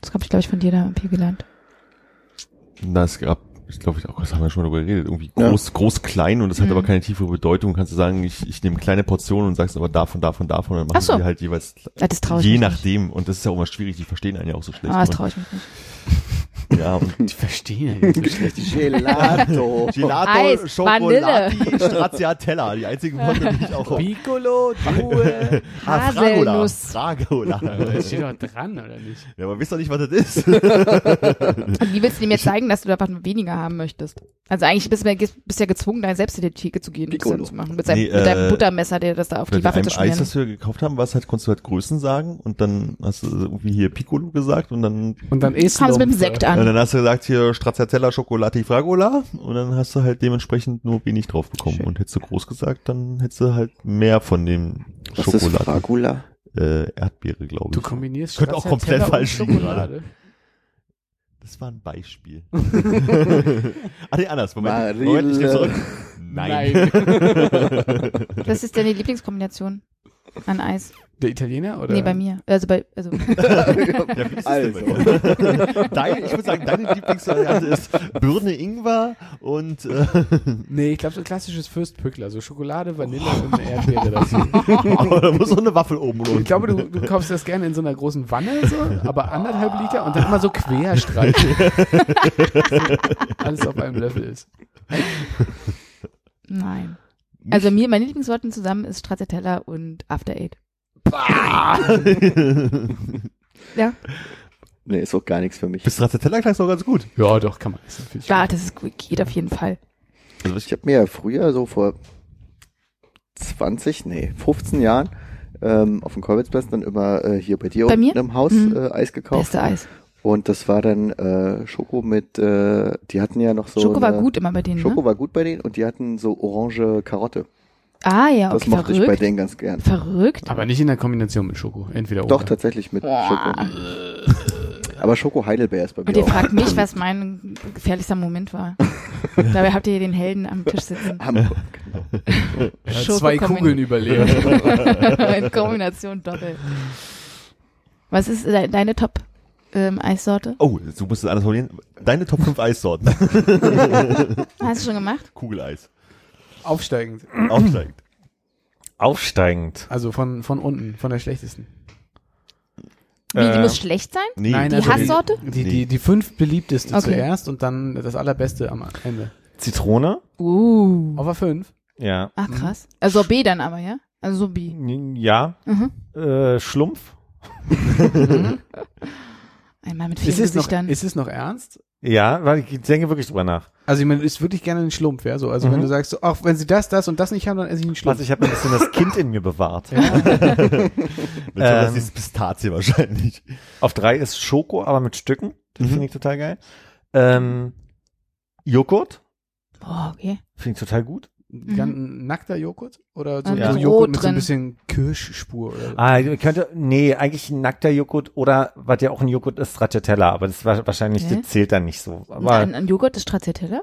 Das habe ich, glaube ich, von dir da viel gelernt. Na, es gab, ich glaube, auch, das haben wir schon darüber geredet, irgendwie Ja. groß, groß, klein und das hat Mhm. aber keine tiefere Bedeutung. Kannst du sagen, ich, ich nehme kleine Portionen und sagst aber davon, davon, davon, dann machen Ach so. die halt jeweils Ja, das ich je nachdem. Und das ist ja auch immer schwierig, die verstehen einen ja auch so nicht. schlecht. Ah, das ne? traue ich mich nicht. Ja, und *laughs* Ich verstehe. Gelato. Gelato, Eis, Schokolati, Stracciatella, die einzigen Worte, die ich auch habe. Piccolo, Due. *laughs* Ah, Fragola. Haselnuss. Fragola. Das steht doch dran, oder nicht? Ja, aber wisst doch nicht, was das ist. Und wie willst du dem jetzt zeigen, dass du einfach nur weniger haben möchtest? Also eigentlich bist du bist ja gezwungen, da selbst in die Theke zu gehen und das Piccolo. dann zu machen. Mit, seinem, Nee, mit deinem äh, Buttermesser, der das da auf Bei die Waffe einem zu Eis, schmieren. das wir gekauft haben, was halt, konntest du halt Größen sagen und dann hast du irgendwie hier Piccolo gesagt und dann Und dann isst Kam sie mit dem Sekt an. Und dann hast du gesagt, hier Stracciatella Chocolati Fragola und dann hast du halt dementsprechend nur wenig drauf bekommen. Schön. Und hättest du groß gesagt, dann hättest du halt mehr von dem Was ist Schokolade. Fragula? Äh, Erdbeere, glaube Du ich. kombinierst Könnte auch komplett falsch liegen, Schokolade. Das war ein Beispiel. *laughs* *laughs* ah, nee, anders. Moment. Marille. Moment, ich nehme zurück. *laughs* Nein. Was ist deine Lieblingskombination an Eis? Der Italiener oder? Nee, bei mir. Also bei, also *laughs* Ja, Also. *laughs* Dein, ich würde sagen, deine Lieblingsvariante ist Birne Ingwer und äh, Nee, ich glaube so ein klassisches Fürstpückler, also Schokolade, Vanille und eine Erdbeere dazu. aber *laughs* da muss so eine Waffel oben Ich runter. glaube, du, du kaufst das gerne in so einer großen Wanne, so, aber anderthalb Liter und dann immer so querstreichen. Alles auf einem Löffel ist. nein. Also mir, meine Lieblingssorten zusammen ist Stracciatella und After Eight. *laughs* Ja. Nee, ist auch gar nichts für mich. Bis Stracciatella klang doch ganz gut. Ja, doch, kann man essen. Ja, gut. das ist gut, geht auf jeden Fall. Also Ich habe mir ja früher so vor 20, nee, 15 Jahren ähm, auf dem Kolwitzplatz dann immer äh, hier bei dir Bei unten mir? im Haus Mhm. äh, Eis gekauft. Beste Eis. Und das war dann äh, Schoko mit, äh, die hatten ja noch so. Schoko war eine- gut immer bei denen, Schoko ne? war gut bei denen und die hatten so orange Karotte. Ah ja, Das okay, mochte ich bei verrückt. denen ganz gern. Verrückt. Aber nicht in der Kombination mit Schoko. Entweder Doch, oder. tatsächlich mit Schoko. Aber Schoko Heidelbeer ist bei mir Und ihr auch. fragt mich, was mein gefährlichster Moment war. *laughs* Dabei habt ihr den Helden am Tisch sitzen. Hamburg. Er hat zwei Kugeln überlebt. *laughs* In Kombination doppelt. Was ist de deine Top ähm, Eissorte? Oh, du musst es anders formulieren. Deine Top 5 Eissorten. *laughs* Hast du schon gemacht? Kugeleis. Aufsteigend. Aufsteigend. Aufsteigend. Also von, von unten, von der schlechtesten. Wie, die Äh, muss schlecht sein? Nee, Nein, Die also Hasssorte? Die, die, die fünf beliebteste Okay. zuerst und dann das allerbeste am Ende. Zitrone. Uh. Aber fünf. Ja. Ach krass. Also B dann aber, ja? Also so B. Ja. Mhm. Äh, Schlumpf. *laughs* *laughs* Einmal mit Ist vielen es, noch, ist es noch ernst? Ja, weil ich denke wirklich drüber nach. Also ich meine, du isst wirklich gerne einen Schlumpf, ja? So, also wenn Mhm. du sagst, so, ach, wenn sie das, das und das nicht haben, dann esse ich einen Schlumpf. Also ich habe ein bisschen das Kind in mir bewahrt. *laughs* Das Ähm. ist Pistazie wahrscheinlich. Auf drei ist Schoko, aber mit Stücken. Das Mhm. finde ich total geil. Ähm, Joghurt. Boah, okay. Finde ich total gut. Ein nackter Joghurt? Oder so, Und so Rot Joghurt mit so ein bisschen Kirschspur? Oder so? Ah, könnte, nee, eigentlich ein nackter Joghurt oder, was ja auch ein Joghurt ist, Stracciatella, aber das war wahrscheinlich, Hä? das zählt dann nicht so. Aber, ein, ein Joghurt ist Stracciatella?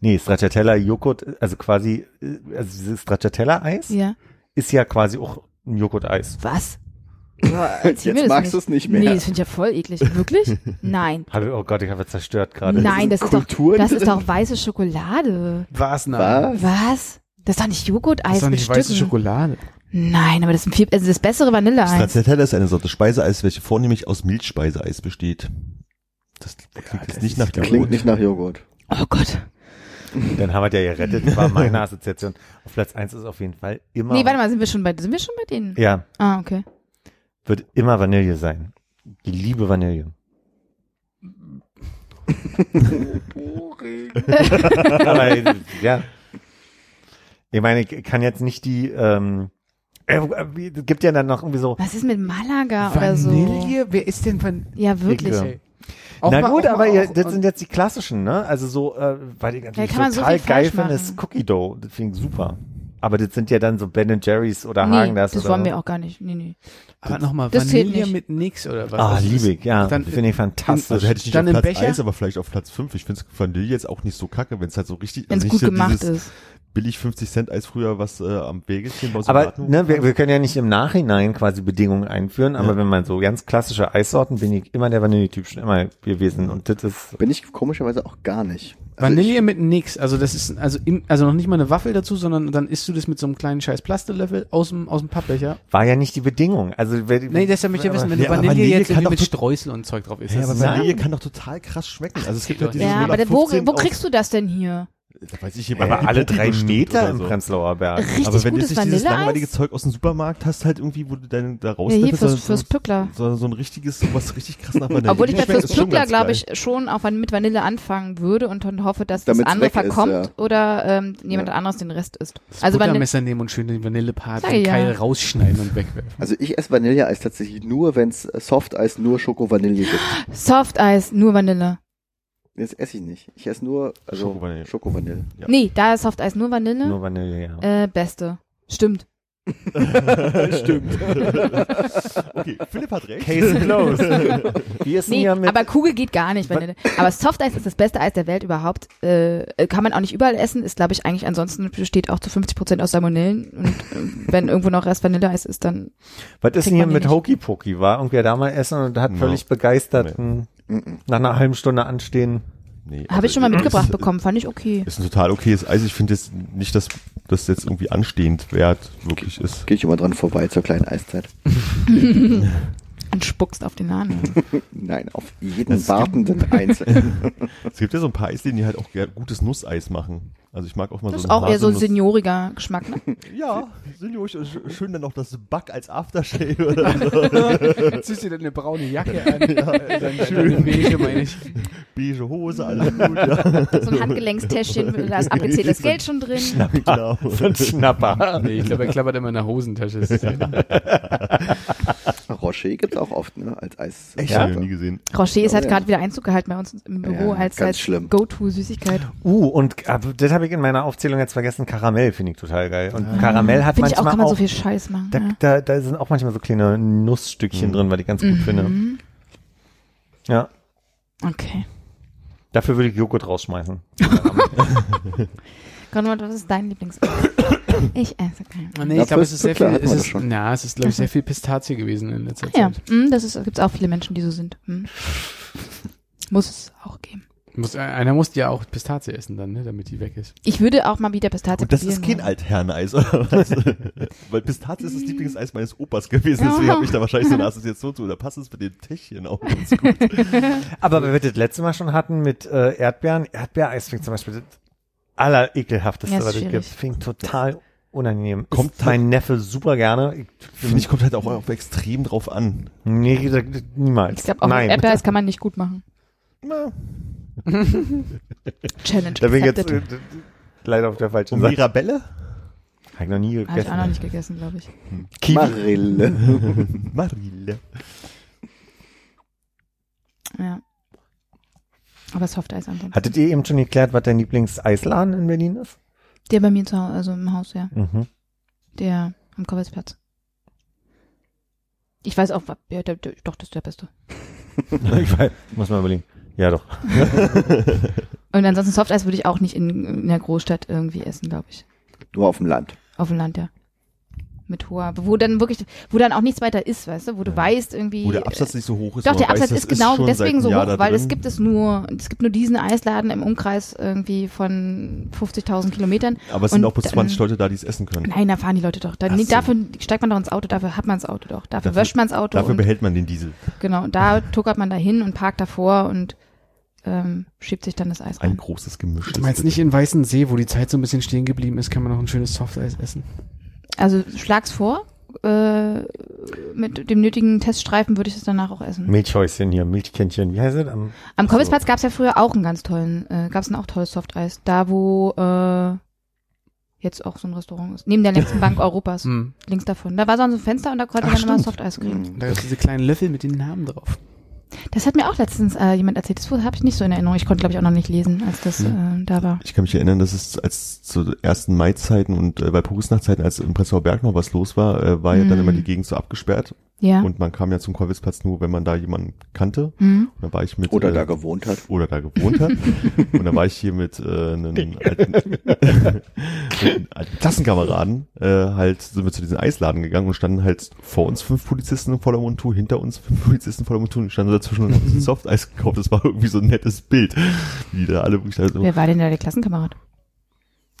nee, Stracciatella, Joghurt, also quasi, äh, also dieses Stracciatella-Eis Ja. ist ja quasi auch ein Joghurt-Eis. Was? Boah, *laughs* Jetzt das magst du es nicht mehr. Nee, das finde ich ja voll eklig. Wirklich? *laughs* Nein. Oh Gott, ich habe zerstört gerade. Nein, das ist doch, das ist doch weiße Schokolade. Was? Nein. Was? Was? Das ist doch nicht Das Joghurt-Eis ist doch mit nicht weiße Stücken. Schokolade. Nein, aber das ist ein viel, also das bessere Vanilleeis. Stracciatella ist eine Sorte Speiseeis, welche vornehmlich aus Milchspeiseeis besteht. Das klingt jetzt das nicht ist nach der Klingt nicht nach Joghurt. Oh Gott. Dann haben wir ja gerettet, war meine Assoziation. Auf Platz eins ist auf jeden Fall immer, Nee, warte mal, sind wir schon bei, sind wir schon bei denen? ja, Ah, okay. Wird immer Vanille sein. Ich liebe Vanille. *laughs* Aber, ja. Ich meine, ich kann jetzt nicht die, ähm, äh, wie- es gibt ja dann noch irgendwie so, Was ist mit Malaga oder so? Vanille? Wer ist denn Van Ja, wirklich. Auch na mal- gut, aber mal ihr, das sind jetzt die klassischen, ne? Also so, äh, weil ich natürlich kann man so total viel geil falsch finde, ist. Cookie Dough. Das finde ich super. Aber das sind ja dann so Ben Jerry's oder Nee, Hagen das oder wollen wir auch gar nicht. Nee, nee. Aber nochmal, Das Vanille mit nix oder was? Ah, das ich, ja. dann- Finde ich fantastisch. Also hätte ich nicht Dann auf im Platz Becher? 1, aber vielleicht auf Platz 5. Ich finde Vanille jetzt auch nicht so kacke, wenn es halt so richtig, Wenn es also gut gemacht dieses ist. Billig 50 Cent Eis früher, was äh, am Wägelchen bei aber ne, wir, wir können ja nicht im Nachhinein quasi Bedingungen einführen, aber Ja. wenn man so ganz klassische Eissorten, bin ich immer der Vanilletyp schon immer gewesen und das ist Bin ich komischerweise auch gar nicht. Also Vanille mit nix, also das ist also in, also noch nicht mal eine Waffel dazu, sondern dann isst du das mit so einem kleinen scheiß Plastelöffel aus dem aus dem Pappbecher. war ja nicht die Bedingung. Also wer, Nee, deshalb möchte ich ja wissen, wenn Ja, Vanille, Vanille jetzt kann mit Streusel und Zeug drauf isst. Ja, aber ist Vanille kann doch total krass schmecken. Also es gibt ja geht dieses Ja, aber wo, 0815 wo kriegst du das denn hier? Da weiß ich hier Aber alle drei Meter im so. Prenzlauer Berg. Richtig Aber wenn du nicht dieses langweilige. Zeug aus dem Supermarkt hast, halt irgendwie, wo du deine, da raus Ja, hier fürs, fürs Pückler. so, so ein richtiges, so was richtig krass nach Vanille. Obwohl ich schmeckt, fürs Pückler, glaube ich, schon auch mit Vanille anfangen würde und dann hoffe, dass Damit's das andere weg ist, verkommt ja. oder ähm, jemand Ja. anderes den Rest isst. Das Also Vanille, Buttermesser nehmen und schön den Vanillepart ja. Keil rausschneiden und wegwerfen. Also ich esse Vanilleeis tatsächlich nur, wenn es Softeis nur Schoko-Vanille gibt. Softeis, nur Vanille. Das esse ich nicht. Ich esse nur also Schoko-Vanille. Schoko-Vanille. Ja. Nee, da ist Softeis nur Vanille. Nur Vanille, ja. Äh, beste. Stimmt. *laughs* Stimmt. *laughs* okay, Philipp hat recht. Case closed. *laughs* Wir essen Nee, ja mit aber Kugel geht gar nicht. Vanille. Aber Softeis ist das beste Eis der Welt überhaupt. Äh, kann man auch nicht überall essen. Ist, glaube ich, eigentlich ansonsten besteht auch zu 50 Prozent aus Salmonellen. Und äh, wenn irgendwo noch Rest Vanilleeis ist, dann Was ist denn hier mit. Hokey Pokey? War irgendwer da mal essen und hat No. völlig begeistert hm, Nach einer halben Stunde anstehen. Nee, habe ich schon mal also, mitgebracht ist, bekommen. Fand ich okay. Ist ein total okayes Eis. Ich finde jetzt nicht, dass das jetzt irgendwie anstehend wert wirklich ist. Gehe ich immer dran vorbei zur kleinen Eiszeit. *laughs* Und spuckst auf den Hahn. *laughs* Nein, auf jeden Das- wartenden Einzelnen. *laughs* Es gibt ja so ein paar Eisläden, die halt auch gutes Nusseis machen. Also ich mag auch mal Das so ist ein auch eher so Haselnuss- senioriger Geschmack, ne? *laughs* Ja, Senior, sch- schön dann noch das Back als Aftershave oder *laughs* so. Ziehst du dir eine braune Jacke an, dann schön beige, meine ich. beige Hose, *laughs* alles gut, ja. So ein Handgelenkstäschchen, da ist abgezähltes Geld schon drin. genau. So ein Schnapper. Nee, ich glaube, er klappert immer in der Hosentasche. Das ist ja- Rocher gibt's auch oft, ne? Als Eis. Echt, Ja. nie gesehen. Rocher ist halt ja. gerade wieder Einzug gehalten bei uns im Büro Ja, als, als. Go-To-Süßigkeit. Uh, und äh, das habe ich in meiner Aufzählung jetzt vergessen. Karamell finde ich total geil. Und Karamell hat Finde ich auch, manchmal kann man auch, so viel Scheiß machen. da, ja. da, da sind auch manchmal so kleine Nussstückchen Mhm. drin, was ich ganz gut finde. Mhm. Ja, Okay. dafür würde ich Joghurt rausschmeißen. *laughs* Konrad, was ist dein Lieblings? ich esse keinen. Ah, Nee, Ja, ich glaube, es ist sehr viel, es ist, na, es ist, glaube ich, sehr viel Pistazie gewesen in letzter Ja, Zeit. mm, das ist, gibt's auch viele Menschen, die so sind. Mm. Muss es auch geben. Muss, äh, einer muss ja auch Pistazie essen dann, ne, damit die weg ist. Ich würde auch mal wieder Pistazie Und das ist kein. Altherreneis, oder was? *laughs* Weil Pistazie ist das Lieblingseis meines Opas gewesen, deswegen habe ich da wahrscheinlich so eine Assoziation zu. Da passt es mit den Täschchen auch ganz gut. *laughs* Aber weil wir das letzte Mal schon hatten mit äh, Erdbeeren, Erdbeereis ich zum Beispiel das allerekelhafteste, Ja, ist was es gibt. Ich total unangenehm. Kommt Kommt mein Neffe super gerne. Ich, Finde ich, kommt halt auch auf extrem drauf an. nee, niemals. Ich glaube, auch Nein. Erdbeereis kann man nicht gut machen. Na, Challenge Da bin ich jetzt äh, leider auf der falschen Seite. Mirabelle? Habe ich noch nie Habe ich auch gegessen. noch nicht gegessen, glaube ich. Kiwi. Marille. *laughs* Marille. Ja. Aber Softeis ansonsten. Hattet ihr eben schon geklärt, was dein Lieblingseisladen in Berlin ist? Der bei mir zu Hause, also im Haus, ja. Mhm. Der am Koppelsplatz. Ich weiß auch, ja, der, der, doch, das ist der Beste. *laughs* ich weiß, muss mal überlegen. Ja, doch. *laughs* Und ansonsten Softeis würde ich auch nicht in, in der Großstadt irgendwie essen, glaube ich. Nur auf dem Land. Auf dem Land, ja. Mit hoher, wo dann wirklich, wo dann auch nichts weiter ist, weißt du, wo du weißt irgendwie. Wo der Absatz nicht so hoch ist. Doch, der Absatz weiß, ist genau schon deswegen so hoch, weil es gibt es nur, es gibt nur diesen Eisladen im Umkreis irgendwie von 50.000 Kilometern. Aber es sind auch bis dann- 20 Leute da, die es essen können. Nein, da fahren die Leute doch. Da, nee, so. Dafür steigt man doch ins Auto, dafür hat man das Auto doch. Dafür, Dafür- wäscht man das Auto Dafür und behält man den Diesel. genau, und da tuckert man da hin und parkt davor und ähm, schiebt sich dann das Eis Ein rein. großes Gemisch. Du meinst nicht in Weißen See, wo die Zeit so ein bisschen stehen geblieben ist, kann man noch ein schönes Softeis essen? Also schlag's vor. Äh, mit dem nötigen Teststreifen würde ich es danach auch essen. Milchhäuschen hier, Milchkännchen. Wie heißt es? Am Am Koppelsplatz gab's ja früher auch einen ganz tollen, äh, gab's ein auch tolles Softeis. Da wo äh, jetzt auch so ein Restaurant ist. Neben der längsten Bank *laughs* Europas. Hm. Links davon. Da war so ein Fenster und da konnte Ach, man immer stimmt. Softeis kriegen. Mhm. Da gibt's diese kleinen Löffel mit den Namen drauf. Das hat mir auch letztens äh, jemand erzählt. Das habe ich nicht so in Erinnerung. Ich konnte, glaube ich, auch noch nicht lesen, als das äh, da war. Ich kann mich erinnern, dass es als zu ersten Maizeiten und äh, bei Pogelsnachtzeiten, als im Prenzlauer Berg noch was los war, äh, war ja dann Mhm. immer die Gegend so abgesperrt. Ja. Und man kam ja zum Kollwitzplatz nur, wenn man da jemanden kannte. Hm? Und da war ich mit Oder äh, da gewohnt hat. oder da gewohnt hat. *laughs* und da war ich hier mit äh, *laughs* einem alten, alten Klassenkameraden, äh, halt sind wir zu diesem Eisladen gegangen und standen halt vor uns fünf Polizisten in voller Montur, hinter uns fünf Polizisten in voller Montur und ich stand dazwischen und haben Softeis gekauft. Das war irgendwie so ein nettes Bild, wie da alle wirklich da so, Wer war denn da der Klassenkamerad?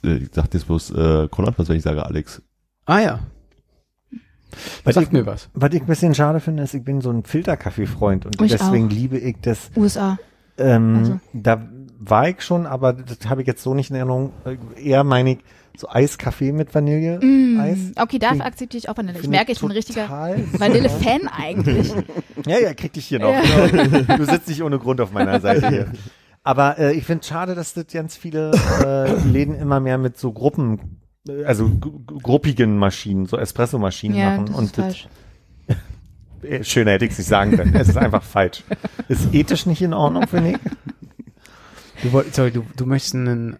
äh, ich dachte jetzt bloß äh, Konrad, was wenn ich sage Alex. Ah ja. Was Sagt ich, mir was. was ich ein bisschen schade finde, ist, ich bin so ein Filterkaffee-Freund und Ich deswegen auch. liebe ich das. USA. Ähm, Also. Da war ich schon, aber das habe ich jetzt so nicht in Erinnerung. Eher meine ich so Eiskaffee mit Vanille. Mm, Eis. okay, da akzeptiere ich auch Vanille. Ich merke, ich bin ein richtiger. *laughs* Vanille-Fan eigentlich. Ja, ja, krieg dich hier noch. Genau. Du sitzt nicht ohne Grund auf meiner Seite hier. Aber äh, ich finde es schade, dass das ganz viele äh, Läden immer mehr mit so Gruppen, also gruppigen Maschinen, so Espresso-Maschinen ja, machen. das Und ist falsch. *laughs* äh, schöner hätte ich es nicht sagen können. Es ist einfach falsch. Ist ethisch nicht in Ordnung, finde ich. Du, sorry, du, du möchtest einen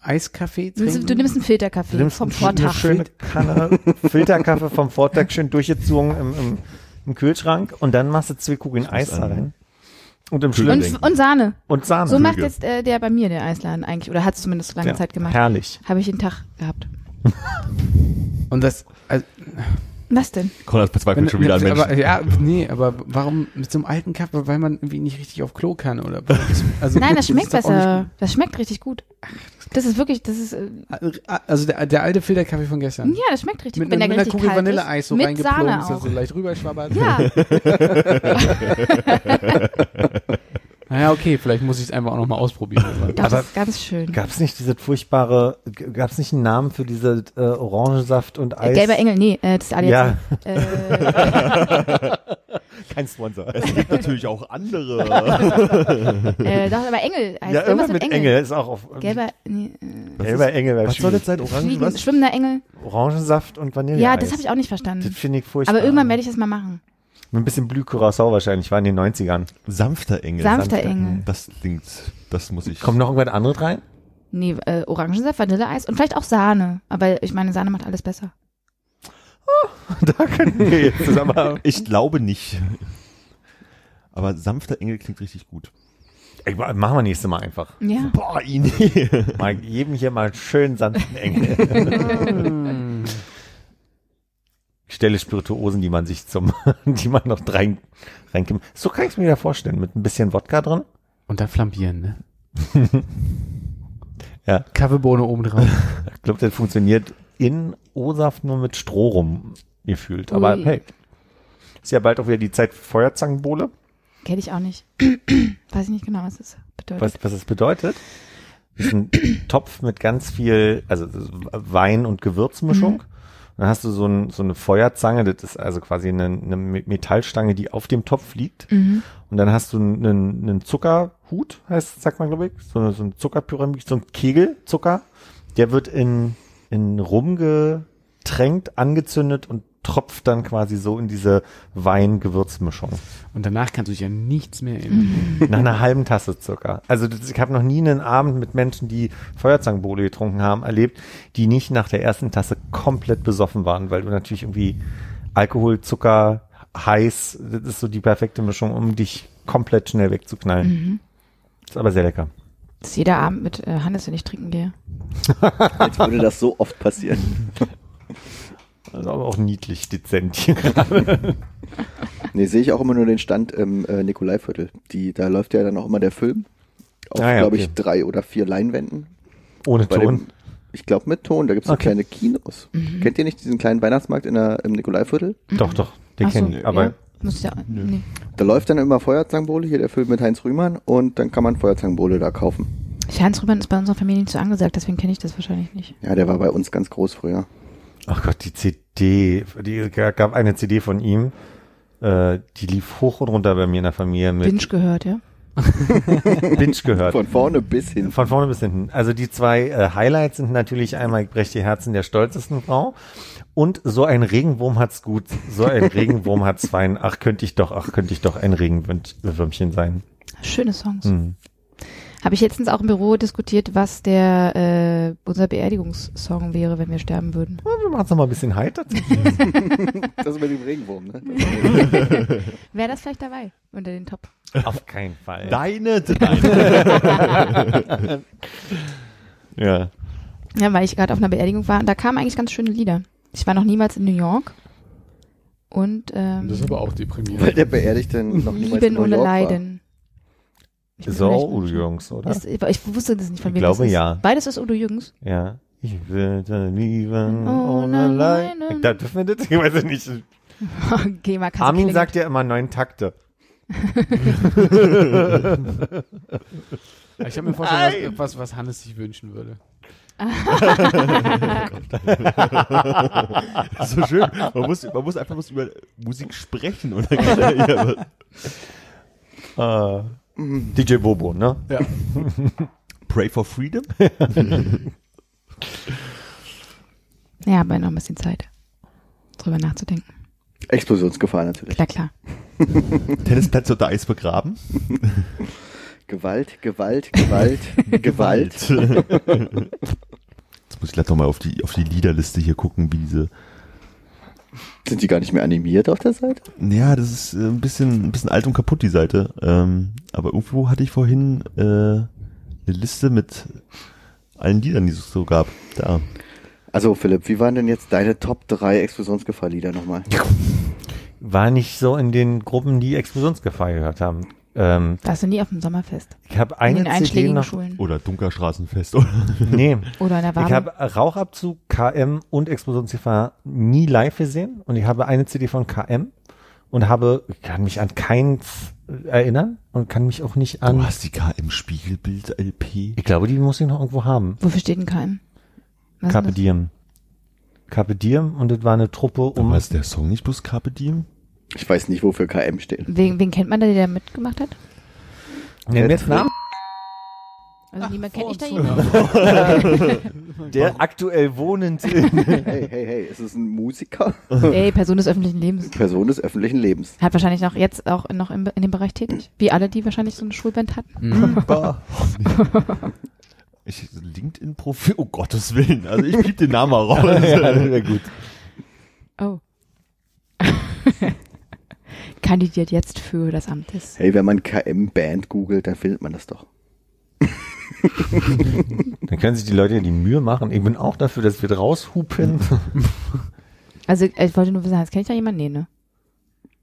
Eiskaffee Du, nimmst- trinken? du nimmst einen Filterkaffee Du nimmst vom eine Vortag. schöne Kanne Filterkaffee vom Vortag schön durchgezogen im, im, im Kühlschrank und dann machst du zwei Kugeln Eis da rein. Und im Schlimmsten Und, und Sahne. und Sahne. So macht jetzt äh, der bei mir, der Eisladen eigentlich. Oder hat es zumindest lange Ja, Zeit gemacht. Herrlich. Habe ich den Tag gehabt. *laughs* Und das, also, Was denn? Konrad verzweifelt schon wieder an Menschen. aber, ja, nee, aber warum mit so einem alten Kaffee? Weil man irgendwie nicht richtig auf Klo kann, oder? Also, Nein, das schmeckt auch besser. Das schmeckt richtig gut. Das ist wirklich, das ist, äh, Also der, der alte Filterkaffee von gestern. ja, das schmeckt richtig Mit, gut. Wenn mit einer richtig Kugel Vanilleeis so Mit reingeplogen, Sahne ist das auch. so leicht rüberschwabbert. Ja, *laughs* *laughs* Naja, okay, vielleicht muss ich es einfach auch nochmal ausprobieren. *laughs* das Aber- ist ganz schön. Gab es nicht diese furchtbare, gab es nicht einen Namen für diese äh, Orangensaft und Eis? Äh, Gelber Engel, nee, äh, das ist ADAC. Ja, Äh, *laughs* kein Sponsor. Es gibt *laughs* natürlich auch andere. äh, doch, aber Engel heißt Ja, irgendwas mit Engel. Engel ist auch auf. Gelber, nee, äh, Gelber Engel Was soll das schwierig. sein? Orangen, schwimmender Engel. Orangensaft und Vanille. Ja, das habe ich auch nicht Das verstanden. finde ich furchtbar. Aber irgendwann werde ich das mal machen. Mit ein bisschen Curacao wahrscheinlich, war in den 90ern. Sanfter Engel. Sanfter sanfter Engel. Das klingt, das muss ich. Kommt noch irgendwas anderes rein? Nee, äh, Orangensaft, Vanilleeis und vielleicht auch Sahne. Aber ich meine, Sahne macht alles besser. *laughs* da können wir jetzt zusammen. Ich glaube nicht. Aber sanfter Engel klingt richtig gut. Ey, machen wir nächstes Mal einfach. Ja. Boah, Idee. Mal jedem hier mal einen schönen sanften Engel. *laughs* *laughs* Stelle Spirituosen, die man sich zum, *laughs* die man noch rein, reinkimmt. So kann ich es mir ja vorstellen, mit ein bisschen Wodka drin. Und dann flambieren, ne? *laughs* Ja. Kaffeebohne oben drauf. *laughs* Ich glaube, das funktioniert in O-Saft nur mit Stroh rum gefühlt. Aber Ui. hey, ist ja bald auch wieder die Zeit für Feuerzangenbowle. Kenne ich auch nicht. *clears throat* Weiß ich nicht genau, was das bedeutet. Was, was es bedeutet? Das ist ein Topf mit ganz viel, also das Wein- und Gewürzmischung. Dann hast du so, ein, so eine Feuerzange, das ist also quasi eine, eine Metallstange, die auf dem Topf liegt. Mhm. Und dann hast du einen, einen Zuckerhut, heißt, sagt man, glaube ich, so, eine- so ein Zuckerpyramid, so ein Kegelzucker. Der wird in, in Rum getränkt, angezündet und tropft dann quasi so in diese Wein-Gewürzmischung. Und danach kannst du dich ja nichts mehr erinnern. *laughs* Nach einer halben Tasse Zucker. Also das, ich habe noch nie einen Abend mit Menschen, die Feuerzangenbowle getrunken haben, erlebt, die nicht nach der ersten Tasse komplett besoffen waren, weil du natürlich irgendwie Alkohol, Zucker, heiß, das ist so die perfekte Mischung, um dich komplett schnell wegzuknallen. Mhm. Ist aber sehr lecker. Das ist jeder Abend mit äh, Hannes, wenn ich trinken gehe. Als würde das so oft passieren. *laughs* Also aber auch niedlich, dezent hier gerade. *laughs* Nee, sehe ich auch immer nur den Stand im äh, Nikolaiviertel. Die, da läuft ja dann auch immer der Film. Auf, Ah ja, glaube okay. ich, drei oder vier Leinwänden. Ohne Bei Ton. dem, ich glaube mit Ton, da gibt's so Okay. kleine Kinos. Kennt ihr nicht diesen kleinen Weihnachtsmarkt in der, im Nikolaiviertel? Doch, doch, den so, kennen. Aber ja. Muss ja, nee. Da läuft dann immer Feuerzangenbowle, hier der Film mit Heinz Rühmann und dann kann man Feuerzangenbowle da kaufen. Heinz Rüben ist bei unserer Familie nicht so angesagt, deswegen kenne ich das wahrscheinlich nicht. Ja, der war bei uns ganz groß früher. Ach Gott, die CD, die gab eine CD von ihm, äh, die lief hoch und runter bei mir in der Familie mit Binge gehört, ja? *laughs* *laughs* Binge gehört. Von vorne bis hin. Von vorne bis hinten. Also die zwei äh, Highlights sind natürlich einmal Ich brech die Herzen der stolzesten Frau und so ein Regenwurm hat's gut, so ein *laughs* Regenwurm hat's fein. Ach, könnte ich doch, ach, könnte ich doch ein Regenwürmchen sein. Schöne Songs. Hm. Habe ich letztens auch im Büro diskutiert, was der äh, unser Beerdigungssong wäre, wenn wir sterben würden. Ja, wir machen's noch mal ein bisschen heiter. *laughs* Das mit dem Regenwurm, ne? *laughs* Wäre das vielleicht dabei unter den Top? Auf keinen Fall. Deine, *laughs* deine. Ja. Ja, weil ich gerade auf einer Beerdigung war und da kamen eigentlich ganz schöne Lieder. Ich war noch niemals in New York und ähm, Das ist aber auch deprimierend. Weil der Beerdigte noch niemals in Lieben New ohne York war. Ich So, vielleicht- Udo Jürgens, oder? Ist, ich wusste das nicht von Ich wem glaube, das ist. ja. Beides ist Udo Jürgens. Ja. Ich würde lieben Ohne ohne Leid. Leiden. Da dürfen wir das? *laughs* Ich weiß es nicht. *laughs* okay, mal Armin sagt ja immer neun Takte. *laughs* Ich habe mir vorgestellt, was, was, was Hannes sich wünschen würde. so schön. Man muss, man muss einfach was über Musik sprechen und dann kann er ja, Äh, DJ Bobo, ne? *laughs* Pray for Freedom? *laughs* Ja, aber noch ein bisschen Zeit, drüber nachzudenken. Explosionsgefahr natürlich. Klar, klar. *laughs* Tennisplätze unter Eis begraben? Gewalt, Gewalt, Gewalt, Gewalt. Jetzt muss ich gleich nochmal auf die, auf die Liederliste hier gucken, wie diese. Sind die gar nicht mehr animiert auf der Seite? Ja, das ist äh, ein bisschen, ein bisschen alt und kaputt, die Seite. Ähm, aber irgendwo hatte ich vorhin äh, eine Liste mit allen Liedern, die es so gab. Da. Also Philipp, wie waren denn jetzt deine Top 3 Explosionsgefahr-Lieder nochmal? War nicht so in den Gruppen, die Explosionsgefahr gehört haben. Ähm, Warst du nie auf dem Sommerfest? ich habe In eine den CD noch. Schulen. Oder Dunkerstraßenfest, *laughs* oder? Nee, Oder in der ich Warme. habe Rauchabzug, KM und Explosionsgefahr nie live gesehen und ich habe eine CD von KM und habe, ich kann mich an keins erinnern und kann mich auch nicht Du an. hast die KM-Spiegelbild-LP. Ich glaube, die muss ich noch irgendwo haben. Wofür steht ein KM? Was Carpe? Diem. Carpe Diem und das war eine Truppe um. Um ist der Song nicht bloß Carpe Diem? Ich weiß nicht, wofür KM steht. Wen, wen kennt man da, der mitgemacht hat? Nenn mir jetzt Namen. Also niemand kennt ich da jemanden. *laughs* Der aktuell wohnend in. *laughs* Hey, hey, hey, ist es ein Musiker? Ey, Person des öffentlichen Lebens. Person des öffentlichen Lebens. Hat wahrscheinlich noch jetzt auch noch im, in dem Bereich tätig. Wie alle, die wahrscheinlich so eine Schulband hatten. *laughs* Ich, LinkedIn-Profil, oh Gottes Willen. Also ich piep den Namen mal raus. ja, gut. Oh. Kandidiert jetzt für das Amt des. Hey, wenn man KM-Band googelt, dann findet man das doch. *laughs* Dann können sich die Leute ja die Mühe machen. Ich bin auch dafür, dass wir raushupen. *laughs* Also ich wollte nur wissen, kenne ich da jemanden? Nee, ne?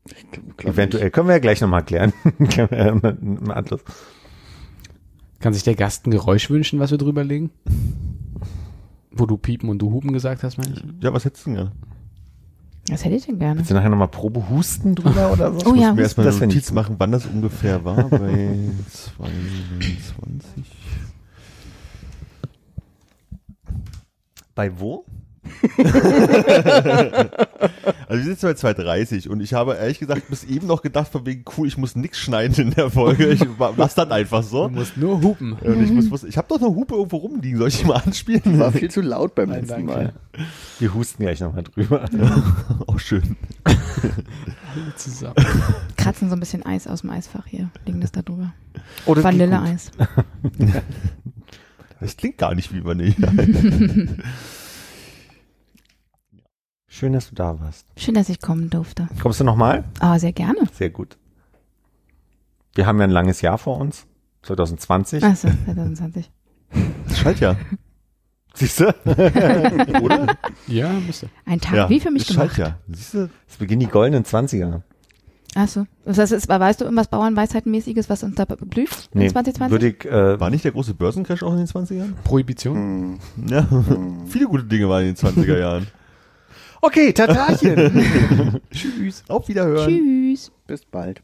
Ich glaub, glaub Eventuell. Können wir ja gleich nochmal klären. *laughs* Im Anschluss. Kann sich der Gast ein Geräusch wünschen, was wir drüber legen? Wo du piepen und du hupen gesagt hast, meine ich? Ja, was hättest du denn gerne? Was hätte ich denn gerne? Willst du nachher nochmal Probe husten drüber oder so? Oh ja, Mir erstmal das eine ich Notiz machen, wann das ungefähr war. *laughs* Bei 22. Bei wo? Also wir sind jetzt bei 230 und ich habe ehrlich gesagt bis eben noch gedacht, von wegen cool, ich muss nix schneiden in der Folge. Ich lass das einfach so. Du musst nur hupen. Und ich muss, muss ich habe doch eine Hupe irgendwo rumliegen. Soll ich die mal anspielen? War viel zu laut beim Nein, letzten danke. Mal. Wir husten gleich nochmal drüber. *laughs* Auch schön. Alle zusammen. Kratzen so ein bisschen Eis aus dem Eisfach hier. Liegen das da drüber. Oh, geht gut. Vanilleeis. *laughs* Das klingt gar nicht wie Vanille. *laughs* Schön, dass du da warst. Schön, dass ich kommen durfte. Kommst du nochmal? Ah, sehr gerne. Sehr gut. Wir haben ja ein langes Jahr vor uns. 2020. Achso, 2020. Das schallt ja. Siehst du? *laughs* Oder? Ja, müsste. Ein Tag ja. wie für mich das schallt gemacht. ja. Siehst du? Es beginnen die goldenen 20er. Achso. Das heißt, es- weißt du irgendwas Bauernweisheitenmäßiges, was uns da blüht in Nee, 2020? würde ich, äh, War nicht der große Börsencrash auch in den 20ern? Prohibition? Hm. Ja. *laughs* Viele gute Dinge waren in den 20er Jahren. Okay, Tatarchen. *laughs* Tschüss. Auf Wiederhören. Tschüss. Bis bald.